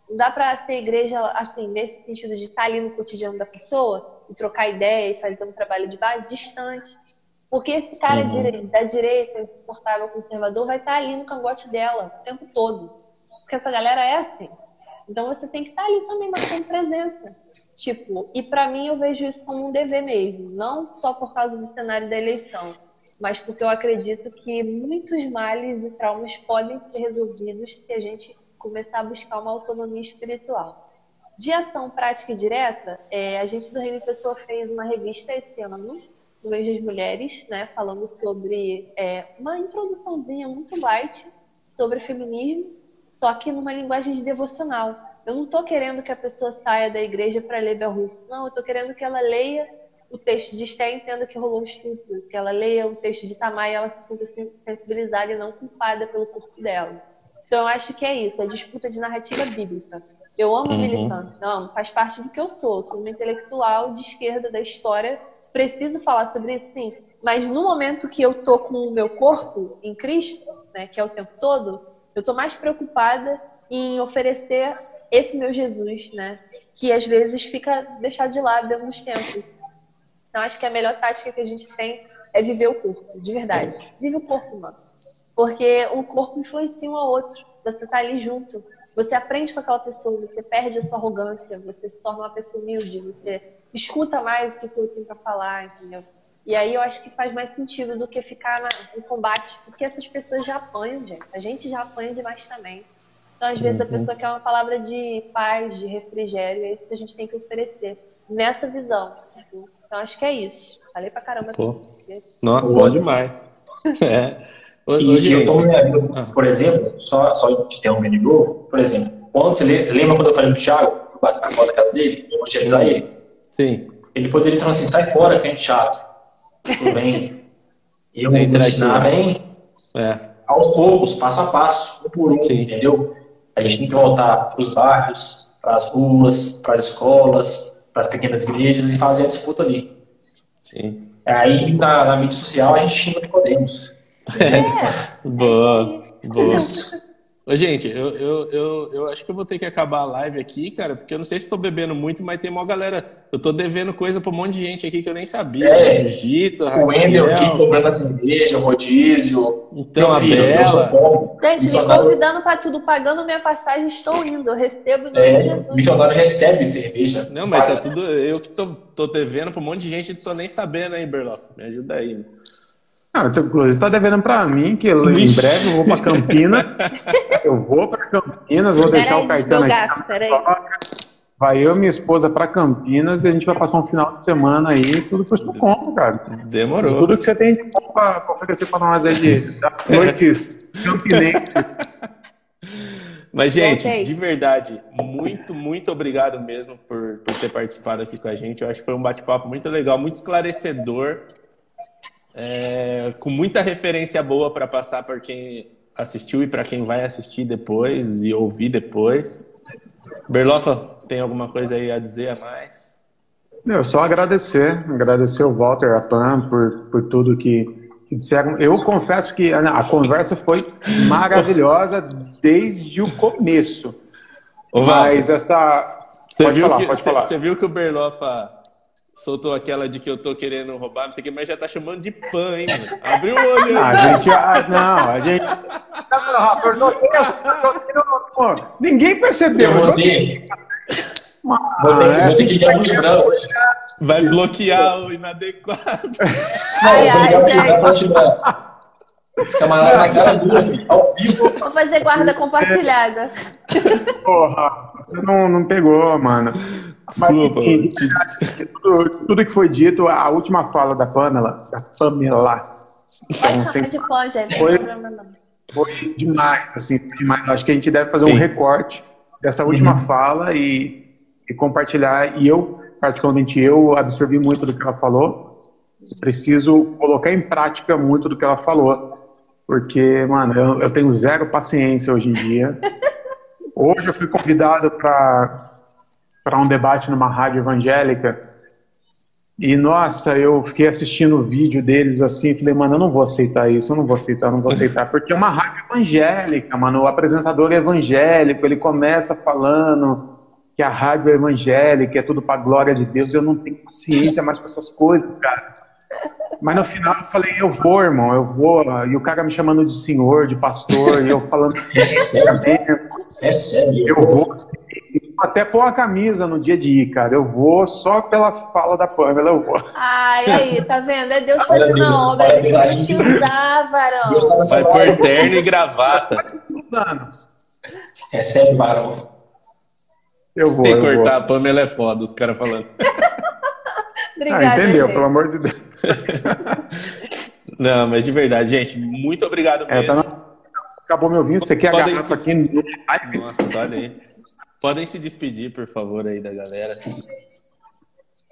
Não dá para ser igreja, assim, nesse sentido de estar ali no cotidiano da pessoa e trocar ideia e fazer um trabalho de base distante. Porque esse cara uhum. da direita, insuportável conservador, vai estar ali no cangote dela o tempo todo. Porque essa galera é assim. Então você tem que estar ali também marcando presença. Tipo, e para mim eu vejo isso como um dever mesmo, não só por causa do cenário da eleição, mas porque eu acredito que muitos males e traumas podem ser resolvidos se a gente começar a buscar uma autonomia espiritual. De ação prática e direta, é, a gente do Reino Pessoa fez uma revista esse ano, no mês das mulheres, né, falando sobre é, uma introduçãozinha muito light sobre feminismo, só que numa linguagem de devocional. Eu não estou querendo que a pessoa saia da igreja para ler Bell. Não, eu estou querendo que ela leia o texto de Esté e entenda que rolou um estupro. Que ela leia o texto de Tamar e ela se sinta sensibilizada e não culpada pelo corpo dela. Então eu acho que é isso, a disputa de narrativa bíblica. Eu amo uhum. militância, não, faz parte do que eu sou. Sou uma intelectual de esquerda da história. Preciso falar sobre isso, sim. Mas no momento que eu tô com o meu corpo em Cristo, né, que é o tempo todo, eu tô mais preocupada em oferecer esse meu Jesus, né? Que às vezes fica deixado de lado dentro dos tempos. Então acho que a melhor tática que a gente tem é viver o corpo, de verdade. Vive o corpo, mano. Porque o corpo influencia um ao outro. Você tá ali junto. Você aprende com aquela pessoa, você perde a sua arrogância, você se torna uma pessoa humilde, você escuta mais o que o outro tem pra falar, entendeu? E aí eu acho que faz mais sentido do que ficar no combate, porque essas pessoas já apanham, gente. A gente já apanha demais também. Então, às vezes, a uhum. pessoa quer uma palavra de paz, de refrigério, é isso que a gente tem que oferecer nessa visão. Então, acho que é isso. Falei pra caramba. Pô. Não, bom demais. É. E eu tomo minha vida, ah. por exemplo, só, só de ter um de novo, por exemplo, quando você lembra quando eu falei pro Thiago, fui bater na porta casa dele, evangelizar Sim. ele? Sim. Ele poderia falar assim, sai fora, que é chato. Tudo bem. E eu vou ensinar bem. É. Aos poucos, passo a passo, um por um, Sim. entendeu? A gente tem que voltar para os bairros, para as ruas, para as escolas, para as pequenas igrejas e fazer a disputa ali. Sim. Aí na, na mídia social a gente xinga Nicodemos. É. boa, boa. Ô, gente, eu, eu, eu, eu acho que eu vou ter que acabar a live aqui, cara, porque eu não sei se estou bebendo muito, mas tem uma galera. Eu tô devendo coisa para um monte de gente aqui que eu nem sabia. É, né? Gito, o Wendel aqui cobrando a cerveja, o rodízio. Então, a filho, Bela. Gente, me convidando para tudo, pagando minha passagem, estou indo, eu recebo no é, O missionário recebe cerveja. Não, mas paga. tá tudo. Eu que tô, tô devendo para um monte de gente, só nem sabendo aí, Berloff. Me ajuda aí. Né? Então, você está devendo para mim que eu, em breve eu vou para Campinas. eu vou para Campinas, vou deixar o Caetano gato, aqui. Vai eu e minha esposa para Campinas e a gente vai passar um final de semana aí, tudo por sua conta, cara. Demorou. Tudo que você tem de bom para oferecer para nós aí de noites campinenses. Mas, gente, de verdade, muito, muito obrigado mesmo por, por ter participado aqui com a gente. Eu acho que foi um bate-papo muito legal, muito esclarecedor é, com muita referência boa para passar para quem assistiu e para quem vai assistir depois e ouvir depois. Berlofa, tem alguma coisa aí a dizer a mais? Eu só agradecer, agradecer o Walter, a Pam, por, por tudo que, que disseram. Eu confesso que a, a conversa foi maravilhosa desde o começo. Ô, Mas essa. Pode falar, que, pode falar. Você viu que o Berlofa soltou aquela de que eu tô querendo roubar, não sei o que, mas já tá chamando de pan, hein? Abriu o olho. Ah, a gente, ah, não, a gente. Ninguém percebeu. Eu vou ter. Mas, vou ter, que ligar branco hoje. Vai bloquear o inadequado. Não, ai, vou ligar pro ai, fonte branca. Os camaradas na cara dura, filho, ao vivo. Vou fazer guarda compartilhada. Porra, você não, não pegou, mano. Desculpa. Mas, tudo, tudo, que foi dito, a última fala da Pamela, da Pamela. Então, sempre, de pó, gente. Foi, foi demais, assim, foi demais. Acho que a gente deve fazer Sim. um recorte dessa última uhum. fala e, e, compartilhar. E eu, particularmente eu, absorvi muito do que ela falou. Preciso colocar em prática muito do que ela falou. Porque, mano, eu, eu tenho zero paciência hoje em dia. Hoje eu fui convidado para para um debate numa rádio evangélica E nossa, eu fiquei assistindo o vídeo deles assim, e falei, mano, eu não vou aceitar isso, eu não vou aceitar, eu não vou aceitar, porque é uma rádio evangélica, mano. O apresentador é evangélico, ele começa falando que a rádio é evangélica, é tudo pra glória de Deus. Eu não tenho paciência mais com essas coisas, cara. Mas no final eu falei, eu vou, irmão, eu vou. E o cara me chamando de senhor, de pastor, e eu falando. É sério? É sério? Eu vou até pôr a camisa no dia de ir, cara. Eu vou só pela fala da Pamela, eu vou. Ai, aí, tá vendo? É Deus fazendo a obra. Ele usar, varão. Tá Vai por terno e gravata. É sério, varão. Eu vou. Tem que cortar, vou. a Pamela é foda, os caras falando. Obrigada, ah, entendeu, gente. pelo amor de Deus. Não, mas de verdade, gente, muito obrigado mesmo. É, tá na... Acabou meu vinho, você quer a garrafa se... aqui no Nossa, olha aí. Podem se despedir, por favor, aí da galera.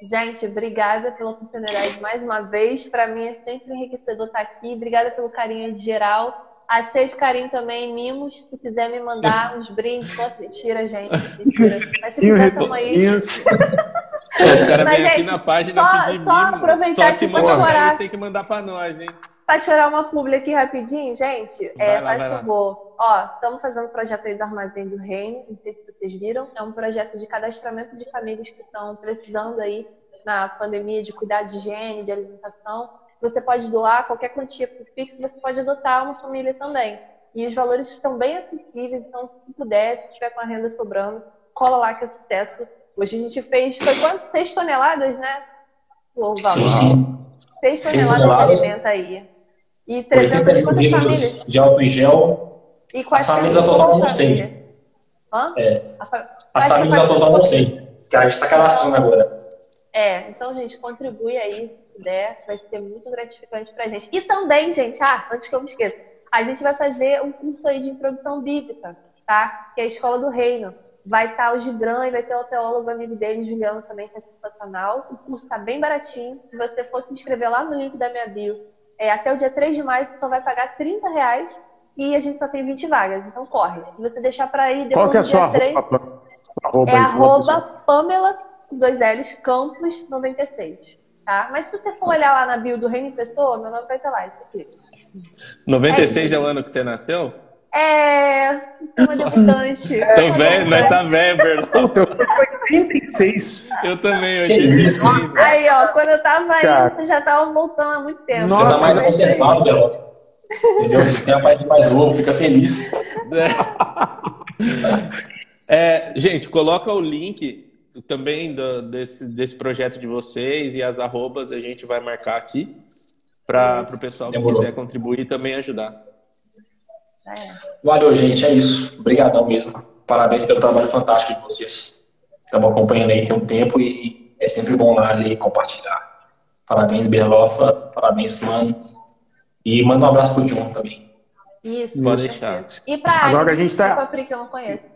Gente, obrigada pela oportunidade mais uma vez. Para mim é sempre enriquecedor estar aqui. Obrigada pelo carinho de geral. Aceito carinho também, mimos. Se quiser me mandar uns brindes, posso. Mentira, gente. Mentira. Mas se quiser, tamo aí. Os caras vêm aqui na página só, pedir só mimo. aproveitar só se que chorar. Têm que mandar pra nós, hein? Pra chorar uma publi aqui rapidinho, gente, é, lá, faz favor. Ó, estamos fazendo o projeto aí do Armazém do Reino, não sei se vocês viram. É um projeto de cadastramento de famílias que estão precisando aí na pandemia de cuidar de higiene, de alimentação. Você pode doar qualquer quantia por Pix, você pode adotar uma família também. E os valores estão bem acessíveis, então se puder, se tiver com a renda sobrando, cola lá que é sucesso. Hoje a gente fez, foi quanto? 6 toneladas, né? O valor. Sim, sim. 6 toneladas de alimento aí. E 300 mil famílias. de álcool em gel. E quais As famílias ao total não sei. Hã? É. As famílias ao total não sei. Que a gente está cadastrando agora. É, então, gente, contribui aí se puder, vai ser muito gratificante pra gente. E também, gente, ah, antes que eu me esqueça, a gente vai fazer um curso aí de introdução bíblica, tá? Que é a Escola do Reino. Vai estar o Gibran e vai ter o teólogo amigo dele, Juliano, também, que é sensacional. O curso tá bem baratinho. Se você for se inscrever lá no link da minha bio, é, até o dia 3 de maio você só vai pagar 30 reais e a gente só tem 20 vagas. Então corre. Se você deixar para ir depois Qual que é do dia a sua 3, arroba? arroba é aí, arroba Pamela, dois L's, Campos 96. Tá? Mas se você for olhar lá na bio do Reino Pessoa, meu nome vai estar lá. Você clica. 96 é, é o ano que você nasceu? É, uma debutante. Tô velho, mas tá velho, Berlão. Puta, eu fui 86. Eu também, Que 86. Aí, ó, quando eu tava Cara. indo, você já tava voltando há muito tempo. Você tá mais conservado, Belo. Entendeu? Você tem a mais, mais novo, fica feliz. É, gente, coloca o link também do- desse, desse projeto de vocês e as arrobas a gente vai marcar aqui para o pessoal que Demorou. quiser contribuir e também ajudar. É. Valeu, gente. É isso. Obrigadão mesmo. Parabéns pelo trabalho fantástico de vocês. Estamos acompanhando aí tem um tempo e é sempre bom lá ler e compartilhar. Parabéns, Berlofa. Parabéns, mano. E manda um abraço pro John também. Isso. Pode deixar. E pra Agora a gente tá- que eu não conheço.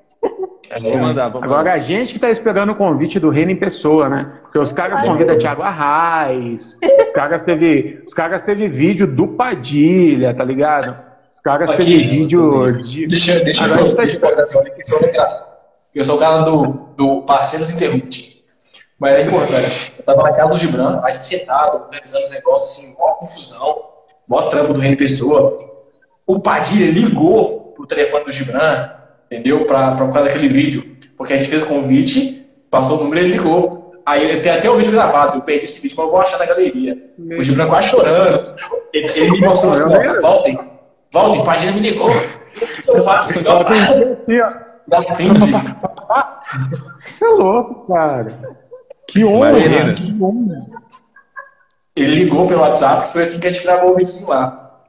É, Vou mandar, vou Agora mandar. a gente que tá esperando o convite do Reino em pessoa, né? Porque os caras convidam Thiago Arraes, os caras teve, os caras teve vídeo do Padilha, tá ligado? Os caras Aqui, vídeo de Deixa, deixa, Agora eu, gente tá deixa eu colocar assim, olha que isso é engraçado. Eu sou o cara do, do Parceiros Interrupt. Mas é importante. Eu tava na casa do Gibran, a gente sentado, organizando os negócios, assim, mó confusão, mó trampo do Reino Pessoa. O Padilha ligou pro telefone do Gibran, entendeu? Pra, pra causa daquele vídeo. Porque a gente fez o convite, passou o número e ele ligou. Aí ele tem até o vídeo gravado, eu perdi esse vídeo, mas eu vou achar na galeria. O Gibran quase chorando. Ele, ele me mostrou assim, ó, voltem, voltem, Padilha me ligou. O que eu faço? Eu ó. não entendi. Você é louco, cara. Que honra, Imagina. que honra. Ele ligou pelo WhatsApp, foi assim que a gente gravou o vídeo lá.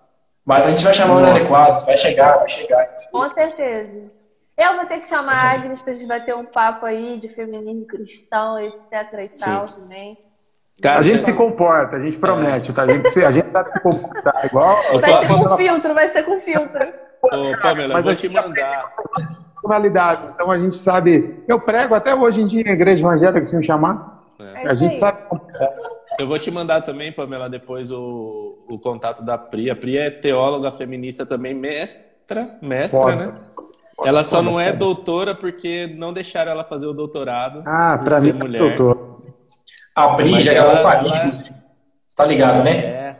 Mas a gente vai chamar o Nossa. Inadequados, vai chegar, vai chegar. Com certeza. Eu vou ter que chamar a Agnes pra gente bater um papo aí de feminismo cristão, etc e tal também. Cara, A gente você- se comporta, a gente promete, tá? A gente, se, a gente sabe se comportar igual. Vai ser com filtro, vai ser com filtro. Ô, Pamela, eu Mas vou te mandar. personalidade. Então a gente sabe. Eu prego até hoje em dia em igreja evangélica, se me chamar. É A gente aí. sabe como é. Eu vou te mandar também, Pamela, depois o, o contato da Pri. A Pri é teóloga feminista também, mestra, mestra, Foda. né? Ela só não é doutora porque não deixaram ela fazer o doutorado. Ah, pra mim, mulher. doutor. A Pri Mas já ela- gravou com a gente, inclusive. Você tá ligado, né? É.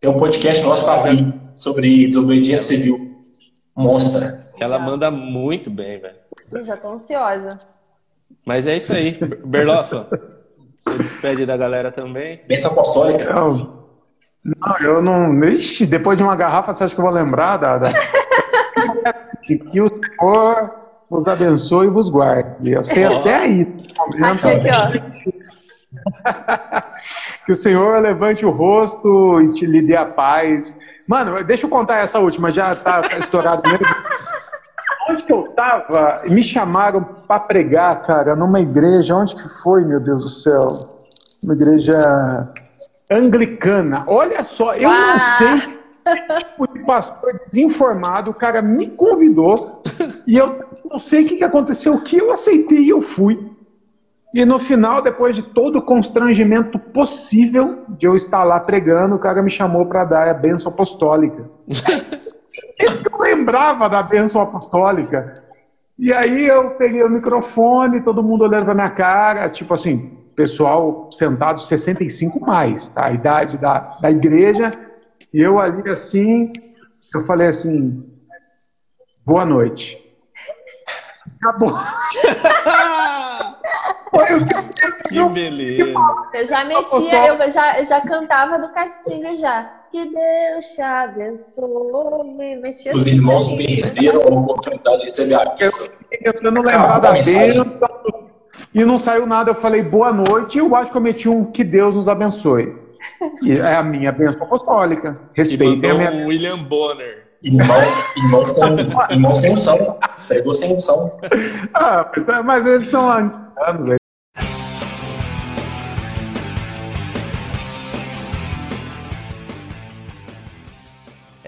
Tem um podcast nosso com a Pri sobre desobediência civil. Monstra. Ela manda muito bem, velho. Eu já tô ansiosa. Mas é isso aí. Berlofa, você despede da galera também? Bênção apostólica. Eu- não, eu não. Ixi, depois de uma garrafa, você acha que eu vou lembrar, Dada? que, que o Senhor vos abençoe e vos guarde. Eu sei Ó. até aí. Aqui, aqui, ó. Que o Senhor levante o rosto e te lhe dê a paz. Mano, deixa eu contar essa última, já tá, tá estourado mesmo. Onde que eu tava? Me chamaram para pregar, cara, numa igreja. Onde que foi, meu Deus do céu? Uma igreja anglicana. Olha só, eu não Ah! sei tipo de pastor desinformado, o cara me convidou e eu não sei o que, que aconteceu, que eu aceitei e eu fui. E no final, depois de todo o constrangimento possível de eu estar lá pregando, o cara me chamou para dar a bênção apostólica. eu lembrava da bênção apostólica. E aí eu peguei o microfone, todo mundo olhando pra minha cara, tipo assim, pessoal sentado 65 mais, tá? A idade da, da igreja. E eu ali assim, eu falei assim, boa noite. Acabou. Que eu Que beleza. Eu já metia, eu já, eu já cantava do cantinho já. Que Deus te abençoe. Metia Os irmãos perderam a oportunidade de receber a bênção. tentando lembrar Acabou da bênção e não saiu nada. Eu falei boa noite e eu acho que eu meti um que Deus nos abençoe. E é a minha bênção apostólica. Respeitem a minha. um William Bonner. Irmão, irmão, sem, irmão sem unção. Pregou sem unção. Ah, mas, mas eles são anganos, velho.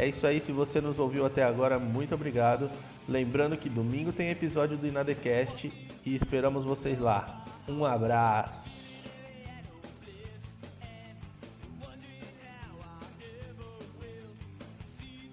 É isso aí, se você nos ouviu até agora, muito obrigado. Lembrando que domingo tem episódio do Inadecast e esperamos vocês lá. Um abraço.